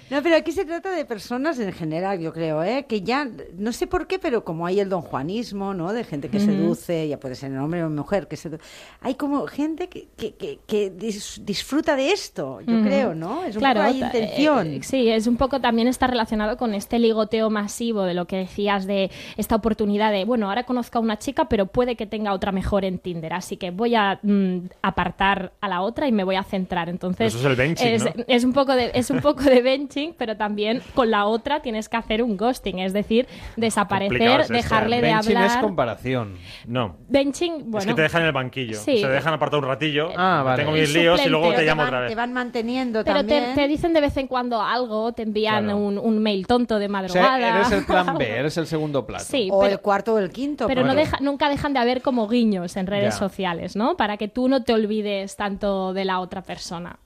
No, pero aquí se trata de personas en general, yo creo, ¿eh? que ya, no sé por qué, pero como hay el don Juanismo, ¿no? De gente que seduce, ya puede ser hombre o mujer, que sedu- hay como gente que, que, que, que dis- disfruta de esto, yo creo, ¿no? Es un Claro, poco hay ta- intención. eh, sí, es un poco también está relacionado con este ligoteo masivo de lo que decías de esta oportunidad de, bueno, ahora conozco a una chica, pero puede que tenga otra mejor en Tinder, así que voy a mm, apartar a la otra y me voy a centrar. Entonces, Eso es el benching, es, ¿no? es un poco de es un poco de benching, pero también con la otra tienes que hacer un ghosting, es decir, desaparecer, es esto, dejarle ¿eh? de Benching hablar. es comparación. No. Benching, bueno, es que te dejan en el banquillo. Sí. Se dejan apartar un ratillo. Ah, vale. Tengo mis líos y luego te llamo van, otra te vez. van manteniendo pero te, también. te dicen de vez en cuando algo, te envían Claro. un, un mail tonto de O madrugada. sea, eres el plan B, eres el segundo plato. Sí, o pero, el cuarto o el quinto. pero no deja, nunca dejan de haber como guiños en redes Ya. sociales, ¿no? Para que tú no te olvides tanto de la otra persona.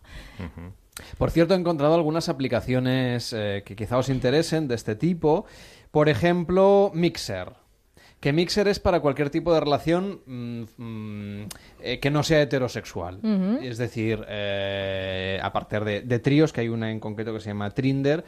Por cierto, he encontrado algunas aplicaciones eh, que quizá os interesen de este tipo. Por ejemplo, Mixer. Que Mixer es para cualquier tipo de relación mm, mm, eh, que no sea heterosexual. Es decir, eh, a partir de, de tríos, que hay una en concreto que se llama Trinder.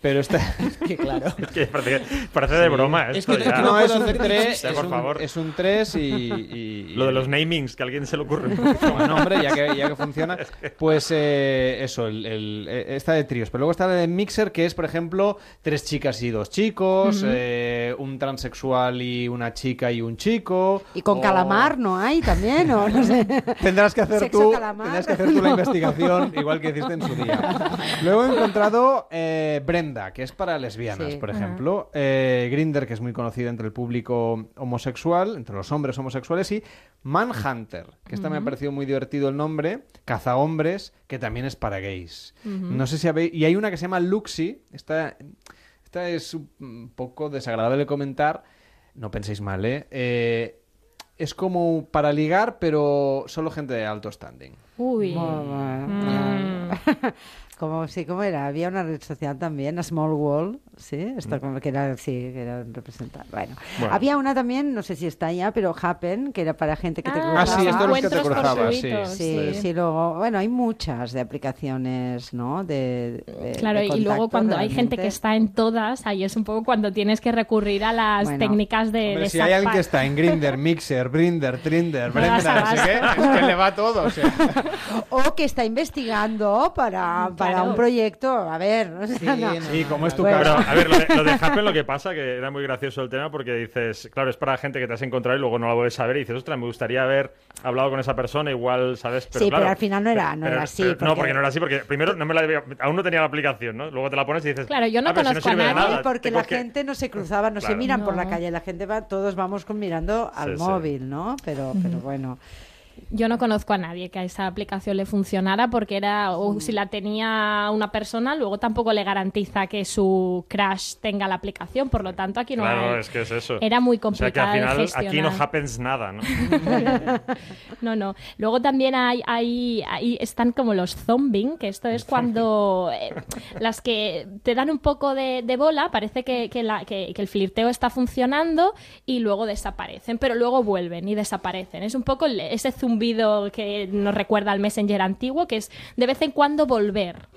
Pero esta... que claro. Es que parece, parece de broma Es esto que- es ya. que no, es un hacer 3, Ya, es, un- es un 3 y, y- Lo de los namings, que a alguien se le ocurre. Bueno, hombre, ya que, ya que funciona, pues eh, eso, el, el- eh, esta de tríos. Pero luego está la de Mixer, que es, por ejemplo, tres chicas y dos chicos, eh, un transexual y una chica y un chico. Y con o- calamar, ¿no hay también? O no sé. Tendrás que hacer Sexo tú, calamar. tendrás que hacer tú la investigación, igual que hiciste en su día. Luego he encontrado eh, Brenda, que es para lesbianas, Sí. por ejemplo. Eh, Grinder, que es muy conocida entre el público homosexual, entre los hombres homosexuales, y Manhunter, que esta me ha parecido muy divertido el nombre, Cazahombres, que también es para gays. No sé si habéis... Y hay una que se llama Luxi, esta, esta es un poco desagradable de comentar, no penséis mal, ¿eh? Eh, es como para ligar, pero solo gente de alto standing. Uy. Mm. Como, sí, ¿cómo era? Había una red social también, a Small World, ¿sí? Esto como que era, sí, que era representar. Bueno. Bueno. Había una también, no sé si está ya, pero Happen, que era para gente que te Ah, cruzaba. Ah, sí, esto es los que te Encuentros cruzabas, sí. Sí, sí. sí, luego, bueno, hay muchas de aplicaciones, ¿no? De, de- Claro, de y luego contacto, cuando hay gente realmente. que está en todas, ahí es un poco cuando tienes que recurrir a las Bueno. técnicas de, Hombre, de si hay alguien que está en Grinder, Mixer, Brinder, Trinder, no sé qué, es que le va todo. O sea. o que está investigando para, para Claro. un proyecto. A ver, no sé, no. Sí, como es tu Bueno. caso. Pero, a ver, lo de, lo de Happen lo que pasa, que era muy gracioso el tema, porque dices, claro, es para gente que te has encontrado y luego no la vuelves a ver y dices, ostras, me gustaría haber hablado con esa persona, igual, ¿sabes? Sí, pero al final no era- no pero- era así, pero- porque- No, porque no era así, porque primero no me la había- aún no tenía la aplicación, ¿no? Luego te la pones y dices, Claro, yo no "Ah, pero si conozco a nadie nada, porque la que-". gente no se cruzaba, no se miran por la calle, la gente va, todos vamos con mirando al sí. móvil, ¿no? Pero, pero bueno. Yo no conozco a nadie que a esa aplicación le funcionara porque era, o si la tenía una persona, luego tampoco le garantiza que su crash tenga la aplicación. Por lo tanto, aquí no Claro, hay. es que es eso. Era muy O sea que complicado al final de aquí no happens nada, ¿no? No, no. Luego también hay, hay, hay- están como los zombing, que esto es cuando eh, las que te dan un poco de, de bola, parece que, que la- que- que el flirteo está funcionando y luego desaparecen, pero luego vuelven y desaparecen. Es un poco el- ese zumbido que nos recuerda al Messenger antiguo, que es de vez en cuando volver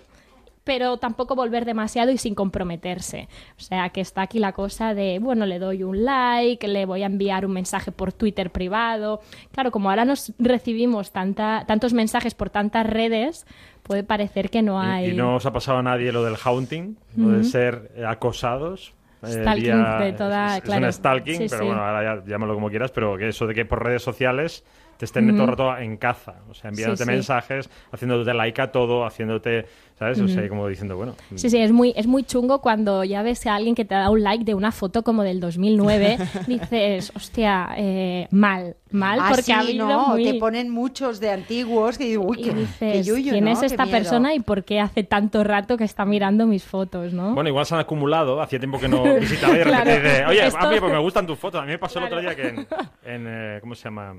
pero tampoco volver demasiado y sin comprometerse. O sea, que está aquí la cosa de, bueno, le doy un like, le voy a enviar un mensaje por Twitter privado. Claro, como ahora nos recibimos tanta, tantos mensajes por tantas redes, puede parecer que no Y- hay... Y, no os ha pasado a nadie lo del haunting, lo de Ujú. ser eh, acosados. eh, Stalking de toda- es, es claro. un stalking, Sí, pero sí. bueno, ahora ya llámalo como quieras, pero que eso de que por redes sociales te estén todo el rato en caza, o sea, enviándote sí. mensajes, haciéndote like a todo, haciéndote, ¿sabes? O sea, como diciendo, bueno, Sí, sí, es muy, es muy chungo cuando ya ves a alguien que te da un like de una foto como del 2009, dices, hostia, eh, mal, mal, Ah, porque sí, ha habido ¿no? muy... Te ponen muchos de antiguos que digo, uy, y qué, dices, qué ¿quién ¿no? es esta persona y por qué hace tanto rato que está mirando mis fotos, no? Bueno, igual se han acumulado, hacía tiempo que no visitaba y de repente Claro. dice, oye, Esto- a mí pues me gustan tus fotos. A mí me pasó Claro. el otro día que en, en, eh, ¿cómo se llama?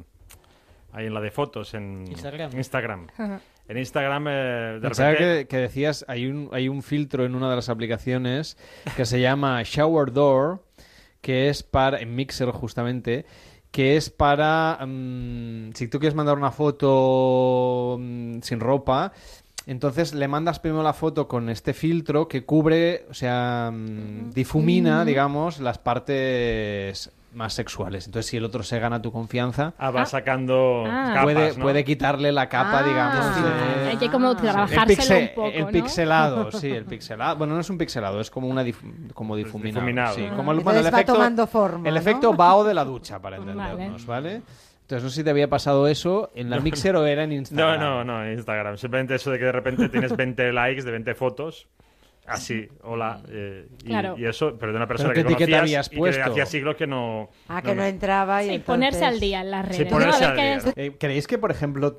Ahí en la de fotos, en Instagram. Instagram. Ajá. En Instagram, eh, de Pensaba repente... que, que decías, hay un, hay un filtro en una de las aplicaciones que se llama Shower Door, que es para, en Mixer justamente, que es para, mm, si tú quieres mandar una foto mm, sin ropa, entonces le mandas primero la foto con este filtro que cubre, o sea, mm, difumina, Mm. digamos, las partes más sexuales. Entonces, si el otro se gana tu confianza, Ah, va sacando Ah. capas, puede, ¿no? puede quitarle la capa, Ah. digamos. de- Hay que como el, trabajárselo pixe- un poco, el ¿no? pixelado, sí, el pixelado. Bueno, no es un pixelado, es como una dif- como difuminado. difuminado, sí, ¿no? como el, Entonces bueno, el va efecto, tomando forma, el ¿no? efecto bao de la ducha, para entendernos, Vale. ¿vale? Entonces, no sé si te había pasado eso en la Mixer o era en No, Instagram. no, no, en Instagram. Simplemente eso de que de repente tienes 20 likes de 20 fotos. Así, hola. eh, y, Claro. y eso, pero de una persona ¿qué que conocías habías y que hacía siglos que no... Ah, que no, entraba y Sí, entonces... ponerse al día en las Sí, redes. ponerse ¿no? A al día. es- Eh, ¿Creéis que, por ejemplo,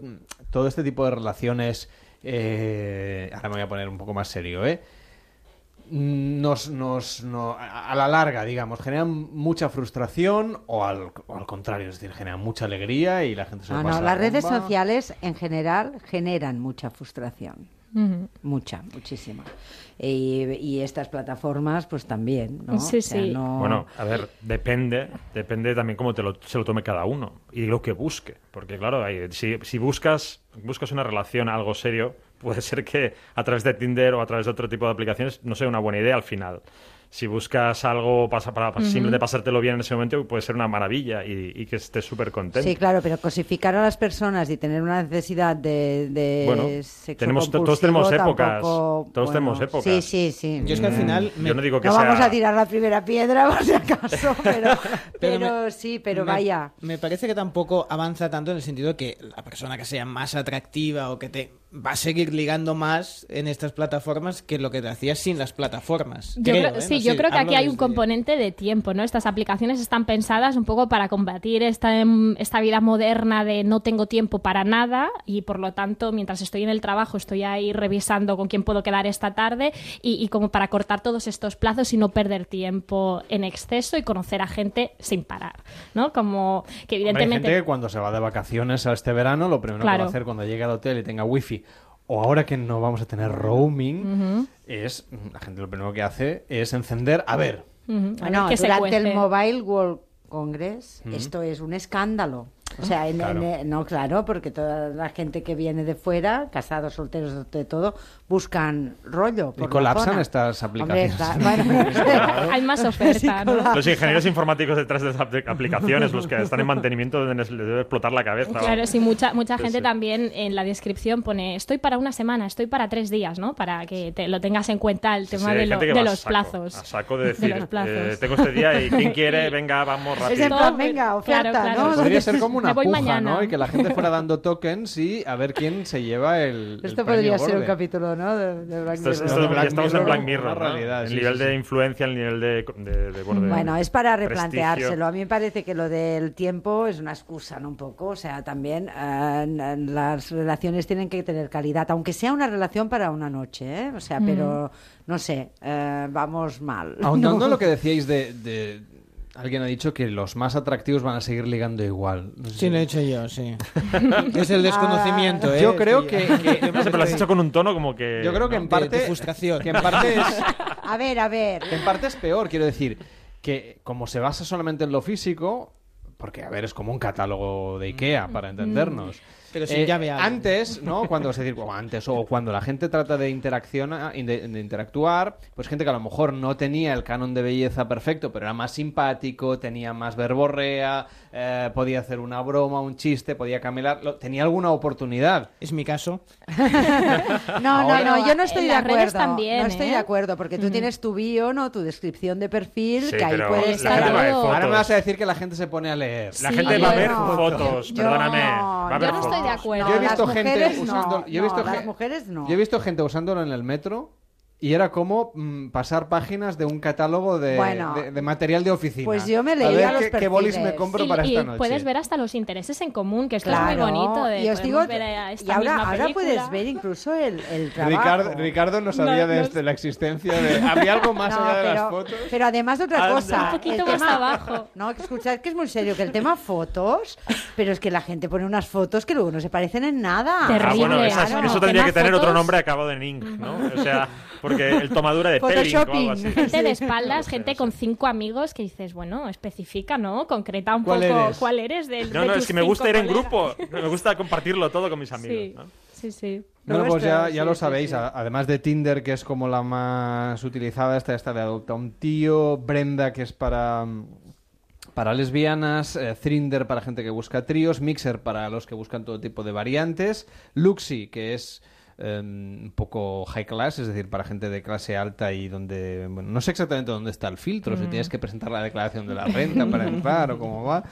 todo este tipo de relaciones, eh, ahora me voy a poner un poco más serio, ¿eh? Nos, nos, no- a la larga, digamos, generan mucha frustración o al, o al contrario, es decir, generan mucha alegría y la gente se lo No, las redes sociales en general generan mucha frustración. Mucha, muchísima. Y, y estas plataformas, pues también, ¿no? Sí, O sea, sí. no- Bueno, a ver, depende, depende también cómo te lo, se lo tome cada uno y lo que busque. Porque claro, hay- si, si buscas, buscas una relación, algo serio, puede ser que a través de Tinder o a través de otro tipo de aplicaciones no sea una buena idea al final. Si buscas algo pasa, para, simplemente pasártelo bien en ese momento, puede ser una maravilla y, y que estés súper contento. Sí, claro, pero cosificar a las personas y tener una necesidad de, de Bueno, sexo tenemos- todos tenemos épocas, tampoco, todos tenemos épocas. Sí, sí, sí. Yo es que al Mm, final Yo no digo que no sea... vamos a tirar la primera piedra, por si acaso, pero, Pero pero, me- sí, pero me- vaya. Me parece que tampoco avanza tanto en el sentido que la persona que sea más atractiva o que te va a seguir ligando más en estas plataformas que lo que te hacías sin las plataformas. Yo creo, creo- ¿eh? sí, No yo sé, creo que aquí hay un desde- componente de tiempo, ¿no? Estas aplicaciones están pensadas un poco para combatir esta, em, esta vida moderna de no tengo tiempo para nada y por lo tanto mientras estoy en el trabajo estoy ahí revisando con quién puedo quedar esta tarde y, y como para cortar todos estos plazos y no perder tiempo en exceso y conocer a gente sin parar, ¿no? Como que Hombre, hay evidentemente... gente que cuando se va de vacaciones a este verano, lo primero que va a hacer cuando llegue al hotel y tenga wifi, o ahora que no vamos a tener roaming, es, la gente lo primero que hace es encender, a ver, ujú. A Bueno, ver qué se durante el. Mobile World Congress, esto es un escándalo. O sea, en- Claro. en- no, claro, porque toda la gente que viene de fuera, casados, solteros, de todo, buscan rollo. Y por la colapsan estas Hombre, aplicaciones. está- bueno, Hay más oferta, ¿no? Los ingenieros informáticos detrás de esas apli- aplicaciones, los que están en mantenimiento, deben- les debe explotar la cabeza. Claro, sí, mucha, mucha Sí, gente sí. también en la descripción pone estoy para una semana, estoy para tres días, ¿no? Para que te lo tengas en cuenta el tema sí, de, lo- los saco, plazos. A saco de decir, los plazos. eh, tengo este día y quien quiere, venga, vamos Es rápido. en plan, venga, oferta, Claro, claro. ¿no? Podría ser como una puja, mañana. ¿no? Y que la gente fuera dando tokens y a ver quién se lleva el. Esto el podría ser un capítulo, ¿no? De, de Black Esto es- Mirror. esto es- Black estamos en Black Mirror, ¿no? realidad, el sí, nivel sí, de sí. influencia, el nivel de, de, de, bueno, de Bueno, es para prestigio. replanteárselo. A mí me parece que lo del tiempo es una excusa, ¿no? Un poco. O sea, también eh, las relaciones tienen que tener calidad, aunque sea una relación para una noche, ¿eh? O sea, Mm. pero no sé, eh, vamos mal. Ahondando No. lo que decíais de, de- Alguien ha dicho que los más atractivos van a seguir ligando igual. No sé Sí, si- lo he hecho yo, sí. es el desconocimiento, ¿eh? Yo creo que, Sí. que- No sé, pero lo has hecho con un tono como que... Yo creo que en De- parte de frustración. que en parte es A ver, a ver. que en parte es peor, quiero decir, que como se basa solamente en lo físico, porque a ver, es como un catálogo de IKEA para entendernos. Mm. Pero sin llave algo. Antes, ¿no? Cuando es decir, o antes o cuando la gente trata de interacción de, interactuar, pues gente que a lo mejor no tenía el canon de belleza perfecto, pero era más simpático, tenía más verborrea, eh, podía hacer una broma, un chiste, podía camelar, lo- tenía alguna oportunidad. Es mi caso. No, no, Ahora- no, yo no estoy de acuerdo. también, no estoy ¿eh? de acuerdo, porque tú Mm. tienes tu bio, ¿no? Tu descripción de perfil, Sí, que ahí puedes fotos. Ahora me vas a decir que la gente se pone a leer. La Sí, gente va a ver fotos, yo- perdóname. Va a yo no estoy de acuerdo. Yo he las visto gente mujeres no, usando- yo he no, visto las mujeres no. Yo he visto gente usándolo en el metro y era como mm, pasar páginas de un catálogo de, Bueno, de- de material de oficina. pues yo me a leía ver los qué, qué bolis me compro Y, para y esta noche. puedes ver hasta los intereses en común, que esto Claro, es muy bonito. De, y os digo, podemos ver a esta y ahora, ahora puedes ver incluso el, el trabajo. Ricardo, Ricardo no sabía No, de, no este- la existencia de... ¿Había algo más No, allá de pero, las fotos? pero además de otra Anda. cosa. Un poquito el más tema- abajo. No, escuchad que es muy serio, que el tema fotos, pero es que la gente pone unas fotos que luego no se parecen en nada. Ah, Terrible, bueno, esas- claro. eso tendría que tener otro nombre acabado en ink, ¿no? O sea, porque el tomadura de pelling o algo así. Gente de espaldas, gente con cinco amigos que dices, bueno, especifica, ¿no? Concreta un ¿Cuál poco eres? cuál eres del No, de no, tus es que me gusta ir en grupo. Me gusta compartirlo todo con mis amigos. Sí, ¿no? sí, sí. Bueno, pues ya, ya sí, lo sabéis, sí. además de Tinder, que es como la más utilizada, está esta de Adopta un tío, Brenda, que es para, para lesbianas, eh, Thrinder para gente que busca tríos, Mixer para los que buscan todo tipo de variantes, Luxi, que es eh, un poco high class, es decir, para gente de clase alta y donde, bueno, no sé exactamente dónde está el filtro, si Mm. tienes que presentar la declaración de la renta para entrar o cómo va.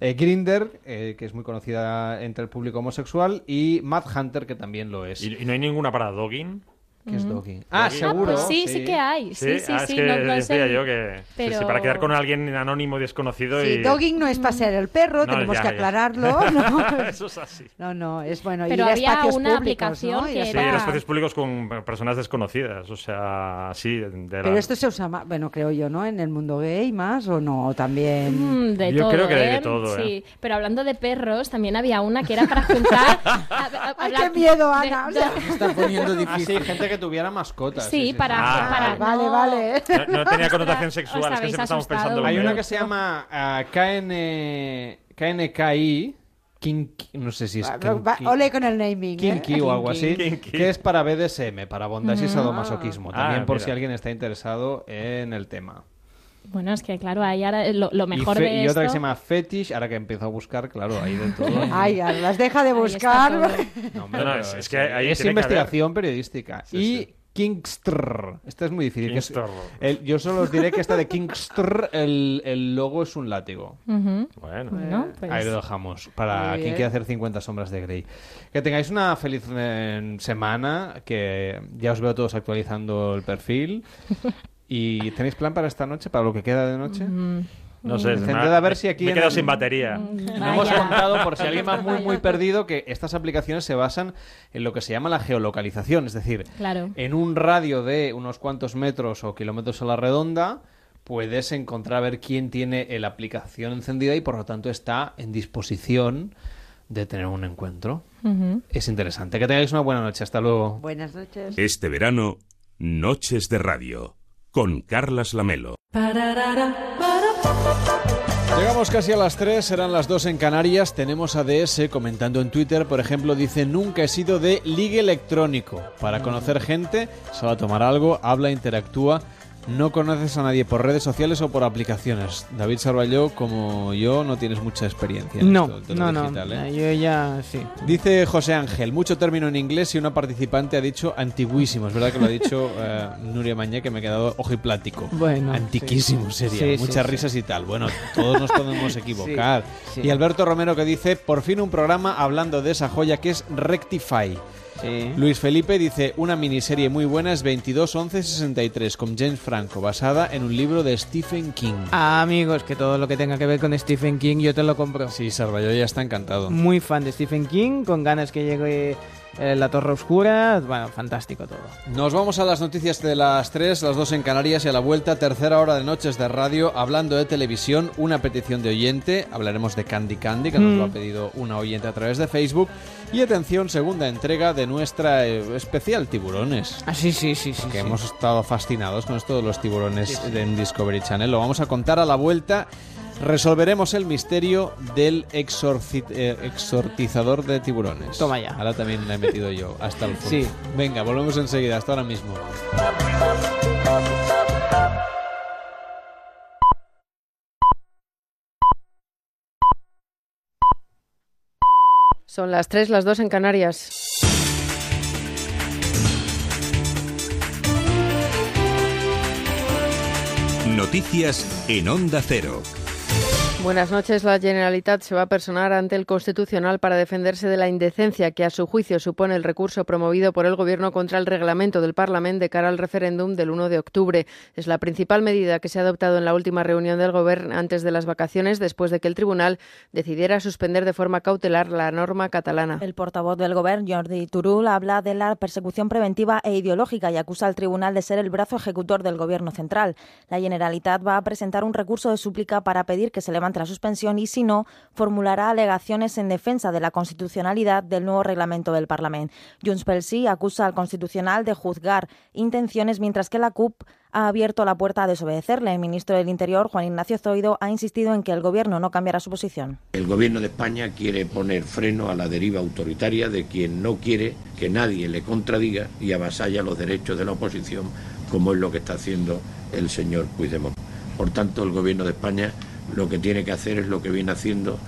Eh, Grinder, eh, que es muy conocida entre el público homosexual, y Mad Hunter, que también lo es. ¿Y, y no hay ninguna para dogging? ¿Qué es Mm. dogging? Ah, seguro. pues sí, sí, que hay. Sí, sí, ah, sí. es que no, no decía yo que sí, sí, Pero- para quedar con alguien anónimo desconocido Sí, y... dogging no es pasear el perro, No, tenemos ya, que ya. aclararlo. ¿no? Eso es así. No, no, es bueno. Pero ir a había espacios una públicos, aplicación que a Sí, era- en espacios públicos con personas desconocidas, o sea, sí. De la- Pero esto se usa más, bueno, creo yo, ¿no? En el mundo gay más o no, o también. Mm, de Yo todo, creo que hay de ¿eh? todo, ¿eh? Sí, pero hablando de perros, también había una que era para juntar... a- a- Ay, hablar qué miedo, Ana. está poniendo Ah, difícil. sí, gente que tuviera mascotas. Sí, para... Ah, para vale, no- vale. No, no tenía connotación sexual, es que siempre estamos pensando... en Hay una que se llama ah, KN, KNKI, Kinky, no sé si es Kinky, Ole con el naming. ¿eh? Kinky o algo así, Kinky. que es para BDSM, para bondage y sadomasoquismo, Ah, también por mira. si alguien está interesado en el tema. Bueno, es que claro, ahí ahora lo, lo Y, mejor fe- de y otra que se llama Fetish, ahora que empiezo a buscar, claro, hay de todo. Ay, las deja de Ahí buscar. todo. No, hombre, No, no, pero es- es, es que ahí es tiene que investigación periodística. Sí, y sí. Kingstr. Esta es muy difícil. que es- el- yo solo os diré que esta de Kingstr, el, el logo es un látigo. Bueno. Bueno, pues- Ahí lo dejamos. Para quien quiera hacer 50 sombras de Grey. Que tengáis una feliz eh, semana. Que ya os veo todos actualizando el perfil. ¿Y tenéis plan para esta noche? ¿Para lo que queda de noche? No sé, Encended me- a ver si aquí me he quedado el- sin batería. No hemos contado, por si alguien va muy, muy perdido, que estas aplicaciones se basan en lo que se llama la geolocalización. Es decir, Claro. en un radio de unos cuantos metros o kilómetros a la redonda, puedes encontrar a ver quién tiene la aplicación encendida y por lo tanto está en disposición de tener un encuentro. Es interesante. Que tengáis una buena noche. Hasta luego. Buenas noches. Este verano, Noches de Radio, con Carlas Lamelo. Llegamos casi a las 3, serán las 2 en Canarias. Tenemos a DS comentando en Twitter, por ejemplo, dice: Nunca he sido de ligue electrónico. Para conocer gente, se va a tomar algo, habla, interactúa. No conoces a nadie por redes sociales o por aplicaciones. David Sarballó, como yo, no tienes mucha experiencia en No, esto no, no. digital, ¿eh? Yo ya, sí. Dice José Ángel, mucho término en inglés y una participante ha dicho antiguísimo. Es verdad que lo ha dicho eh, Nuria Mañé, que me he quedado ojiplático. Bueno, Antiquísimo sí. sería. Sí, Muchas sí, risas y tal. Bueno, todos nos podemos equivocar. Y Alberto Romero que dice, por fin un programa hablando de esa joya que es Rectify. Luis Felipe dice, una miniserie muy buena es 22-11-63 con James Franco, basada en un libro de Stephen King. Ah, amigos, que todo lo que tenga que ver con Stephen King yo te lo compro. Sí, Sarvallo ya está encantado. Muy fan de Stephen King, con ganas que llegue eh, La Torre Oscura. Bueno, fantástico todo. Nos vamos a las noticias de las 3, las 2 en Canarias y a la vuelta, tercera hora de Noches de Radio, hablando de televisión, una petición de oyente, hablaremos de Candy Candy, que nos Mm. lo ha pedido una oyente a través de Facebook, y atención, segunda entrega de nuestra eh, especial Tiburones. Ah, sí, sí, sí, sí. Que sí. hemos estado fascinados con esto de los tiburones Sí, en Discovery Channel. Lo vamos a contar a la vuelta. Resolveremos el misterio del exorci- eh, exortizador de tiburones. Toma ya. Ahora también la he metido yo hasta el fondo. Sí. Venga, volvemos enseguida. Hasta ahora mismo. Son las 3, las 2 en Canarias. Noticias en Onda Cero. Buenas noches. La Generalitat se va a personar ante el Constitucional para defenderse de la indecencia que a su juicio supone el recurso promovido por el Gobierno contra el reglamento del Parlamento de cara al referéndum del 1 de octubre. Es la principal medida que se ha adoptado en la última reunión del Gobierno antes de las vacaciones, después de que el Tribunal decidiera suspender de forma cautelar la norma catalana. El portavoz del Gobierno, Jordi Turul, habla de la persecución preventiva e ideológica y acusa al Tribunal de ser el brazo ejecutor del Gobierno central. La Generalitat va a presentar un recurso de súplica para pedir que se levante la suspensión y, si no, formulará alegaciones en defensa de la constitucionalidad del nuevo reglamento del Parlamento. Junts pel Sí acusa al Constitucional de juzgar intenciones, mientras que la CUP ha abierto la puerta a desobedecerle. El ministro del Interior, Juan Ignacio Zoido, ha insistido en que el Gobierno no cambiará su posición. El gobierno de España quiere poner freno a la deriva autoritaria de quien no quiere que nadie le contradiga y avasalla los derechos de la oposición, como es lo que está haciendo el señor Puigdemont. Por tanto, el gobierno de España lo que tiene que hacer es lo que viene haciendo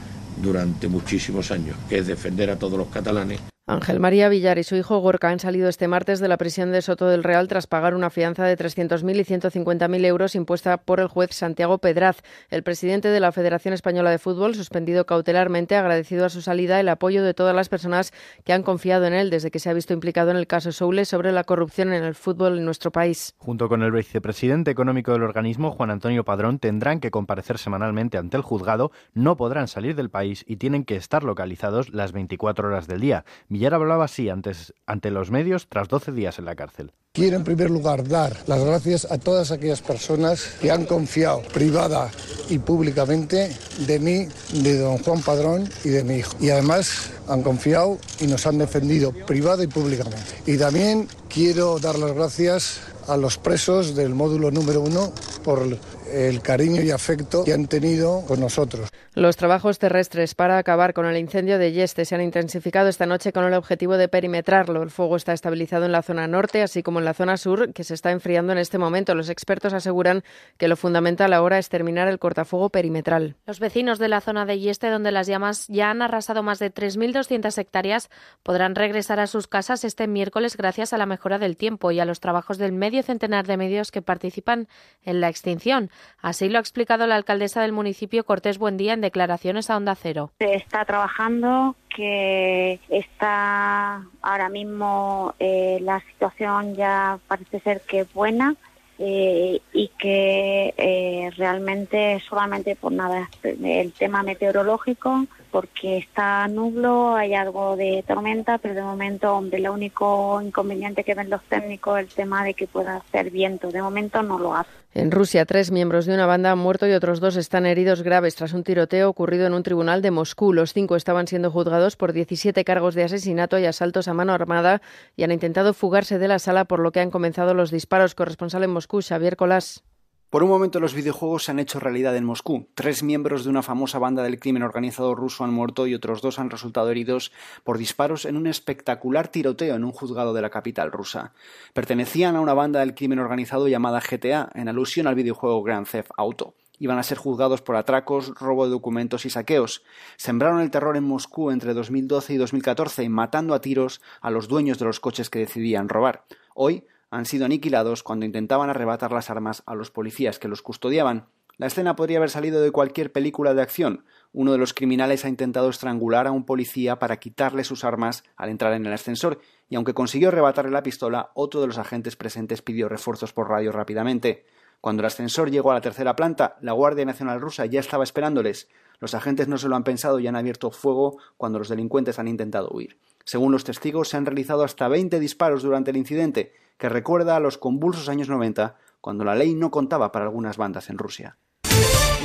durante muchísimos años, que es defender a todos los catalanes Ángel María Villar y su hijo Gorka han salido este martes de la prisión de Soto del Real tras pagar una fianza de 300.000 y 150.000 euros impuesta por el juez Santiago Pedraz. El presidente de la Federación Española de Fútbol, suspendido cautelarmente, ha agradecido a su salida el apoyo de todas las personas que han confiado en él desde que se ha visto implicado en el caso Soule sobre la corrupción en el fútbol en nuestro país. Junto con el vicepresidente económico del organismo, Juan Antonio Padrón, tendrán que comparecer semanalmente ante el juzgado, no podrán salir del país y tienen que estar localizados las 24 horas del día. Villar hablaba así antes, ante los medios tras 12 días en la cárcel. Quiero en primer lugar dar las gracias a todas aquellas personas que han confiado privada y públicamente de mí, de don Juan Padrón y de mi hijo. Y además han confiado y nos han defendido privada y públicamente. Y también quiero dar las gracias a los presos del módulo número uno por el cariño y afecto que han tenido con nosotros. Los trabajos terrestres para acabar con el incendio de Yeste se han intensificado esta noche con el objetivo de perimetrarlo. El fuego está estabilizado en la zona norte, así como en la zona sur, que se está enfriando en este momento. Los expertos aseguran que lo fundamental ahora es terminar el cortafuego perimetral. Los vecinos de la zona de Yeste, donde las llamas ya han arrasado más de 3.200 hectáreas, podrán regresar a sus casas este miércoles gracias a la mejora del tiempo y a los trabajos del medio centenar de medios que participan en la extinción. Así lo ha explicado la alcaldesa del municipio, Cortés Buendía, en declaraciones a Onda Cero. Se está trabajando, que está ahora mismo eh, la situación ya parece ser que es buena eh, y que eh, realmente solamente por nada el tema meteorológico porque está nublo, hay algo de tormenta, pero de momento, hombre, el único inconveniente que ven los técnicos es el tema de que pueda hacer viento. De momento no lo hace. En Rusia, tres miembros de una banda han muerto y otros dos están heridos graves tras un tiroteo ocurrido en un tribunal de Moscú. Los cinco estaban siendo juzgados por 17 cargos de asesinato y asaltos a mano armada y han intentado fugarse de la sala por lo que han comenzado los disparos. Corresponsal en Moscú, Xavier Colás. Por un momento los videojuegos se han hecho realidad en Moscú. Tres miembros de una famosa banda del crimen organizado ruso han muerto y otros dos han resultado heridos por disparos en un espectacular tiroteo en un juzgado de la capital rusa. Pertenecían a una banda del crimen organizado llamada GTA, en alusión al videojuego Grand Theft Auto. Iban a ser juzgados por atracos, robo de documentos y saqueos. Sembraron el terror en Moscú entre 2012 y 2014, matando a tiros a los dueños de los coches que decidían robar. Hoy han sido aniquilados cuando intentaban arrebatar las armas a los policías que los custodiaban. La escena podría haber salido de cualquier película de acción. Uno de los criminales ha intentado estrangular a un policía para quitarle sus armas al entrar en el ascensor, y aunque consiguió arrebatarle la pistola, otro de los agentes presentes pidió refuerzos por radio rápidamente. Cuando el ascensor llegó a la tercera planta, la Guardia Nacional rusa ya estaba esperándoles. Los agentes no se lo han pensado y han abierto fuego cuando los delincuentes han intentado huir. Según los testigos, se han realizado hasta 20 disparos durante el incidente, que recuerda a los convulsos años 90, cuando la ley no contaba para algunas bandas en Rusia.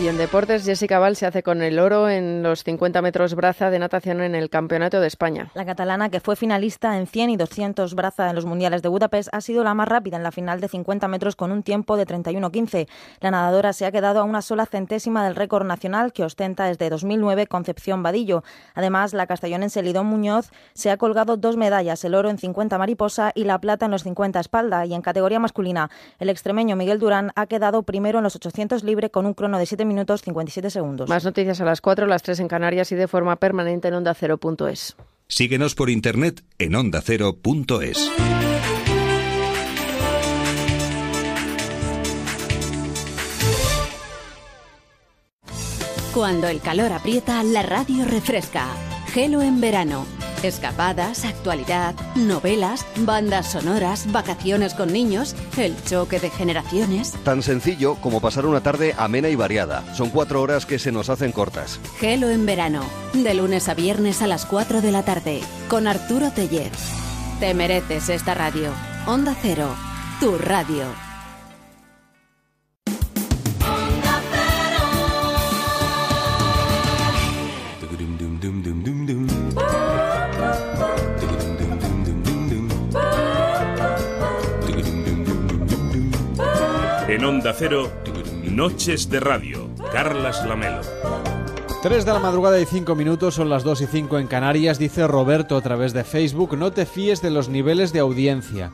Y en deportes, Jessica Val se hace con el oro en los 50 metros braza de natación en el Campeonato de España. La catalana, que fue finalista en 100 y 200 braza en los Mundiales de Budapest, ha sido la más rápida en la final de 50 metros con un tiempo de 31.15. La nadadora se ha quedado a una sola centésima del récord nacional que ostenta desde 2009 Concepción Vadillo. Además, la castellonense Lidón Muñoz se ha colgado dos medallas, el oro en 50 mariposa y la plata en los 50 espalda. Y en categoría masculina, el extremeño Miguel Durán ha quedado primero en los 800 libre con un crono de 7 minutos 57 segundos. Más noticias a las 4, las 3 en Canarias y de forma permanente en onda cero.es. Síguenos por internet en ondacero.es. Cuando el calor aprieta, la radio refresca. Gelo en verano. Escapadas, actualidad, novelas, bandas sonoras, vacaciones con niños, el choque de generaciones. Tan sencillo como pasar una tarde amena y variada. Son cuatro horas que se nos hacen cortas. Gelo en verano. De lunes a viernes a las 4 de la tarde. Con Arturo Teller. Te mereces esta radio. Onda Cero. Tu radio. En Onda Cero, Noches de Radio, Carlas Lamelo. 3 de la madrugada y 5 minutos, son las 2 y 5 en Canarias, dice Roberto a través de Facebook, no te fíes de los niveles de audiencia.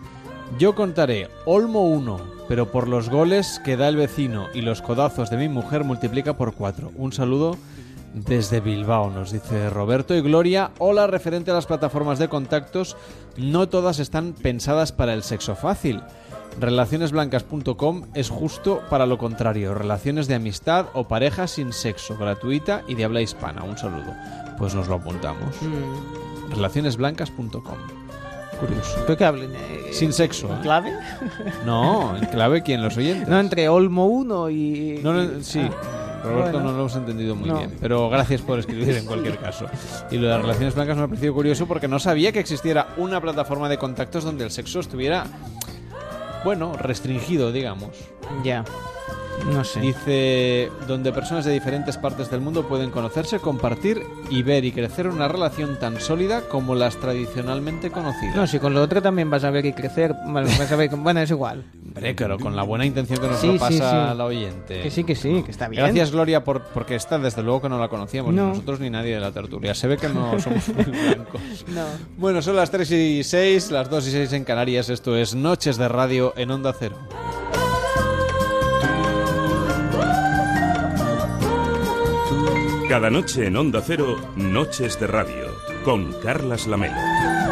Yo contaré Olmo 1, pero por los goles que da el vecino y los codazos de mi mujer multiplica por 4. Un saludo desde Bilbao, nos dice Roberto. Y Gloria, hola, referente a las plataformas de contactos, no todas están pensadas para el sexo fácil. Relacionesblancas.com es justo para lo contrario, relaciones de amistad o pareja sin sexo, gratuita y de habla hispana. Un saludo. Pues nos lo apuntamos. Relacionesblancas.com. Curioso. ¿Pero que hablen? eh, Sin sexo. ¿En ¿eh? clave? No, en clave quién, los oyentes. No, entre Olmo 1 y... No, no, sí. Ah, Roberto bueno. no lo hemos entendido muy No. bien, pero gracias por escribir en cualquier caso. Y lo de las relaciones blancas me ha parecido curioso porque no sabía que existiera una plataforma de contactos donde el sexo estuviera, bueno, restringido, digamos. Ya. No sé. Dice, donde personas de diferentes partes del mundo pueden conocerse, compartir y ver y crecer una relación tan sólida como las tradicionalmente conocidas. No, si con lo otro también vas a ver y crecer, bueno, vas a ver, bueno, es igual. Hombre, pero con la buena intención que nos Sí, lo sí, pasa sí. la oyente. Que sí, que sí, que está bien. Gracias, Gloria, por, porque esta desde luego que no la conocíamos, No. ni nosotros ni nadie de la tertulia. Se ve que no somos muy blancos. No. Bueno, son las 3 y 6, las 2 y 6 en Canarias. Esto es Noches de Radio en Onda Cero. Cada noche en Onda Cero, Noches de Radio, con Carlas Lamelo.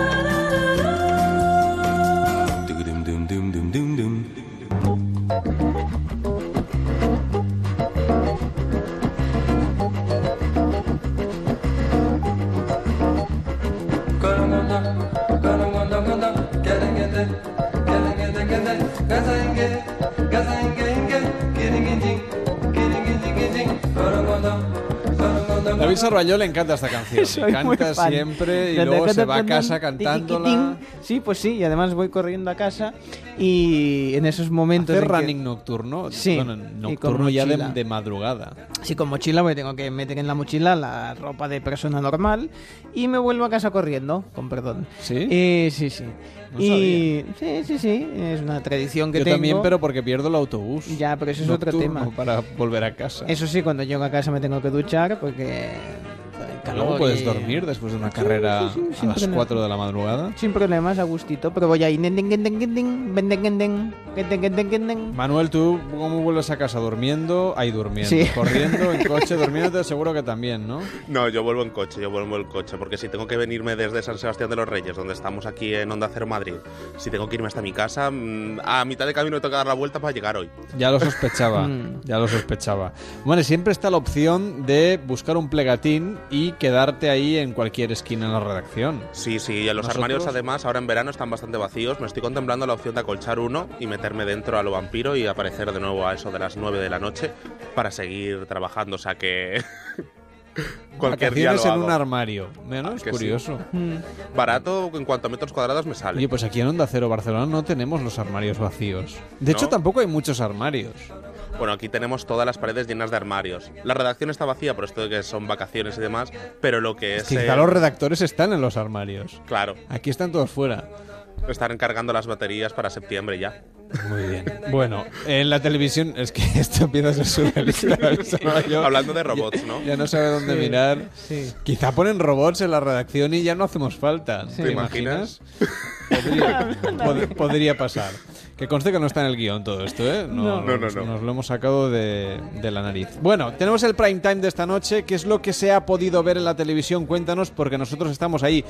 David Sarballó le encanta esta canción. Soy muy canta siempre y De- luego se va a casa cantándola. Sí, pues sí, y además voy corriendo a casa y en esos momentos... Hacer en que- running nocturno. Sí, Bueno, y nocturno ya de, de madrugada. Sí, con mochila porque tengo que meter en la mochila la ropa de persona normal y me vuelvo a casa corriendo, con perdón. ¿Sí? Eh, sí, sí. No y sí, sí, sí, es una tradición que Yo tengo. también, pero porque pierdo el autobús. Ya, pero eso es otro tema. Para volver a casa. Eso sí, cuando llego a casa me tengo que duchar porque Calor ¿Luego puedes dormir después de una carrera a las 4 de la madrugada? Sin problemas, a gustito, pero voy ahí. Manuel, ¿tú cómo vuelves a casa? ¿Durmiendo? Ahí durmiendo. Corriendo, en coche, durmiéndote, seguro que también, ¿no? No, yo vuelvo en coche, yo vuelvo en coche, porque si tengo que venirme desde San Sebastián de los Reyes, donde estamos aquí en Onda Cero Madrid, si tengo que irme hasta mi casa, mm, a mitad de camino tengo que dar la vuelta para llegar hoy. Ya lo sospechaba, mm. ya lo sospechaba. Bueno, siempre está la opción de buscar un plegatín y quedarte ahí en cualquier esquina en la redacción. Sí, sí, y en los Nosotros- armarios además ahora en verano están bastante vacíos. Me estoy contemplando la opción de acolchar uno y meterme dentro a lo vampiro y aparecer de nuevo a eso de las 9 de la noche para seguir trabajando. O sea que cualquier día lo en hago. un armario. Menos Que sí. curioso. Barato en cuanto a metros cuadrados me sale. Oye, pues aquí en Onda Cero Barcelona no tenemos los armarios vacíos. De hecho, tampoco hay muchos armarios. Bueno, aquí tenemos todas las paredes llenas de armarios. La redacción está vacía por esto de que son vacaciones y demás, pero lo que es... Quizá eh, los redactores están en los armarios. Claro, Aquí están todos fuera. están encargando las baterías para septiembre ya. Muy bien. Bueno, en la televisión es que esto empieza a ser surrealista. Yo. Hablando de robots, ¿no? Ya no sabe dónde Sí, mirar. sí. Quizá ponen robots en la redacción y ya no hacemos falta. ¿Te ¿Te imaginas? Podría, pod- podría pasar. Que conste que no está en el guion todo esto, ¿eh? No. No, no, no. Nos lo hemos sacado de, de la nariz. Bueno, tenemos el prime time de esta noche. ¿Qué es lo que se ha podido ver en la televisión? Cuéntanos, porque nosotros estamos ahí.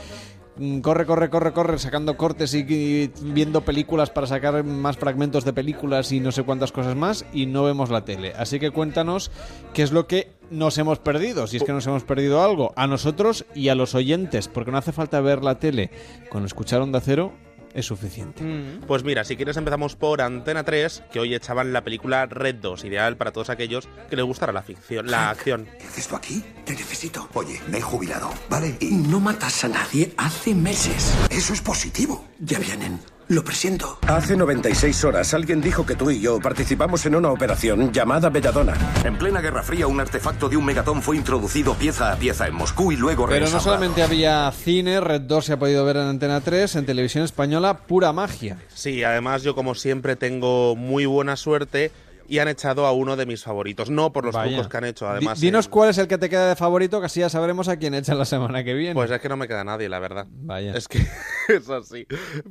mm, Corre, corre, corre, corre, sacando cortes y, y viendo películas para sacar más fragmentos de películas y no sé cuántas cosas más y no vemos la tele. Así que cuéntanos qué es lo que nos hemos perdido, si es que nos hemos perdido algo, a nosotros y a los oyentes, porque no hace falta ver la tele. Con escuchar Onda Cero es suficiente. Pues mira, si quieres empezamos por Antena 3, que hoy echaban la película Red 2, ideal para todos aquellos que les gustara la ficción, la acción. ¿Esto aquí? Te necesito. Oye, me he jubilado, ¿vale? Y no matas a nadie hace meses. Eso es positivo. Ya vienen. Lo presiento. Hace 96 horas alguien dijo que tú y yo participamos en una operación llamada Belladonna. En plena Guerra Fría, un artefacto de un megatón fue introducido pieza a pieza en Moscú y luego Pero no solamente había cine, Red 2 se ha podido ver en Antena 3, en televisión española, pura magia. Sí, además yo como siempre tengo muy buena suerte y han echado a uno de mis favoritos. No por los Vaya. trucos que han hecho, además. dinos cuál es el que te queda de favorito, que así ya sabremos a quién echan la semana que viene. Pues es que no me queda nadie, la verdad. Vaya. Es que es así.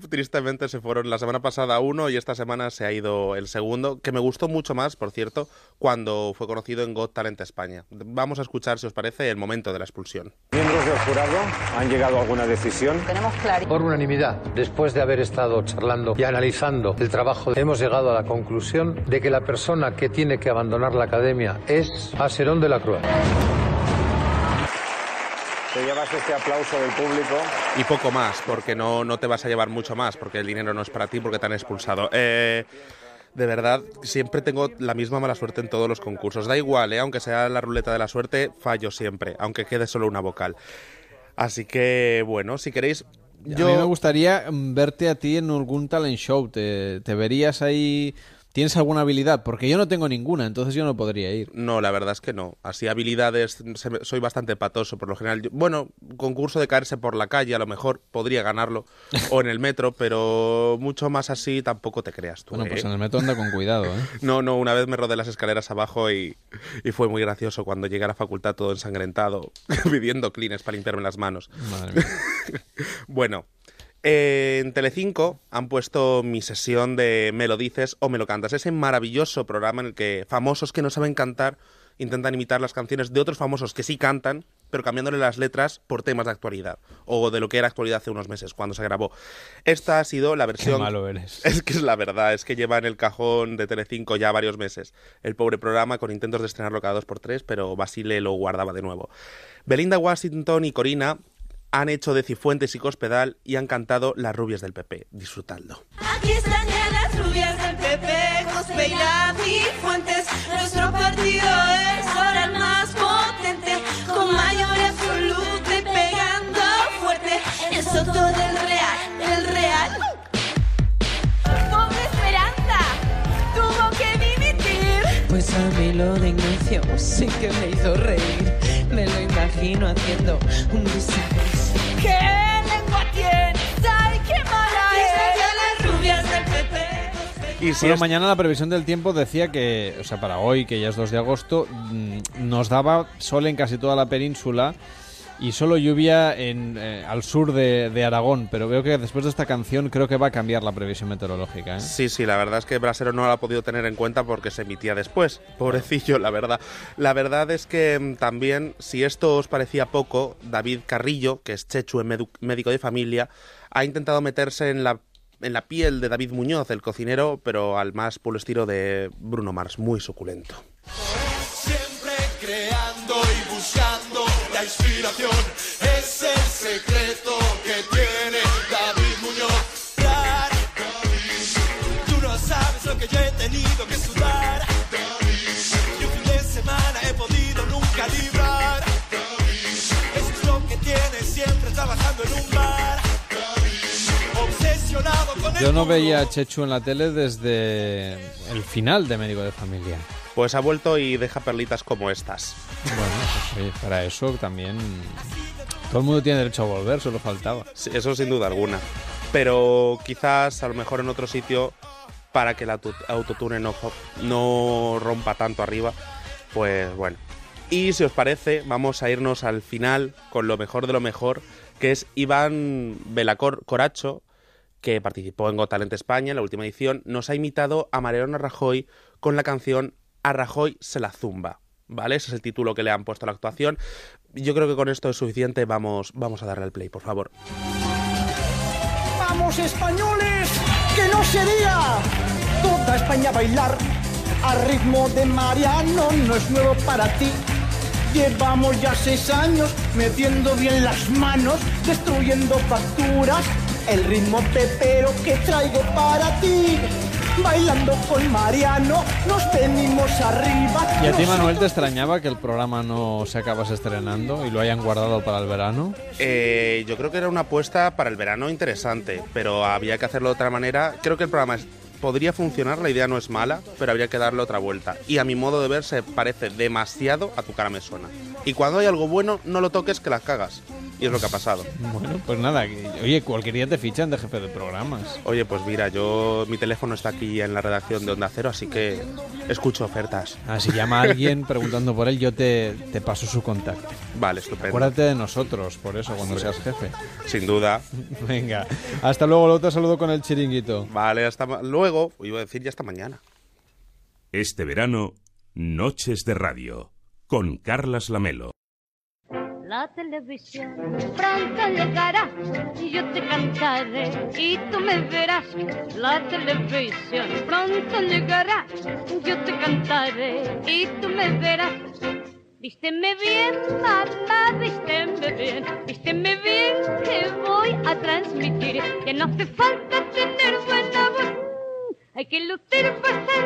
Tristemente se fueron la semana pasada uno y esta semana se ha ido el segundo, que me gustó mucho más, por cierto, cuando fue conocido en Got Talent España. Vamos a escuchar, si os parece, el momento de la expulsión. ¿Miembros del jurado han llegado a alguna decisión? Tenemos claro. Por unanimidad, después de haber estado charlando y analizando el trabajo, hemos llegado a la conclusión de que la persona que tiene que abandonar la academia es Aserón de la Cruz. Te llevas este aplauso del público. Y poco más, porque no, no te vas a llevar mucho más, porque el dinero no es para ti, porque te han expulsado. Eh, de verdad, siempre tengo la misma mala suerte en todos los concursos. Da igual, ¿eh? aunque sea la ruleta de la suerte, fallo siempre, aunque quede solo una vocal. Así que, bueno, si queréis... Yo... A mí me gustaría verte a ti en algún talent show. ¿Te, te verías ahí? ¿Tienes alguna habilidad? Porque yo no tengo ninguna, entonces yo no podría ir. No, la verdad es que no. Así habilidades, me- soy bastante patoso por lo general. Yo- bueno, concurso de caerse por la calle, a lo mejor podría ganarlo, o en el metro, pero mucho más así tampoco te creas tú. Bueno, pues ¿eh? en el metro anda con cuidado, ¿eh? No, no, una vez me rodé las escaleras abajo y, y fue muy gracioso cuando llegué a la facultad todo ensangrentado, pidiendo clines para limpiarme las manos. Madre mía. Bueno, en Telecinco han puesto mi sesión de Me lo dices o me lo cantas. Ese maravilloso programa en el que famosos que no saben cantar intentan imitar las canciones de otros famosos que sí cantan, pero cambiándole las letras por temas de actualidad o de lo que era actualidad hace unos meses cuando se grabó. Esta ha sido la versión malo eres. es que es la verdad, es que lleva en el cajón de Telecinco ya varios meses. El pobre programa con intentos de estrenarlo cada dos por tres, pero Basile lo guardaba de nuevo. Belinda Washington y Corina han hecho de Cifuentes y Cospedal y han cantado Las rubias del PP. Disfrutadlo. Aquí están ya las rubias del PP, Cospe y la Fuentes. Nuestro partido es ahora el más potente, con mayoría absoluta y pegando fuerte. El soto del Real, el Real. Pobre Esperanza, tuvo que dimitir. Pues a mí lo de Ignacio sí que me hizo reír. Me lo imagino haciendo un business. Y si mañana la previsión del tiempo decía que, o sea, para hoy, que ya es 2 de agosto, mm, nos daba sol en casi toda la península y solo lluvia en, eh, al sur de, de Aragón. Pero veo que después de esta canción creo que va a cambiar la previsión meteorológica. ¿eh? Sí, sí, la verdad es que Brasero no lo ha podido tener en cuenta porque se emitía después. Pobrecillo, la verdad. La verdad es que mm, también, si esto os parecía poco, David Carrillo, que es chechu médico de familia, ha intentado meterse en la, en la piel de David Muñoz, el cocinero, pero al más puro estilo de Bruno Mars, muy suculento. La inspiración. Es el secreto que tiene David Muñoz. Dar. Tú no sabes lo que yo he tenido que sudar. Y un fin de semana he podido nunca librar. Eso es lo que tiene siempre trabajando en un bar. Obsesionado con el Yo no veía a Chechu en la tele desde el final de Médico de Familia. Pues ha vuelto y deja perlitas como estas. Bueno, pues oye, para eso también... Todo el mundo tiene derecho a volver, solo faltaba. Sí, eso sin duda alguna. Pero quizás a lo mejor en otro sitio, para que el auto- autotune no, no rompa tanto arriba, pues bueno. Y si os parece, vamos a irnos al final con lo mejor de lo mejor, que es Iván Belacor Coracho, que participó en Got Talent España en la última edición, nos ha imitado a Mariano Rajoy con la canción A Rajoy se la zumba. ¿Vale? Ese es el título que le han puesto a la actuación. Yo creo que con esto es suficiente. Vamos, vamos a darle al play, por favor. ¡Vamos españoles! ¡Que no sería! Toda España a bailar al ritmo de Mariano no es nuevo para ti. Llevamos ya seis años metiendo bien las manos, destruyendo facturas. El ritmo pepero que traigo para ti. Bailando con Mariano, nos venimos arriba. ¿Y a ti, Manuel, te extrañaba que el programa no se acabase estrenando y lo hayan guardado para el verano? Eh, yo creo que era una apuesta para el verano interesante, pero había que hacerlo de otra manera. Creo que el programa es- podría funcionar, la idea no es mala, pero habría que darle otra vuelta. Y a mi modo de ver se parece demasiado a tu cara me suena. Y cuando hay algo bueno, no lo toques que las cagas. Y es lo que ha pasado. Bueno, pues nada, que- oye, cualquier día te fichan de jefe de programas. Oye, pues mira, yo mi teléfono está aquí en la redacción de Onda Cero, así que escucho ofertas. Ah, si llama a alguien preguntando por él, yo te, te paso su contacto. Vale, estupendo. Acuérdate de nosotros, por eso, cuando seas jefe. Sin duda. Venga, hasta luego, luego te saludo con el chiringuito. Vale, hasta luego, iba a decir ya hasta mañana. Este verano, Noches de Radio, con Carlas Lamelo. La televisión. Pronto llegará yo te cantaré y tú me verás. La televisión. Pronto llegará, yo te cantaré y tú me verás. Vísteme bien, mamá, vísteme bien, vísteme bien que voy a transmitir. Que no hace falta tener buena voz, hay que lucir bastante. el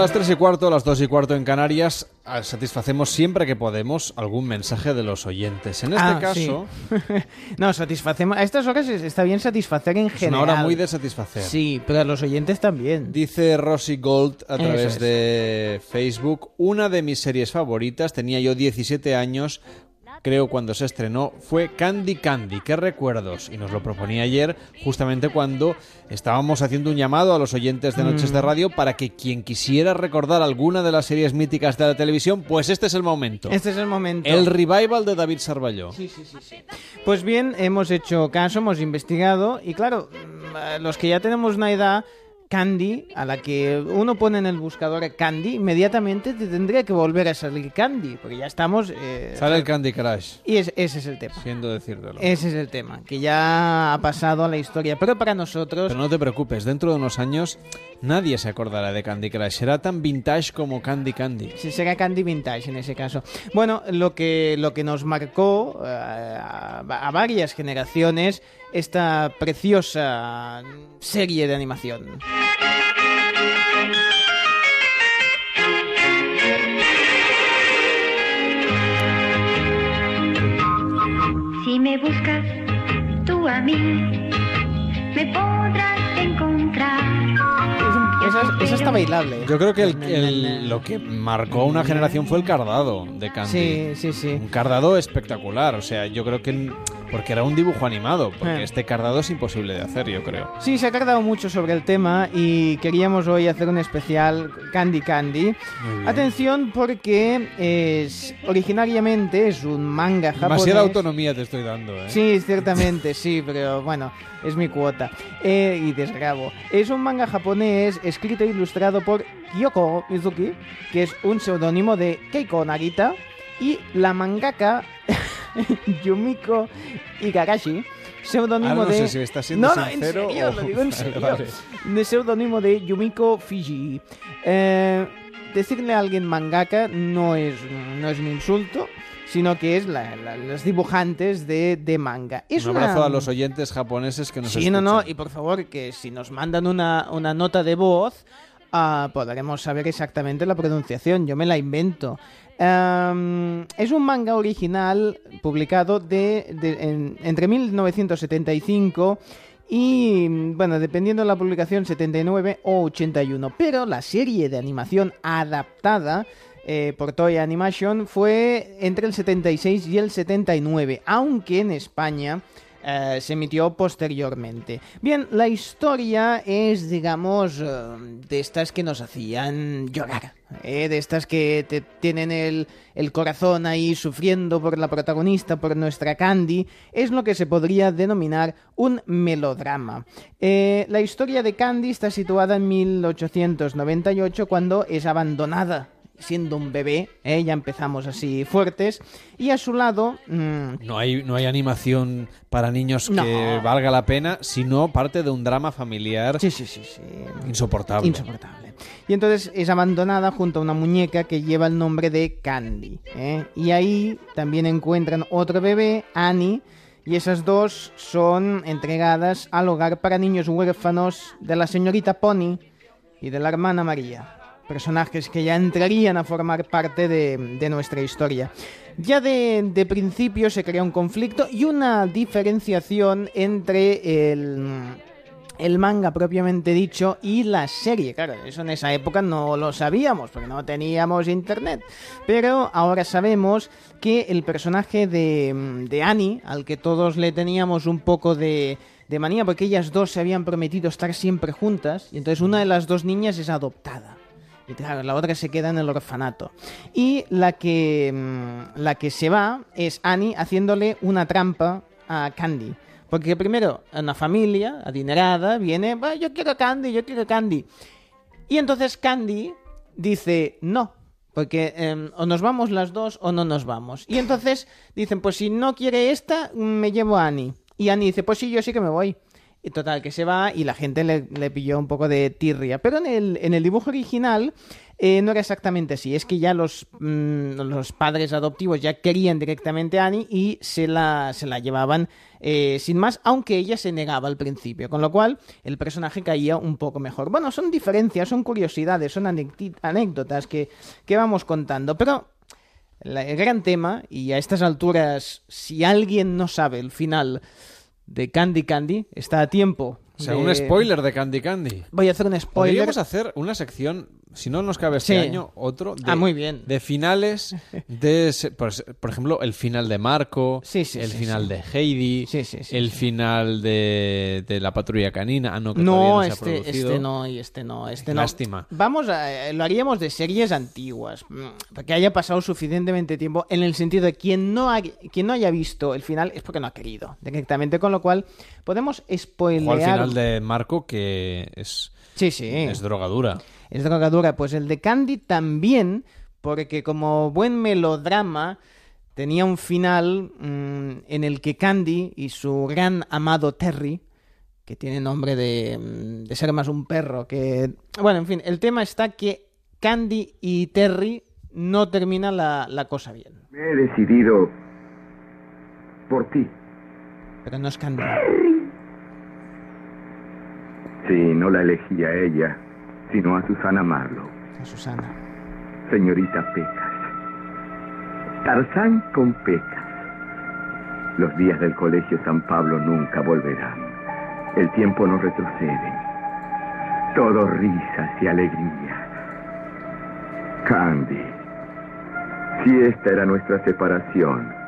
las 3 y cuarto, las 2 y cuarto en Canarias, ah, satisfacemos siempre que podemos algún mensaje de los oyentes. En este Ah, caso, sí. no, satisfacemos. A estas horas es- está bien satisfacer en es una general. hora muy de satisfacer. Sí, pero a los oyentes también. Dice Rosy Gold a través es. de Facebook, una de mis series favoritas, tenía yo 17 años, creo cuando se estrenó, fue Candy Candy. ¿Qué recuerdos? Y nos lo proponía ayer, justamente cuando estábamos haciendo un llamado a los oyentes de Noches Mm. de Radio para que quien quisiera recordar alguna de las series míticas de la televisión, pues este es el momento. Este es el momento. El revival de David Sarballó. Sí, sí, sí, sí. Pues bien, hemos hecho caso, hemos investigado y claro, mm, los que ya tenemos una edad, Candy, a la que uno pone en el buscador Candy, inmediatamente te tendría que volver a salir Candy, porque ya estamos... eh, Sale el Candy Crush. Y es- ese es el tema. Siendo decírtelo. Ese es el tema, que ya ha pasado a la historia. Pero para nosotros... Pero no te preocupes, dentro de unos años nadie se acordará de Candy Crush. Será tan vintage como Candy Candy. Sí, será Candy Vintage en ese caso. Bueno, lo que, lo que nos marcó eh, a varias generaciones esta preciosa serie de animación. Si me buscas tú a mí, me podrás encontrar. Esa, esa está bailable. Yo creo que el- el- lo que marcó una generación fue el cardado de Candy. Sí, sí, sí. Un cardado espectacular. O sea, yo creo que Porque era un dibujo animado, porque Eh. este cardado es imposible de hacer, yo creo. Sí, se ha cargado mucho sobre el tema y queríamos hoy hacer un especial Candy Candy. Atención porque es, originariamente es un manga japonés. Demasiada autonomía te estoy dando, ¿eh? Sí, ciertamente, sí, pero bueno, es mi cuota. Eh, y desgrabo. Es un manga japonés escrito e ilustrado por Kyoko Mizuki, que es un seudónimo de Keiko Narita, y la mangaka Yumiko Igarashi, seudónimo Ahora no de... sé si está siendo no, no, sincero en serio, o- lo digo en Vale, serio. vale. De seudónimo de Yumiko Fiji. Eh, decirle a alguien mangaka no es, no es un insulto, sino que es la- la- los dibujantes de, de manga. Es un abrazo una- a los oyentes japoneses que nos Sí, no, escuchan. no, y por favor, que si nos mandan una, una nota de voz, ah, podremos saber exactamente la pronunciación. Yo me la invento. Am, es un manga original publicado de, de- en- entre 1975 y, bueno, dependiendo de la publicación, 79 o 81. Pero la serie de animación adaptada eh, por Toei Animation fue entre el 76 y el 79, aunque en España eh, se emitió posteriormente. Bien, la historia es, digamos, eh, de estas que nos hacían llorar. eh, de estas que tienen el, el corazón ahí sufriendo por la protagonista, por nuestra Candy, es lo que se podría denominar un melodrama. La historia de Candy está situada en 1898 cuando es abandonada siendo un bebé, ¿eh? ya empezamos así fuertes, y a su lado... mm, No hay, no hay animación para niños que No. valga la pena, sino parte de un drama familiar insoportable. Insoportable. Y entonces es abandonada junto a una muñeca que lleva el nombre de Candy. ¿eh? Y ahí también encuentran otro bebé, Annie, y esas dos son entregadas al hogar para niños huérfanos de la señorita Pony y de la hermana María. Personajes que ya entrarían a formar parte de, nuestra historia. Ya de, de principio se crea un conflicto y una diferenciación entre el, el manga propiamente dicho y la serie. Claro, eso en esa época no lo sabíamos porque no teníamos internet. Pero ahora sabemos que el personaje de, de Annie, al que todos le teníamos un poco de, de manía porque ellas dos se habían prometido estar siempre juntas, y entonces una de las dos niñas es adoptada. Claro, la otra se queda en el orfanato. Y la que, mm, la que se va es Annie haciéndole una trampa a Candy. Porque primero, una familia adinerada viene, "Va, yo quiero Candy, yo quiero Candy. Y entonces Candy dice, no, porque em, o nos vamos las dos o no nos vamos. Y entonces dicen, pues si no quiere esta, me llevo a Annie. Y Annie dice, pues sí, yo sí que me voy. Total, que se va y la gente le, le pilló un poco de tirria. Pero en el, en el dibujo original eh, no era exactamente así. Es que ya los, mm, los padres adoptivos ya querían directamente a Annie y se la, se la llevaban eh, sin más, aunque ella se negaba al principio. Con lo cual, el personaje caía un poco mejor. Bueno, son diferencias, son curiosidades, son anécdotas que, que vamos contando. Pero el gran tema, y a estas alturas, si alguien no sabe el final de Candy Candy, está a tiempo. O sea, de- un spoiler de Candy Candy. Voy a hacer un spoiler. Podríamos hacer una sección, si no nos cabe este Sí. año, otro. De, Ah, muy bien. De finales, de, por, por ejemplo, el final de Marco, el sí, final sí. de Heidi, el final de, de la patrulla canina. Ah, no, que No, no se ha este, este no, y este no, este no. Lástima. Vamos a, eh, lo haríamos de series antiguas, mm, para que haya pasado suficientemente tiempo, en el sentido de quien no, ha- quien no haya visto el final es porque no ha querido, directamente, con lo cual podemos spoilear... al final de Marco, que es, Sí, sí. es drogadura. Es drogadura. Pues el de Candy también, porque como buen melodrama tenía un final mm, en el que Candy y su gran amado Terry, que tiene nombre de, mm, de ser más un perro que... Bueno, en fin, el tema está que Candy y Terry no termina la, la cosa bien. Me he decidido por ti. Pero no es Candy. Sí, no la elegí a ella, sino a Susana Marlowe. A Susana. Señorita Pecas. Tarzán con Pecas. Los días del colegio San Pablo nunca volverán. El tiempo no retrocede. Todo risas y alegría. Candy. Si esta era nuestra separación,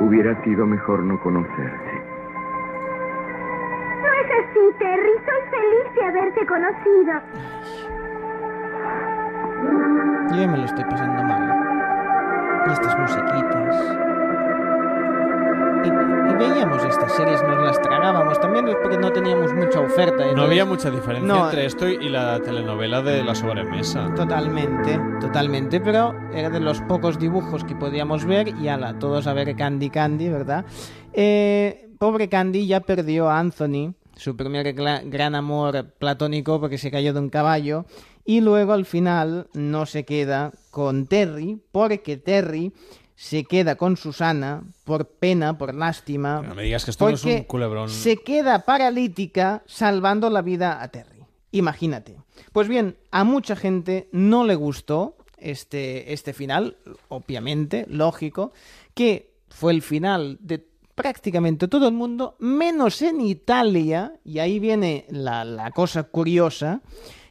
Hubiera sido mejor no conocerse. No es así, Terry. Soy feliz de haberte conocido. Yo me lo estoy pasando mal. Y estas musiquitas. Y, y veíamos estas series, nos las tragábamos. También es porque no teníamos mucha oferta. No entonces- había mucha diferencia No, entre esto y la telenovela de la sobremesa. Totalmente, totalmente, pero era de los pocos dibujos que podíamos ver y ala, todos a ver Candy Candy, ¿verdad? Eh, pobre Candy ya perdió a Anthony, su primer gran amor platónico porque se cayó de un caballo y luego al final no se queda con Terry porque Terry se queda con Susana por pena, por lástima. No me digas que esto no es un culebrón. Se queda paralítica salvando la vida a Terry. Imagínate. Pues bien, a mucha gente no le gustó este, este final, obviamente, lógico, que fue el final de prácticamente todo el mundo, menos en Italia, y ahí viene la, la cosa curiosa,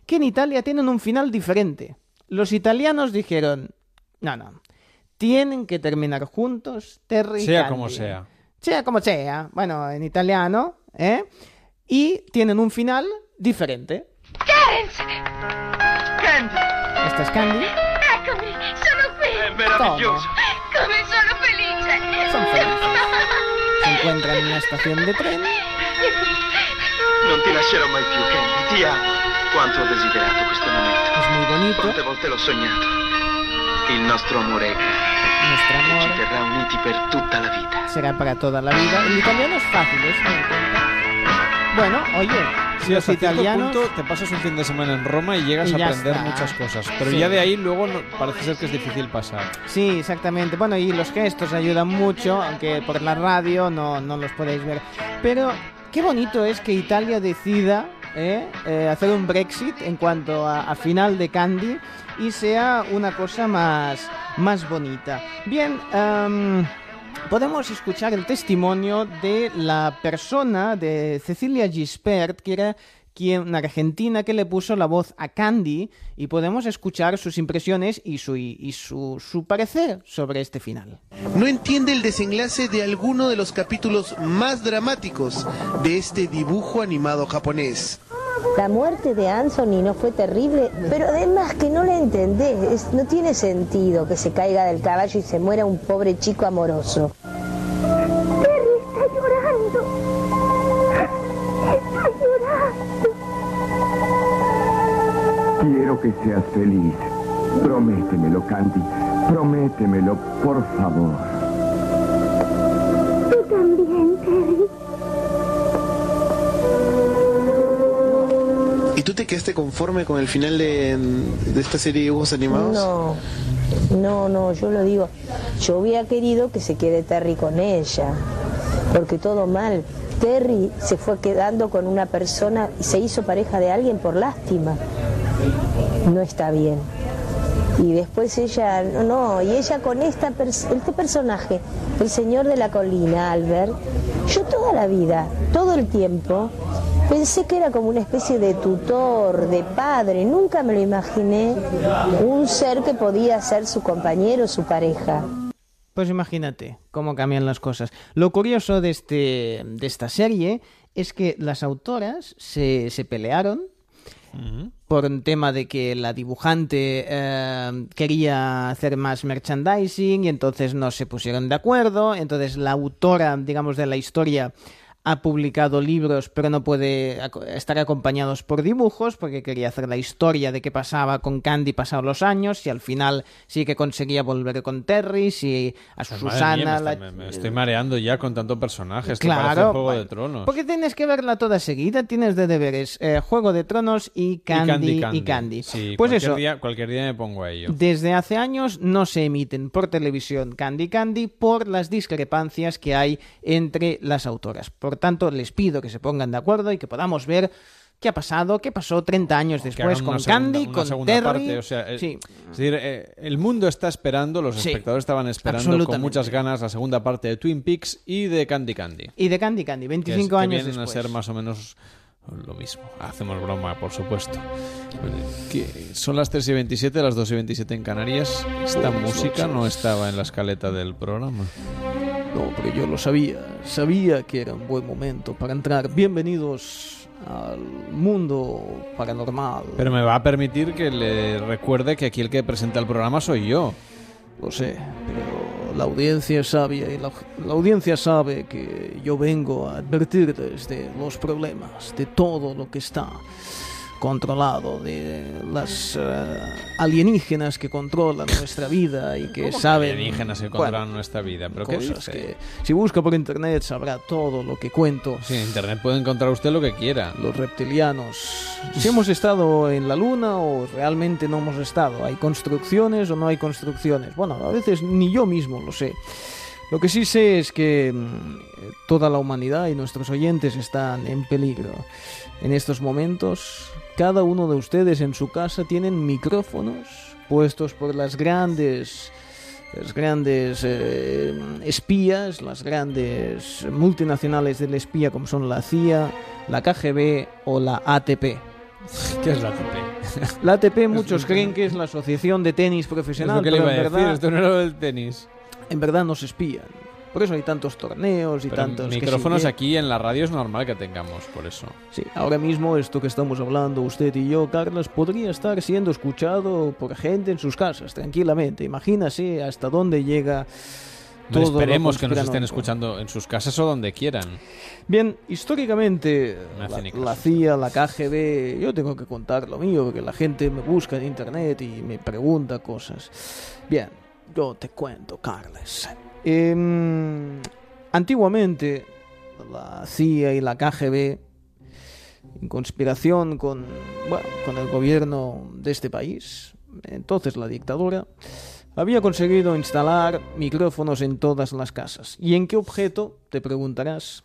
que en Italia tienen un final diferente. Los italianos dijeron, no, no, tienen que terminar juntos, Terry Sea Candy". como sea. Sea como sea, bueno, en italiano, ¿eh? Y tienen un final diferente. Candy! Esta es Candy. Eccomi, sono qui! È meraviglioso. Come sono felice! Son felices. Encuentran en una estación de tren. Non ti lascerò mai più, Candy. Ti amo. Quanto ho desiderato questo momento. Es muy bonito. Quante volte l'ho sognato. Il nostro amore è grande. Nuestro E amor ci terrà uniti per tutta la vita. será para toda la vida. El italiano es fácil, ¿eh? ¿Se dan cuenta? Bueno, oye, Sí, los italianos... punto te pasas un fin de semana en Roma y llegas Y a aprender está. muchas cosas. Pero Sí. ya de ahí luego no- parece ser que es difícil pasar. Sí, exactamente. Bueno, y los gestos ayudan mucho, aunque por la radio no, no los podéis ver. Pero qué bonito es que Italia decida ¿eh? Eh, hacer un Brexit en cuanto a, a final de Candy y sea una cosa más, más bonita. Bien, em, podemos escuchar el testimonio de la persona, de Cecilia Gispert, que era quien, una argentina que le puso la voz a Candy y podemos escuchar sus impresiones y su, y su, su parecer sobre este final. no entiende el desenlace de alguno de los capítulos más dramáticos de este dibujo animado japonés. La muerte de Anthony no fue terrible, pero además que no la entendés, es- no tiene sentido que se caiga del caballo y se muera un pobre chico amoroso. Terry está llorando. Está llorando. Quiero que seas feliz. Prométemelo, Candy. Prométemelo, por favor. ¿Y tú te quedaste conforme con el final de, esta serie de dibujos animados? No, no, no, yo lo digo. Yo hubiera querido que se quede Terry con ella, porque todo mal. Terry se fue quedando con una persona y se hizo pareja de alguien por lástima. No está bien. Y después ella, no, y ella con esta este personaje, el señor de la colina, Albert, yo toda la vida, todo el tiempo, pensé que era como una especie de tutor, de padre, nunca me lo imaginé un ser que podía ser su compañero, su pareja. Pues imagínate cómo cambian las cosas. Lo curioso de, este, de esta serie es que las autoras se, se pelearon por un tema de que la dibujante eh, quería hacer más merchandising y entonces no se pusieron de acuerdo. Entonces la autora, digamos, de la historia ha publicado libros pero no puede estar acompañados por dibujos porque quería hacer la historia de qué pasaba con Candy pasados los años y al final sí que conseguía volver con Terry, si a Madre Susana... mía, me, está- estoy mareando ya con tanto personaje. Esto parece Claro, Juego de Tronos. porque tienes que verla toda seguida, tienes de deberes eh, Juego de Tronos y Candy y Candy. Sí, pues cualquier eso, Día, cualquier día me pongo a ello. desde hace años no se emiten por televisión Candy Candy por las discrepancias que hay entre las autoras. Por tanto, les pido que se pongan de acuerdo y que podamos ver qué ha pasado, qué pasó 30 años Que después con segunda- Candy, con Terry. parte, o sea, eh, Sí. es decir, eh, el mundo está esperando, los Sí, espectadores estaban esperando con muchas ganas la segunda parte de Twin Peaks y de Candy Candy. Y de Candy Candy, que es- 25 que años vienen después. a ser más o menos lo mismo. Hacemos broma, por supuesto. Que son las 3 y 27, las 2 y 27 en Canarias. Esta música no estaba en la escaleta del programa. Pero yo lo sabía. Sabía que era un buen momento para entrar. Bienvenidos al mundo paranormal. Pero me va a permitir que le recuerde que aquí el que presenta el programa soy yo. Lo sé, pero la audiencia es sabia y la, la audiencia sabe que yo vengo a advertirles de los problemas, de todo lo que está controlado, de las eh, alienígenas que controlan nuestra vida y que ¿Cómo saben... alienígenas que bueno, controlan nuestra vida. ¿Pero qué cosas dice? que si busca por internet sabrá todo lo que cuento. Sí, en internet puede encontrar usted lo que quiera. Los reptilianos. Si hemos estado en la luna o realmente no hemos estado. ¿Hay construcciones o no hay construcciones? Bueno, a veces ni yo mismo lo sé. Lo que sí sé es que mm, toda la humanidad y nuestros oyentes están en peligro. En estos momentos, cada uno de ustedes en su casa tienen micrófonos puestos por las grandes las grandes eh, espías, las grandes multinacionales del espía como son la CIA, la KGB o la ATP. ¿Qué es la ATP? La ATP muchos creen que es la Asociación de Tenis Profesional, Es lo que le pero iba en a decir, verdad, esto no era lo del tenis. en verdad nos espían. Por eso hay tantos torneos y Pero tantos... que micrófonos bien- aquí en la radio es normal que tengamos, por eso. Sí, ahora mismo esto que estamos hablando usted y yo, Carlos, podría estar siendo escuchado por gente en sus casas, tranquilamente. Imagínase hasta dónde llega No esperemos que nos estén escuchando en sus casas o donde quieran. Bien, históricamente la, la CIA, la KGB, yo tengo que contar lo mío porque la gente me busca en internet y me pregunta cosas. Bien, yo te cuento, Carles. Em, antiguamente la CIA y la KGB, en conspiración con, bueno, con el gobierno de este país, entonces la dictadura, había conseguido instalar micrófonos en todas las casas. ¿Y en qué objeto? Te preguntarás.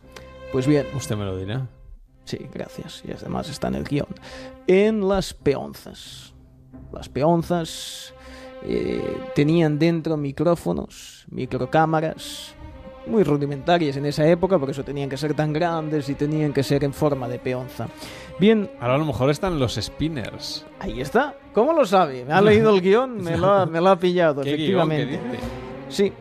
Pues bien. Usted me lo dirá. Sí, gracias. Y además está en el guion. En las peonzas. Las peonzas eh, tenían dentro micrófonos, microcámaras, muy rudimentarias en esa época, por eso tenían que ser tan grandes y tenían que ser en forma de peonza. Bien, Ahora a lo mejor están los spinners. ahí está. ¿Cómo lo sabe? ¿Me ha leído el guion? Me lo ha, me lo ha pillado, ¿Qué guion? ¿Qué efectivamente. dice? Sí.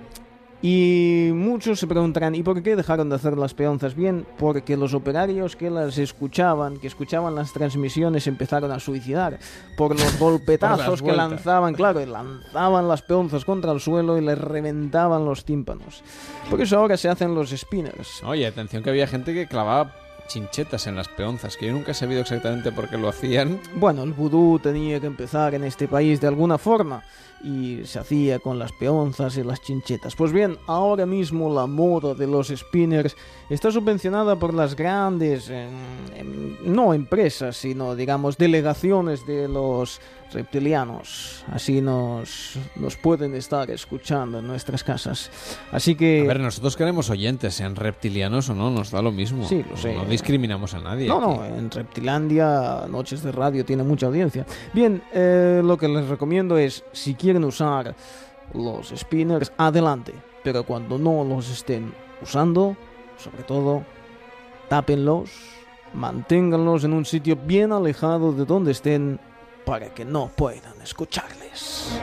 Y muchos se preguntarán, ¿y por qué dejaron de hacer las peonzas? Bien, porque los operarios que las escuchaban, que escuchaban las transmisiones, empezaron a suicidar por los golpetazos que vueltas. lanzaban, claro, y lanzaban las peonzas contra el suelo y les reventaban los tímpanos. Por eso ahora se hacen los spinners. Oye, atención que había gente que clavaba chinchetas en las peonzas, que yo nunca he sabido exactamente por qué lo hacían. Bueno, el vudú tenía que empezar en este país de alguna forma y se hacía con las peonzas y las chinchetas. Pues bien, ahora mismo la moda de los spinners está subvencionada por las grandes, em, em, no empresas, sino digamos delegaciones de los reptilianos. Así nos, nos pueden estar escuchando en nuestras casas. Así que... A ver, nosotros queremos oyentes, sean reptilianos o no, nos da lo mismo. Sí, lo sé. No discriminamos a nadie. No, aquí. no, en Reptilandia, Noches de Radio tiene mucha audiencia. Bien, eh, lo que les recomiendo es, si quieren usar los spinners, adelante. Pero cuando no los estén usando, sobre todo, tápenlos, manténganlos en un sitio bien alejado de donde estén para que no puedan escucharles.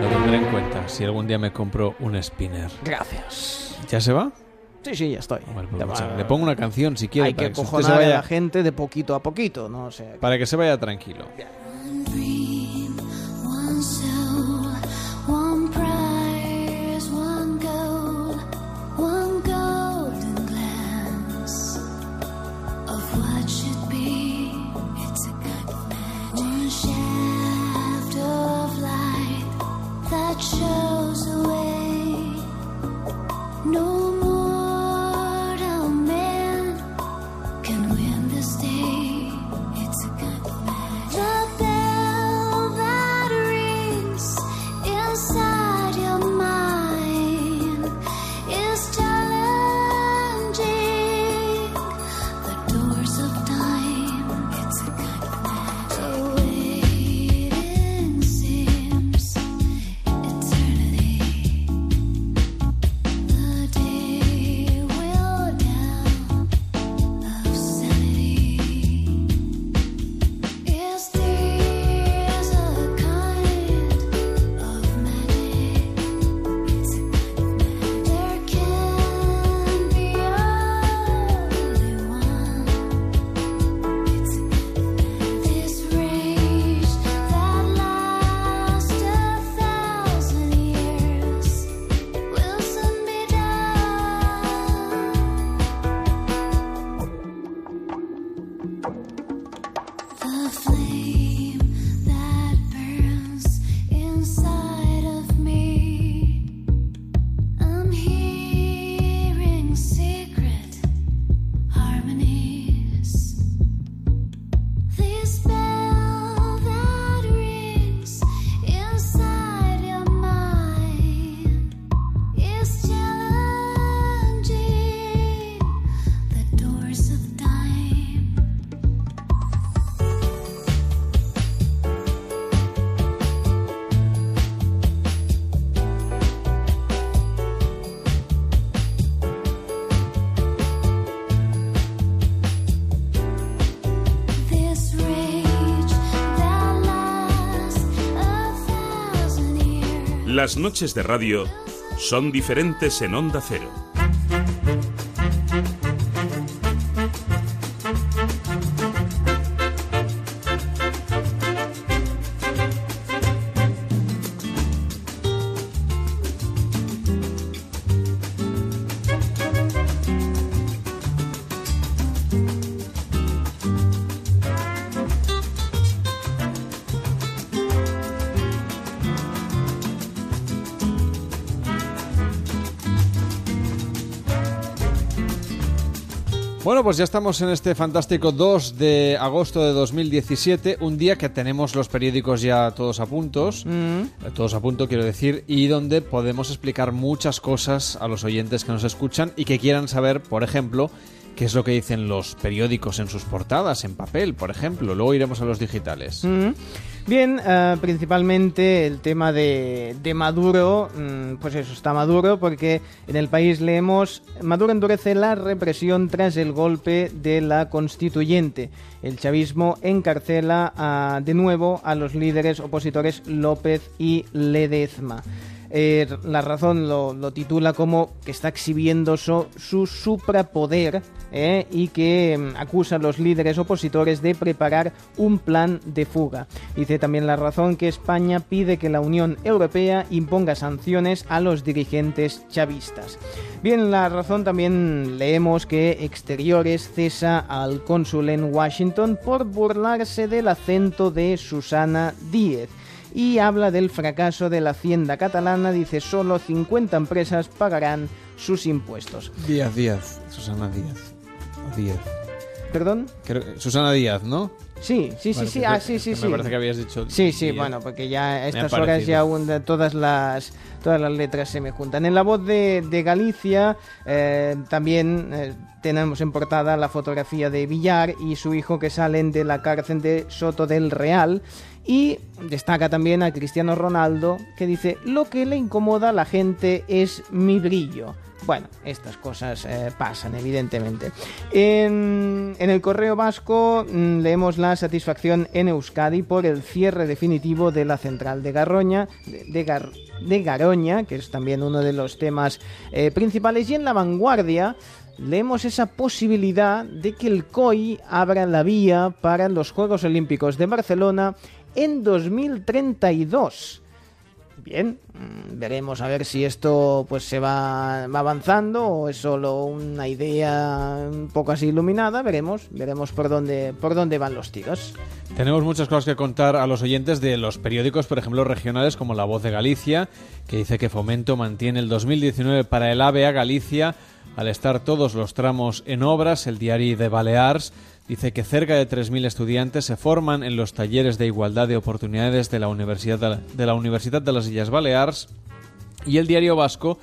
Lo tendré en cuenta si algún día me compro un spinner. Gracias. ¿Ya se va? Sí, sí, ya estoy. Pues va. le pongo una canción si quiere Hay que para, que usted acojonar se a vaya, la gente de poquito a poquito, ¿no? O sea, para que se vaya tranquilo. One light that Las noches de radio son diferentes en Onda Cero. Pues ya estamos en este fantástico 2 de agosto de 2017, un día que tenemos los periódicos ya todos a puntos, eh, todos a punto quiero decir, y donde podemos explicar muchas cosas a los oyentes que nos escuchan y que quieran saber, por ejemplo, qué es lo que dicen los periódicos en sus portadas, en papel, por ejemplo. Luego iremos a los digitales. Mm. Bien, eh, principalmente el tema de, Maduro, mm, pues eso, está Maduro porque en el país leemos, Maduro endurece la represión tras el golpe de la constituyente. El chavismo encarcela ah, de nuevo a los líderes opositores López y Ledezma. Eh, la razón lo, titula como que está exhibiendo su suprapoder eh, y que mm, acusa a los líderes opositores de preparar un plan de fuga. Dice también la razón que España pide que la Unión Europea imponga sanciones a los dirigentes chavistas. Bien, la razón también leemos que Exteriores cesa al cónsul en Washington por burlarse del acento de Susana Díez y habla del fracaso de la hacienda catalana, dice solo 50 empresas pagarán sus impuestos. Díaz, Díaz, Susana Díaz. Díaz. ¿Perdón? Creo- Susana Díaz, ¿no? Sí, sí, sí, Vale, sí, ah, sí, sí, sí. Me parece que habías dicho. Sí, sí, bueno, porque ya a estas horas ya un- todas las todas las letras se me juntan. En la voz de, de Galicia eh, también eh, tenemos en portada la fotografía de Villar y su hijo que salen de la cárcel de Soto del Real. Y destaca también a Cristiano Ronaldo que dice, lo que le incomoda a la gente es mi brillo. Bueno, estas cosas eh, pasan, evidentemente. En, el correo vasco mm, leemos la satisfacción en Euskadi por el cierre definitivo de la central de Garroña, de Gar- de Garoña, que es también uno de los temas eh, principales. Y en la vanguardia leemos esa posibilidad de que el COI abra la vía para los Juegos Olímpicos de Barcelona en 2032. Bien, mm, veremos a ver si esto pues se va, va avanzando o es solo una idea un poco así iluminada, veremos, veremos por dónde por dónde van los tiros. Tenemos muchas cosas que contar a los oyentes de los periódicos, por ejemplo, regionales como La Voz de Galicia, que dice que Fomento mantiene el 2019 para el AVE Galicia al estar todos los tramos en obras. El diario de Balears dice que cerca de 3.000 estudiantes se forman en los talleres de igualdad de oportunidades de la Universidad de la, Universidad de las Islas Balears. Y el diario vasco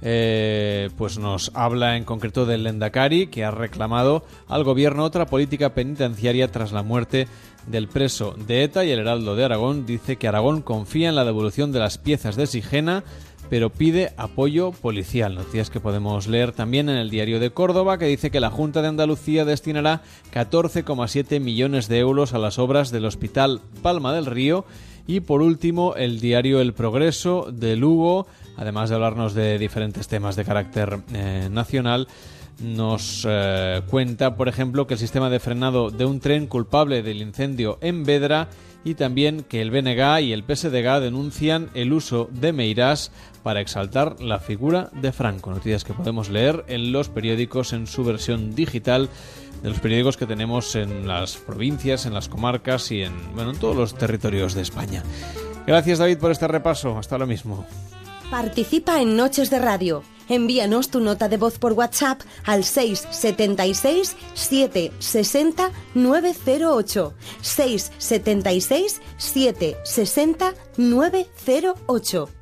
eh, pues nos habla en concreto del Lendakari, que ha reclamado al gobierno otra política penitenciaria tras la muerte del preso de ETA y el Heraldo de Aragón dice que Aragón confía en la devolución de las piezas de Sigena pero pide apoyo policial. Noticias que podemos leer también en el diario de Córdoba, que dice que la Junta de Andalucía destinará 14,7 millones de euros a las obras del Hospital Palma del Río. Y por último, el diario El Progreso de Lugo, además de hablarnos de diferentes temas de carácter eh, nacional, nos eh, cuenta, por ejemplo, que el sistema de frenado de un tren culpable del incendio en Vedra y también que el BNG y el PSDG denuncian el uso de Meirás para exaltar la figura de Franco. Noticias que podemos leer en los periódicos en su versión digital de los periódicos que tenemos en las provincias, en las comarcas y en, bueno, en todos los territorios de España. Gracias David por este repaso. Hasta ahora mismo. Participa en Noches de Radio. Envíanos tu nota de voz por WhatsApp al 676 760 908. 676 760 908.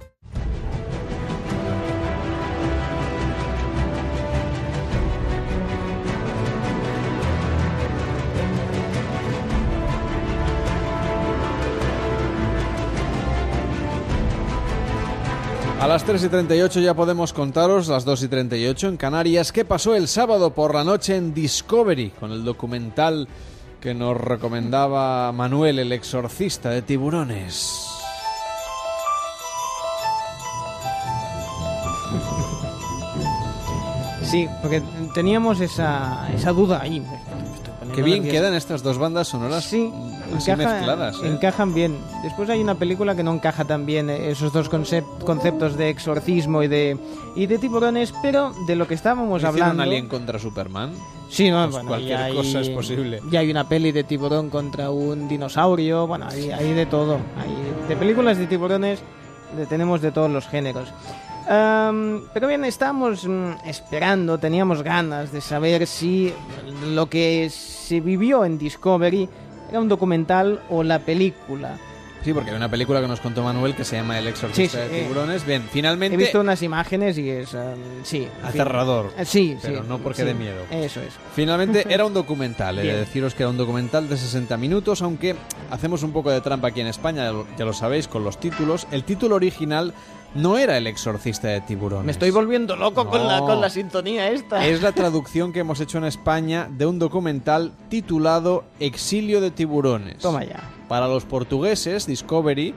3 y 38 ya podemos contaros, las 2 y 38 en Canarias, qué pasó el sábado por la noche en Discovery con el documental que nos recomendaba Manuel, el exorcista de tiburones. Sí, porque teníamos esa, esa duda ahí. Qué bien quedan estas dos bandas sonoras Sí, así encaja- mezcladas. ¿eh? encajan bien. Después hay una película que no encaja tan bien eh, esos dos concep- conceptos de exorcismo y de y de tiburones, pero de lo que estábamos ¿Hicieron hablando. Alien contra Superman? Sí, no, Pues bueno, cualquier hay- cosa es posible. Ya hay una peli de tiburón contra un dinosaurio, bueno, hay, hay de todo. Hay de películas de tiburones de- tenemos de todos los géneros. Am, pero bien, estábamos mm, esperando, teníamos ganas de saber si lo que se vivió en Discovery era un documental o la película. Sí, porque hay una película que nos contó Manuel que se llama El exorcista Sí, sí, de tiburones. Bien, finalmente... He visto unas imágenes y es, am, sí. en fin. Aterrador. Eh, Sí, Pero sí, no porque dé miedo. Eso es. Finalmente era un documental, he de deciros que era un documental de 60 minutos, aunque hacemos un poco de trampa aquí en España, ya lo sabéis, con los títulos. El título original no era El exorcista de tiburones. Me estoy volviendo loco con, la, con la sintonía esta. Es la traducción que hemos hecho en España de un documental titulado Exilio de tiburones. Toma ya. Para los portugueses, Discovery,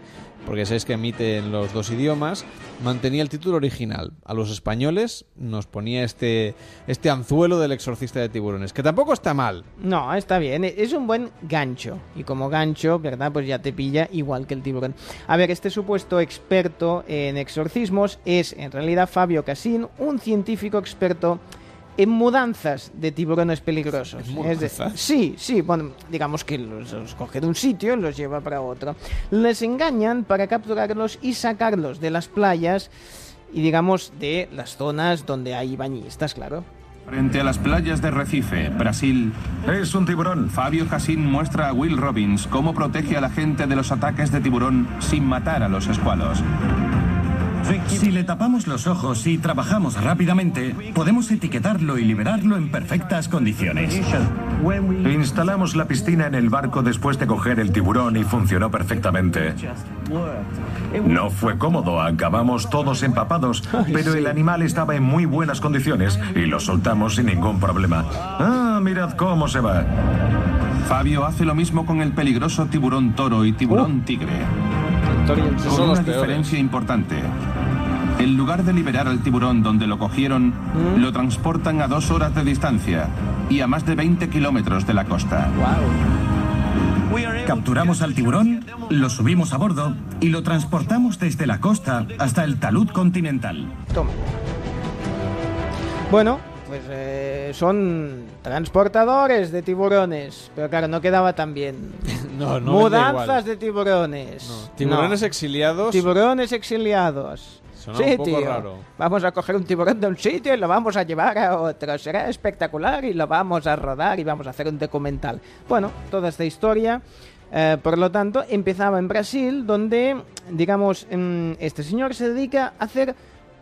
porque sabéis que emite en los dos idiomas, mantenía el título original. A los españoles nos ponía este, este anzuelo del exorcista de tiburones, que tampoco está mal. No, está bien, e- es un buen gancho. Y como gancho, ¿verdad? Pues ya te pilla igual que el tiburón. A ver, este supuesto experto en exorcismos es en realidad Fabio Casín, un científico experto en mudanzas de tiburones peligrosos. Es de- sí, sí, bueno, digamos que los, los coge de un sitio y los lleva para otro. Les engañan para capturarlos y sacarlos de las playas y digamos de las zonas donde hay bañistas, claro. Frente a las playas de Recife, Brasil. Es un tiburón. Fabio Cassin muestra a Will Robbins cómo protege a la gente de los ataques de tiburón sin matar a los escualos. Si le tapamos los ojos y trabajamos rápidamente, podemos etiquetarlo y liberarlo en perfectas condiciones. Instalamos la piscina en el barco después de coger el tiburón y funcionó perfectamente. No fue cómodo, acabamos todos empapados, pero el animal estaba en muy buenas condiciones y lo soltamos sin ningún problema. Ah, mirad cómo se va. Fabio hace lo mismo con el peligroso tiburón toro y tiburón tigre. Con los una peores. diferencia importante. En lugar de liberar al tiburón donde lo cogieron, lo transportan a dos horas de distancia y a más de 20 kilómetros de la costa. Capturamos al tiburón, lo subimos a bordo y lo transportamos desde la costa hasta el talud continental. Toma. Bueno, pues eh, son transportadores de tiburones. Pero claro, no quedaba tan bien. No, no Mudanzas de tiburones. Tiburones No. exiliados. Tiburones exiliados. Sonaba sí, un poco tío. raro. Vamos a coger un tiburón de un sitio y lo vamos a llevar a otro. Será espectacular y lo vamos a rodar y vamos a hacer un documental. Bueno, toda esta historia, eh, por lo tanto, empezaba en Brasil, donde, digamos, mm, este señor se dedica a hacer.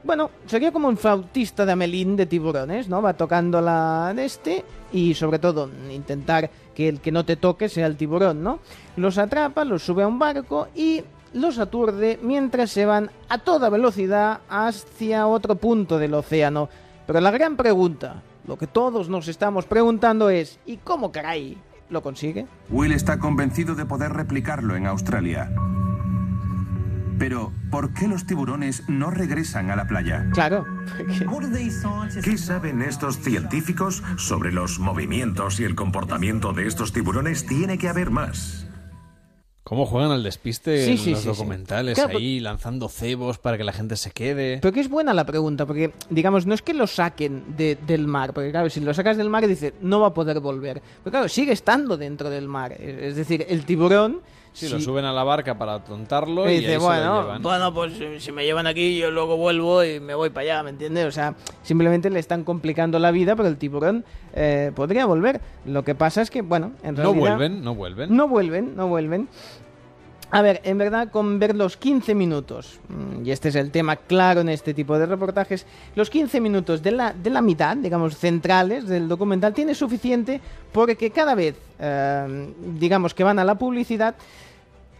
Bueno, sería como un flautista de Amelín de tiburones, ¿no? Va tocando la de este y sobre todo intentar que el que no te toque sea el tiburón, ¿no? Los atrapa, los sube a un barco y los aturde mientras se van a toda velocidad hacia otro punto del océano. Pero la gran pregunta, lo que todos nos estamos preguntando es, ¿y cómo caray lo consigue? Will está convencido de poder replicarlo en Australia. Pero, ¿por qué los tiburones no regresan a la playa? Claro. ¿Qué saben estos científicos sobre los movimientos y el comportamiento de estos tiburones? Tiene que haber más. ¿Cómo juegan al despiste Sí, en sí, los sí, sí. documentales Claro, ahí, lanzando cebos para que la gente se quede? Pero que es buena la pregunta, porque, digamos, no es que lo saquen de- del mar, porque claro, si lo sacas del mar, dice, no va a poder volver. Pero claro, sigue estando dentro del mar. Es decir, el tiburón... Sí, si- lo suben a la barca para tontarlo Y y, dice, ahí se lo bueno, llevan. bueno, pues eh, si me llevan aquí, yo luego vuelvo y me voy para allá, ¿me entiendes? O sea, simplemente le están complicando la vida, pero el tiburón eh, podría volver. Lo que pasa es que, bueno, en No realidad... vuelven, no vuelven. No vuelven, no vuelven. A ver, en verdad, con ver los 15 minutos, mm, y este es el tema claro en este tipo de reportajes, los 15 minutos de la, de la mitad, digamos, centrales del documental, tiene suficiente porque cada vez, eh, digamos, que van a la publicidad,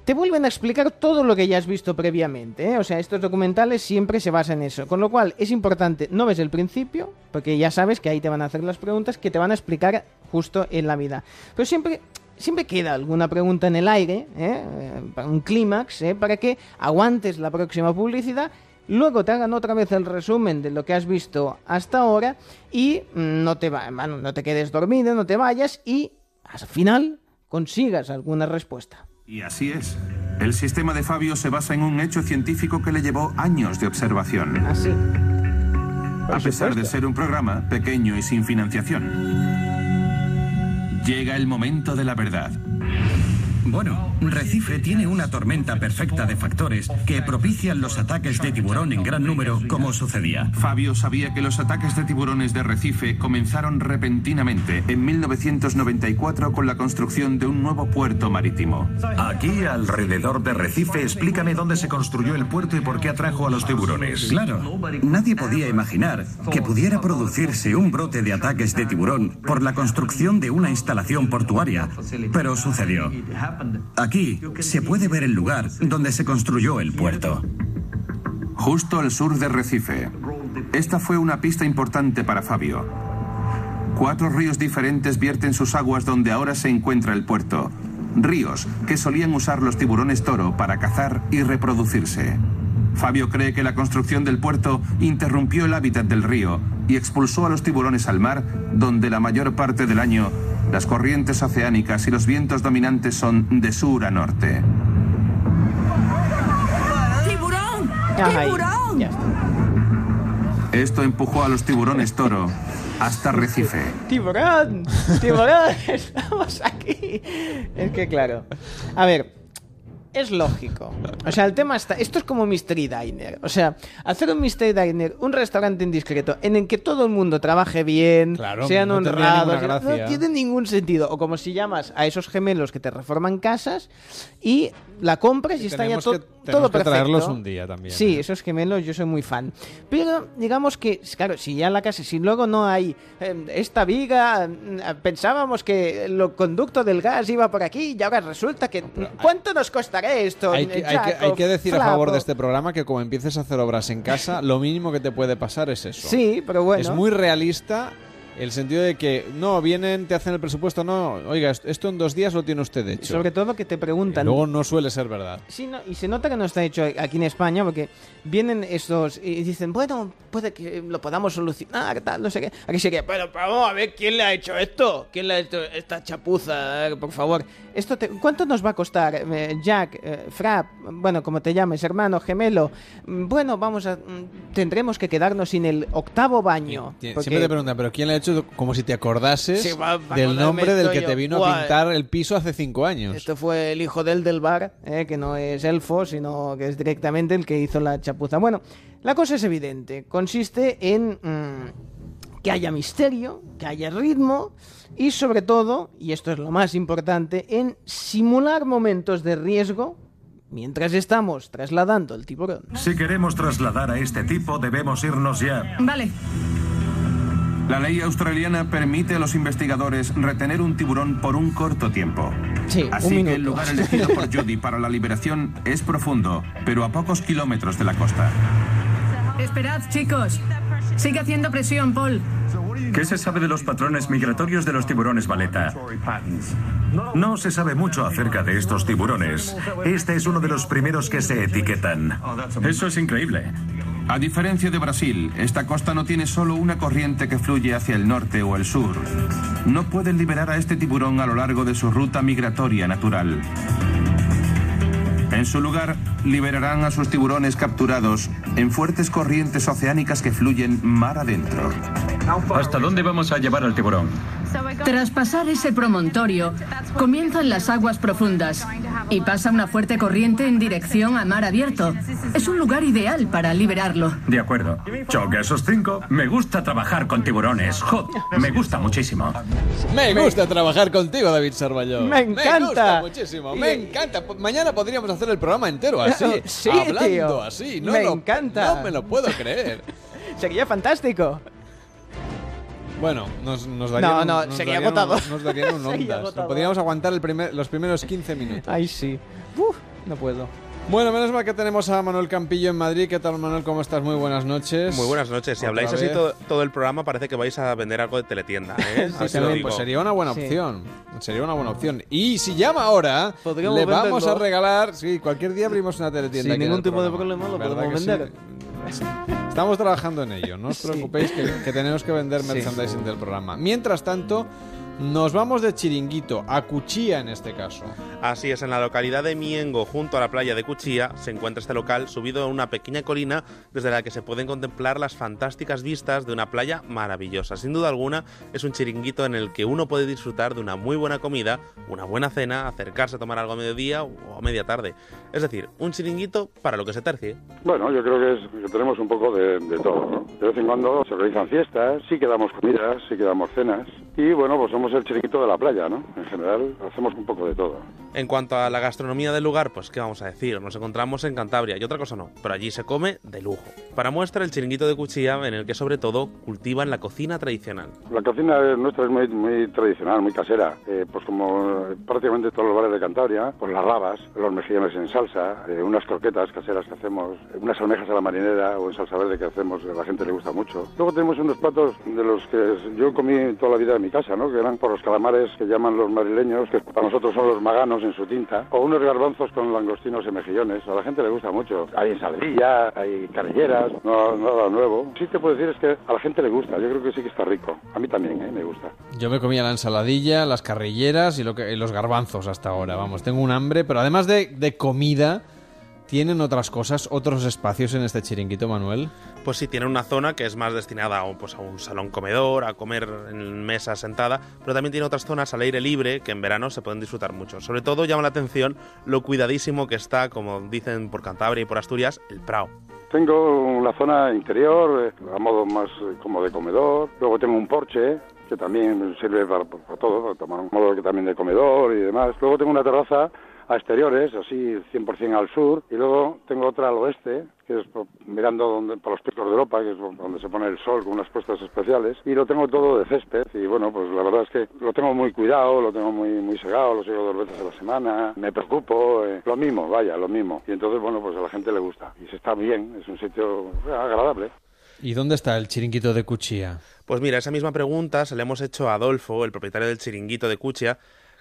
te vuelven a explicar todo lo que ya has visto previamente. ¿eh? O sea, estos documentales siempre se basan en eso. Con lo cual, es importante, no ves el principio, porque ya sabes que ahí te van a hacer las preguntas que te van a explicar justo en la vida. Pero siempre, siempre queda alguna pregunta en el aire, ¿eh? Eh, un clímax, ¿eh? para que aguantes la próxima publicidad luego te hagan otra vez el resumen de lo que has visto hasta ahora y mm, no te, va, bueno, no te quedes dormido, no te vayas y al final consigas alguna respuesta. Y así es. El sistema de Fabio se basa en un hecho científico que le llevó años de observación. Así. A pesar de ser un programa pequeño y sin financiación. Llega el momento de la verdad. Bueno, Recife tiene una tormenta perfecta de factores que propician los ataques de tiburón en gran número, como sucedía. Fabio sabía que los ataques de tiburones de Recife comenzaron repentinamente en 1994 con la construcción de un nuevo puerto marítimo. Aquí, alrededor de Recife, explícame dónde se construyó el puerto y por qué atrajo a los tiburones. Claro, nadie podía imaginar que pudiera producirse un brote de ataques de tiburón por la construcción de una instalación portuaria, pero sucedió. Aquí se puede ver el lugar donde se construyó el puerto. Justo al sur de Recife. Esta fue una pista importante para Fabio. Cuatro ríos diferentes vierten sus aguas donde ahora se encuentra el puerto. Ríos que solían usar los tiburones toro para cazar y reproducirse. Fabio cree que la construcción del puerto interrumpió el hábitat del río y expulsó a los tiburones al mar, donde la mayor parte del año las corrientes oceánicas y los vientos dominantes son de sur a norte. ¡Tiburón! ¡Tiburón! Esto empujó a los tiburones toro hasta Recife. ¡Tiburón! ¡Tiburón! Estamos aquí. Es que claro. A ver, es lógico. O sea, el tema está. Esto es como Mystery Diner. O sea, hacer un Mystery Diner, un restaurante indiscreto, en el que todo el mundo trabaje bien, Claro, sean no honrados. No tiene ningún sentido. O como si llamas a esos gemelos que te reforman casas y la compras y está ya Tenemos to- que- todo perfecto. traerlos un día también. Sí, esos gemelos yo soy muy fan. Pero digamos que, claro, si ya la casa, si luego no hay eh, esta viga, eh, pensábamos que el conducto del gas iba por aquí y ahora resulta que... ¿Cuánto nos costará esto? Hay que, hay que- hay que decir a favor de este programa que como empieces a hacer obras en casa, lo mínimo que te puede pasar es eso. Sí, pero bueno. Es muy realista el sentido de que, no, vienen, te hacen el presupuesto, no, oiga, est- esto en dos días lo tiene usted hecho. Sobre todo que te Y preguntan... luego no suele ser verdad. Sí, no, y se nota que no está hecho aquí en España porque vienen estos y dicen, bueno, puede que lo podamos solucionar, tal, no sé qué. Aquí sería, pero vamos a ver quién le ha hecho esto, quién le ha hecho esta chapuza, eh, por favor. Esto te- ¿Cuánto nos va a costar, eh, Jack, eh, Frap, bueno, como te llames, hermano, gemelo? Mm, Bueno, vamos a, mm, tendremos que quedarnos sin el octavo baño. Porque- Siempre te preguntan, ¿pero quién le ha hecho? Como si te acordases Sí, va- va del nombre del esto que yo. te vino Guay. a pintar el piso hace cinco años. Esto fue el hijo del del bar, eh, que no es elfo, sino que es directamente el que hizo la chapuza. Bueno, la cosa es evidente. Consiste en mm, que haya misterio, que haya ritmo y sobre todo, y esto es lo más importante, en simular momentos de riesgo mientras estamos trasladando el tiburón. Si queremos trasladar a este tipo, debemos irnos ya. Vale. La ley australiana permite a los investigadores retener un tiburón por un corto tiempo. Sí, un Así que el lugar elegido por Judy para la liberación es profundo, pero a pocos kilómetros de la costa. Esperad, chicos. Sigue haciendo presión, Paul. ¿Qué se sabe de los patrones migratorios de los tiburones baleta? No se sabe mucho acerca de estos tiburones. Este es uno de los primeros que se etiquetan. Eso es increíble. A diferencia de Brasil, esta costa no tiene solo una corriente que fluye hacia el norte o el sur. No pueden liberar a este tiburón a lo largo de su ruta migratoria natural. En su lugar, liberarán a sus tiburones capturados en fuertes corrientes oceánicas que fluyen mar adentro. ¿Hasta dónde vamos a llevar al tiburón? Tras pasar ese promontorio, comienzan las aguas profundas y pasa una fuerte corriente en dirección a mar abierto. Es un lugar ideal para liberarlo. De acuerdo. Choque esos cinco. Me gusta trabajar con tiburones. Joder, me gusta muchísimo. Me gusta trabajar contigo, David Sarvalló. Me Me encanta. gusta muchísimo. Me encanta. Mañana podríamos hacer el programa entero así. Sí, hablando tío. así. No Me lo- encanta. No me lo puedo creer. Sería fantástico. Bueno, nos, nos darían No, no, nos sería darían agotado. un- nos darían un ondas. Podríamos aguantar el primer, los primeros 15 minutos. Ay, sí. Uf, no puedo. Bueno, menos mal que tenemos a Manuel Campillo en Madrid. ¿Qué tal, Manuel? ¿Cómo estás? Muy buenas noches. Muy buenas noches. Si Otra habláis así todo, todo el programa, parece que vais a vender algo de teletienda. ¿eh? Sí, también, pues sería una buena Sí. opción. Sería una buena opción. Y si llama ahora, Podríamos le vamos venderlo. a regalar. Sí, cualquier día abrimos una teletienda. Sin ningún tipo de problema lo ¿Verdad podemos sí? vender. Estamos trabajando en ello, no os Sí. preocupéis que, que tenemos que vender Sí. merchandising del programa. Mientras tanto, nos vamos de chiringuito, a Cuchilla en este caso. Así es, en la localidad de Miengo, junto a la playa de Cuchilla, se encuentra este local subido a una pequeña colina desde la que se pueden contemplar las fantásticas vistas de una playa maravillosa. Sin duda alguna, es un chiringuito en el que uno puede disfrutar de una muy buena comida, una buena cena, acercarse a tomar algo a mediodía o a media tarde. Es decir, un chiringuito para lo que se tercie. Bueno, yo creo que, es- que tenemos un poco de, de todo, ¿no? De vez en cuando se organizan fiestas, sí que damos comidas, sí que damos cenas. Y bueno, pues somos el chiringuito de la playa, ¿no? En general, hacemos un poco de todo. En cuanto a la gastronomía del lugar, pues qué vamos a decir, nos encontramos en Cantabria y otra cosa no, pero allí se come de lujo. Para muestra el chiringuito de Cuchilla en el que sobre todo cultivan la cocina tradicional. La cocina nuestra es muy, muy tradicional, muy casera. Eh, pues como eh, prácticamente todos los bares de Cantabria, pues las rabas, los mejillones en salsa, eh, unas croquetas caseras que hacemos, eh, unas almejas a la marinera o en salsa verde que hacemos, a la gente le gusta mucho. Luego tenemos unos platos de los que yo comí toda la vida en mi casa, ¿no? Que eran por los calamares que llaman los madrileños, que para nosotros son los maganos en su tinta, o unos garbanzos con langostinos y mejillones. A la gente le gusta mucho. Hay ensaladilla, hay carrilleras, no, nada nuevo. Sí te puedo decir es que a la gente le gusta. Yo creo que sí que está rico. A mí también, ¿eh? Me gusta. Yo me comía la ensaladilla, las carrilleras y, lo que, y los garbanzos hasta ahora. Vamos, tengo un hambre, pero además de, de comida, ¿tienen otras cosas, otros espacios en este chiringuito, Manuel? Pues sí, tiene una zona que es más destinada a un, pues, a un salón comedor, a comer en mesa sentada, pero también tiene otras zonas al aire libre que en verano se pueden disfrutar mucho. Sobre todo llama la atención lo cuidadísimo que está, como dicen por Cantabria y por Asturias, el Prado. Tengo una zona interior, eh, a modo más eh, como de comedor. Luego tengo un porche que también sirve para, para todo, para tomar un modo que también de comedor y demás. Luego tengo una terraza a exteriores, así 100% al sur, y luego tengo otra al oeste, que es por- mirando donde, por los picos de Europa, que es donde se pone el sol con unas puestas especiales, y lo tengo todo de césped, y bueno, pues la verdad es que lo tengo muy cuidado, lo tengo muy muy segado, lo sigo dos veces a la semana, me preocupo, eh, lo mismo, vaya, lo mismo. Y entonces, bueno, pues a la gente le gusta, y se está bien, es un sitio agradable. ¿Y dónde está el chiringuito de Cuchilla? Pues mira, esa misma pregunta se la hemos hecho a Adolfo, el propietario del chiringuito de Cuchia,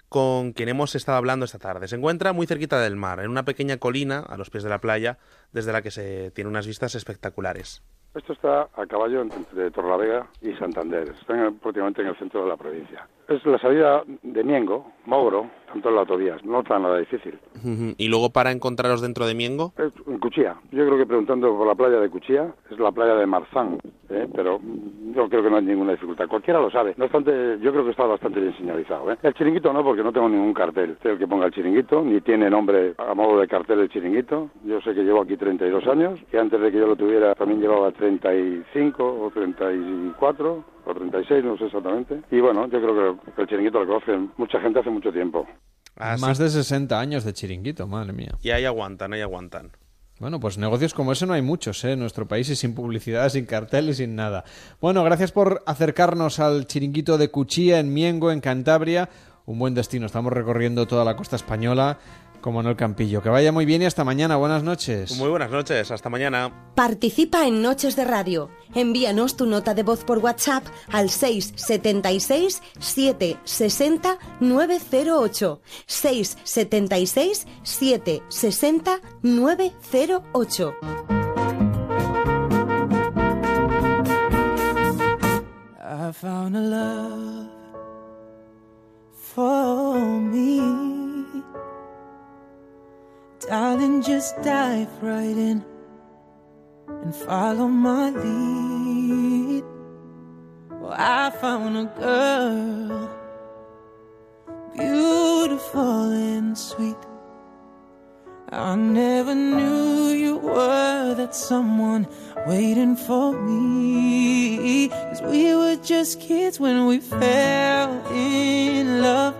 con quien hemos estado hablando esta tarde. Se encuentra muy cerquita del mar, en una pequeña colina a los pies de la playa, desde la que se tiene unas vistas espectaculares. Esto está a caballo entre Torlavega y Santander. Está en- prácticamente en el centro de la provincia. Es la salida de Miengo, Mogro, tanto en la autovía. No está nada difícil. Y luego para encontraros dentro de Miengo, en Cuchilla. Yo creo que preguntando por la playa de Cuchilla, es la playa de Marzán, ¿eh? pero yo creo que no hay ninguna dificultad. Cualquiera lo sabe. No obstante, yo creo que está bastante bien señalizado. ¿eh? El chiringuito no, porque no tengo ningún cartel. El que ponga el chiringuito, ni tiene nombre a modo de cartel el chiringuito. Yo sé que llevo aquí 32 años, que antes de que yo lo tuviera también llevaba 35 o 34 o 36, no sé exactamente. Y bueno, yo creo que el chiringuito lo conoce mucha gente hace mucho tiempo. Más de 60 años de chiringuito, madre mía. y ahí aguantan, ahí aguantan. Bueno, pues negocios como ese no hay muchos ¿eh? en nuestro país y sin publicidad, sin cartel y sin nada. Bueno, gracias por acercarnos al chiringuito de Cuchilla en Miengo, en Cantabria. Un buen destino. Estamos recorriendo toda la costa española, como en el Campillo. Que vaya muy bien y hasta mañana. Buenas noches. Muy buenas noches, hasta mañana. Participa en Noches de Radio. Envíanos tu nota de voz por WhatsApp al 676 760 908. 676 760 908. I found a love for me. Darling, just dive right in and follow my lead. Well, I found a girl, beautiful and sweet. I never knew you were that someone waiting for me. Cause we were just kids when we fell in love,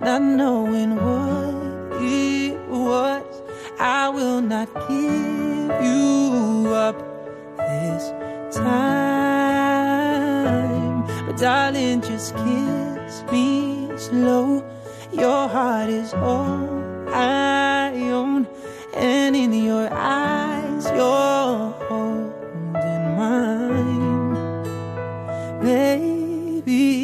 not knowing what it was. I will not give you up this time. But darling, just kiss me slow. Your heart is all I own, and in your eyes, you're holding mine. Baby,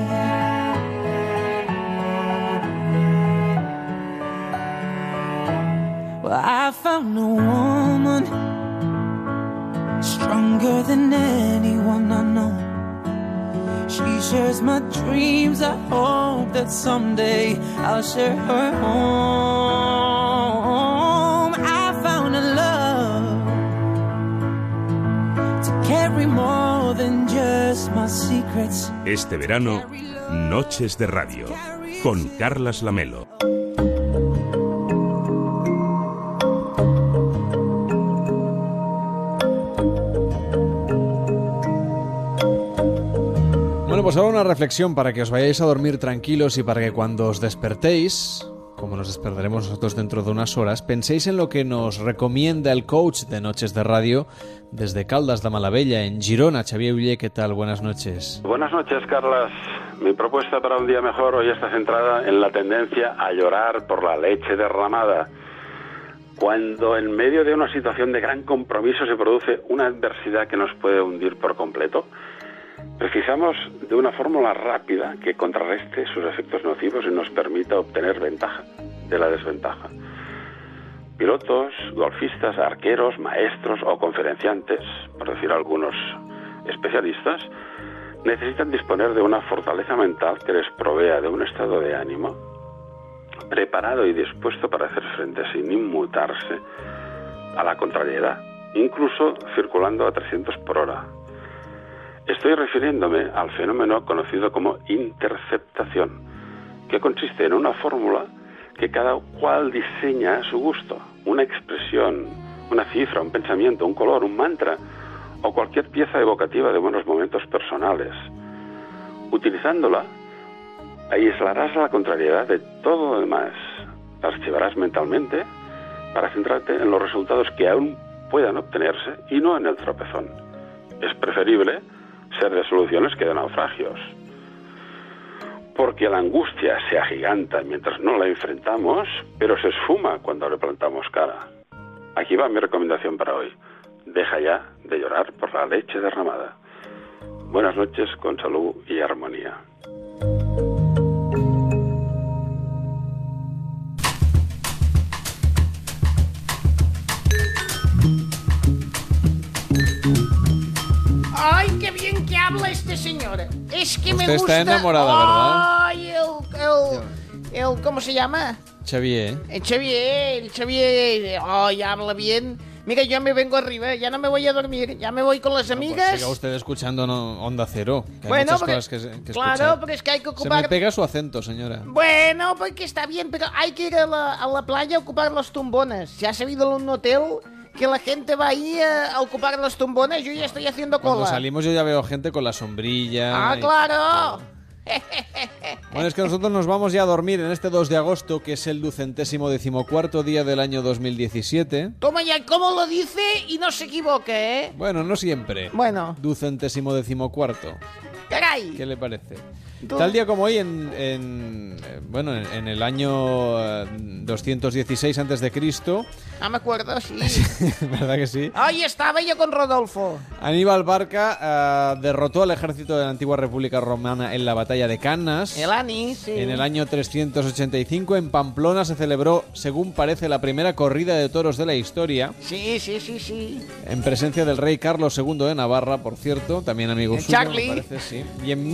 Found a woman stronger than anyone I know. She shares my dreams. I hope that someday I'll share her home. I found a love to carry more than just my secrets. Este verano, Noches de Radio, con Carlas Lamelo. Bueno, pues ahora una reflexión para que os vayáis a dormir tranquilos y para que cuando os despertéis, como nos despertaremos nosotros dentro de unas horas, penséis en lo que nos recomienda el coach de Noches de Radio desde Caldas de Malavella, en Girona. Xavier Ulle, ¿qué tal? Buenas noches. Buenas noches, Carlas. Mi propuesta para un día mejor hoy está centrada en la tendencia a llorar por la leche derramada. Cuando en medio de una situación de gran compromiso se produce una adversidad que nos puede hundir por completo, precisamos de una fórmula rápida que contrarreste sus efectos nocivos y nos permita obtener ventaja de la desventaja. Pilotos, golfistas, arqueros, maestros o conferenciantes, por decir algunos especialistas, necesitan disponer de una fortaleza mental que les provea de un estado de ánimo preparado y dispuesto para hacer frente sin inmutarse a la contrariedad, incluso circulando a 300 por hora. Estoy refiriéndome al fenómeno conocido como interceptación, que consiste en una fórmula que cada cual diseña a su gusto, una expresión, una cifra, un pensamiento, un color, un mantra o cualquier pieza evocativa de buenos momentos personales. Utilizándola, aislarás la contrariedad de todo lo demás, la archivarás mentalmente para centrarte en los resultados que aún puedan obtenerse y no en el tropezón. Es preferible ser de soluciones que de naufragios. Porque la angustia se agiganta mientras no la enfrentamos, pero se esfuma cuando le plantamos cara. Aquí va mi recomendación para hoy. Deja ya de llorar por la leche derramada. Buenas noches con salud y armonía. ¡Ay, qué bien que habla este señor! Es que me Usted gusta. está enamorada, ¿verdad? ¡Ay, el, el, el- ¿Cómo se llama? Xavier, El Xavier, el Xavier. ¡Ay, habla bien! Mira, yo me vengo arriba, ya no me voy a dormir, ya me voy con las amigas. siga usted escuchando no- Onda Cero. que hay Bueno, muchas porque- cosas que, se- que claro, pero es que hay que Se ocupar. me pega su acento, señora. Bueno, porque está bien, pero hay que ir a la, a la playa a ocupar los tumbones. Se ha sabido en un hotel que la gente va ahí a, ocupar los tumbones. Yo ya estoy haciendo Cuando cola. salimos yo ya veo gente con la sombrilla. Ah, y- claro. Bueno, es que nosotros nos vamos ya a dormir en este 2 de agosto, que es el ducentésimo decimocuarto día del año 2017. Toma ya, ¿cómo lo dice y no se equivoque, eh? Bueno, no siempre. Bueno. Ducentésimo decimocuarto. Caray. ¿Qué le parece? Tal día como hoy, en, en, eh, bueno, en, en el año eh, 216 antes de Cristo, Ah, me acuerdo, sí. ¿verdad que sí? Ahí estaba yo con Rodolfo. Aníbal Barca eh, derrotó al ejército de la antigua República Romana en la batalla de Cannas. El Ani, sí. En el año 385 en Pamplona se celebró, según parece, la primera corrida de toros de la historia, Sí, sí, sí, sí. en presencia del rey Carlos II de Navarra, por cierto, también amigo El suyo, me parece, sí. Y en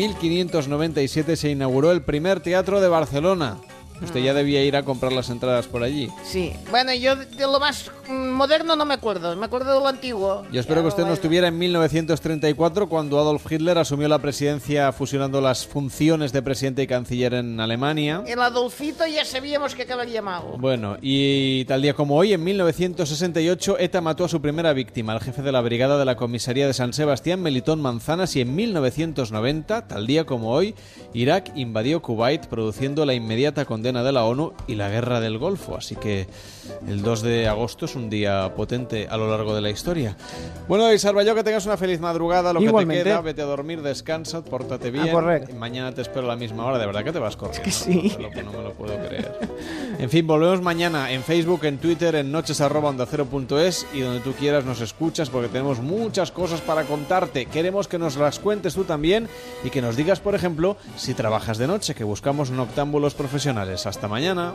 1597 se inauguró el primer teatro de Barcelona. Usted ya debía ir a comprar las entradas por allí. Sí. Bueno, yo de, lo más moderno no me acuerdo. Me acuerdo de lo antiguo. Yo espero que usted no estuviera en 1934 cuando Adolf Hitler asumió la presidencia fusionando las funciones de presidente y canciller en Alemania. El Adolfito ya sabíamos que acabaría mal. Bueno, y tal día como hoy, en 1968, ETA mató a su primera víctima, el jefe de la brigada de la comisaría de San Sebastián, Melitón Manzanas, y en 1990, tal día como hoy, Irak invadió Kuwait, produciendo la inmediata condena de la ONU y la guerra del Golfo. Así que el 2 de agosto es un día potente a lo largo de la historia. Bueno, y yo que tengas una feliz madrugada, lo Igualmente. que te queda, vete a dormir, descansa, pórtate bien. correr. Y mañana te espero a la misma hora, de verdad que te vas corriendo. que sí. No, lo, no me lo puedo creer. En fin, volvemos mañana en Facebook, en Twitter, en noches arroba onda cero punto es y donde tú quieras nos escuchas porque tenemos muchas cosas para contarte. Queremos que nos las cuentes tú también y que nos digas, por ejemplo, si trabajas de noche, que buscamos noctámbulos profesionales. Hasta mañana.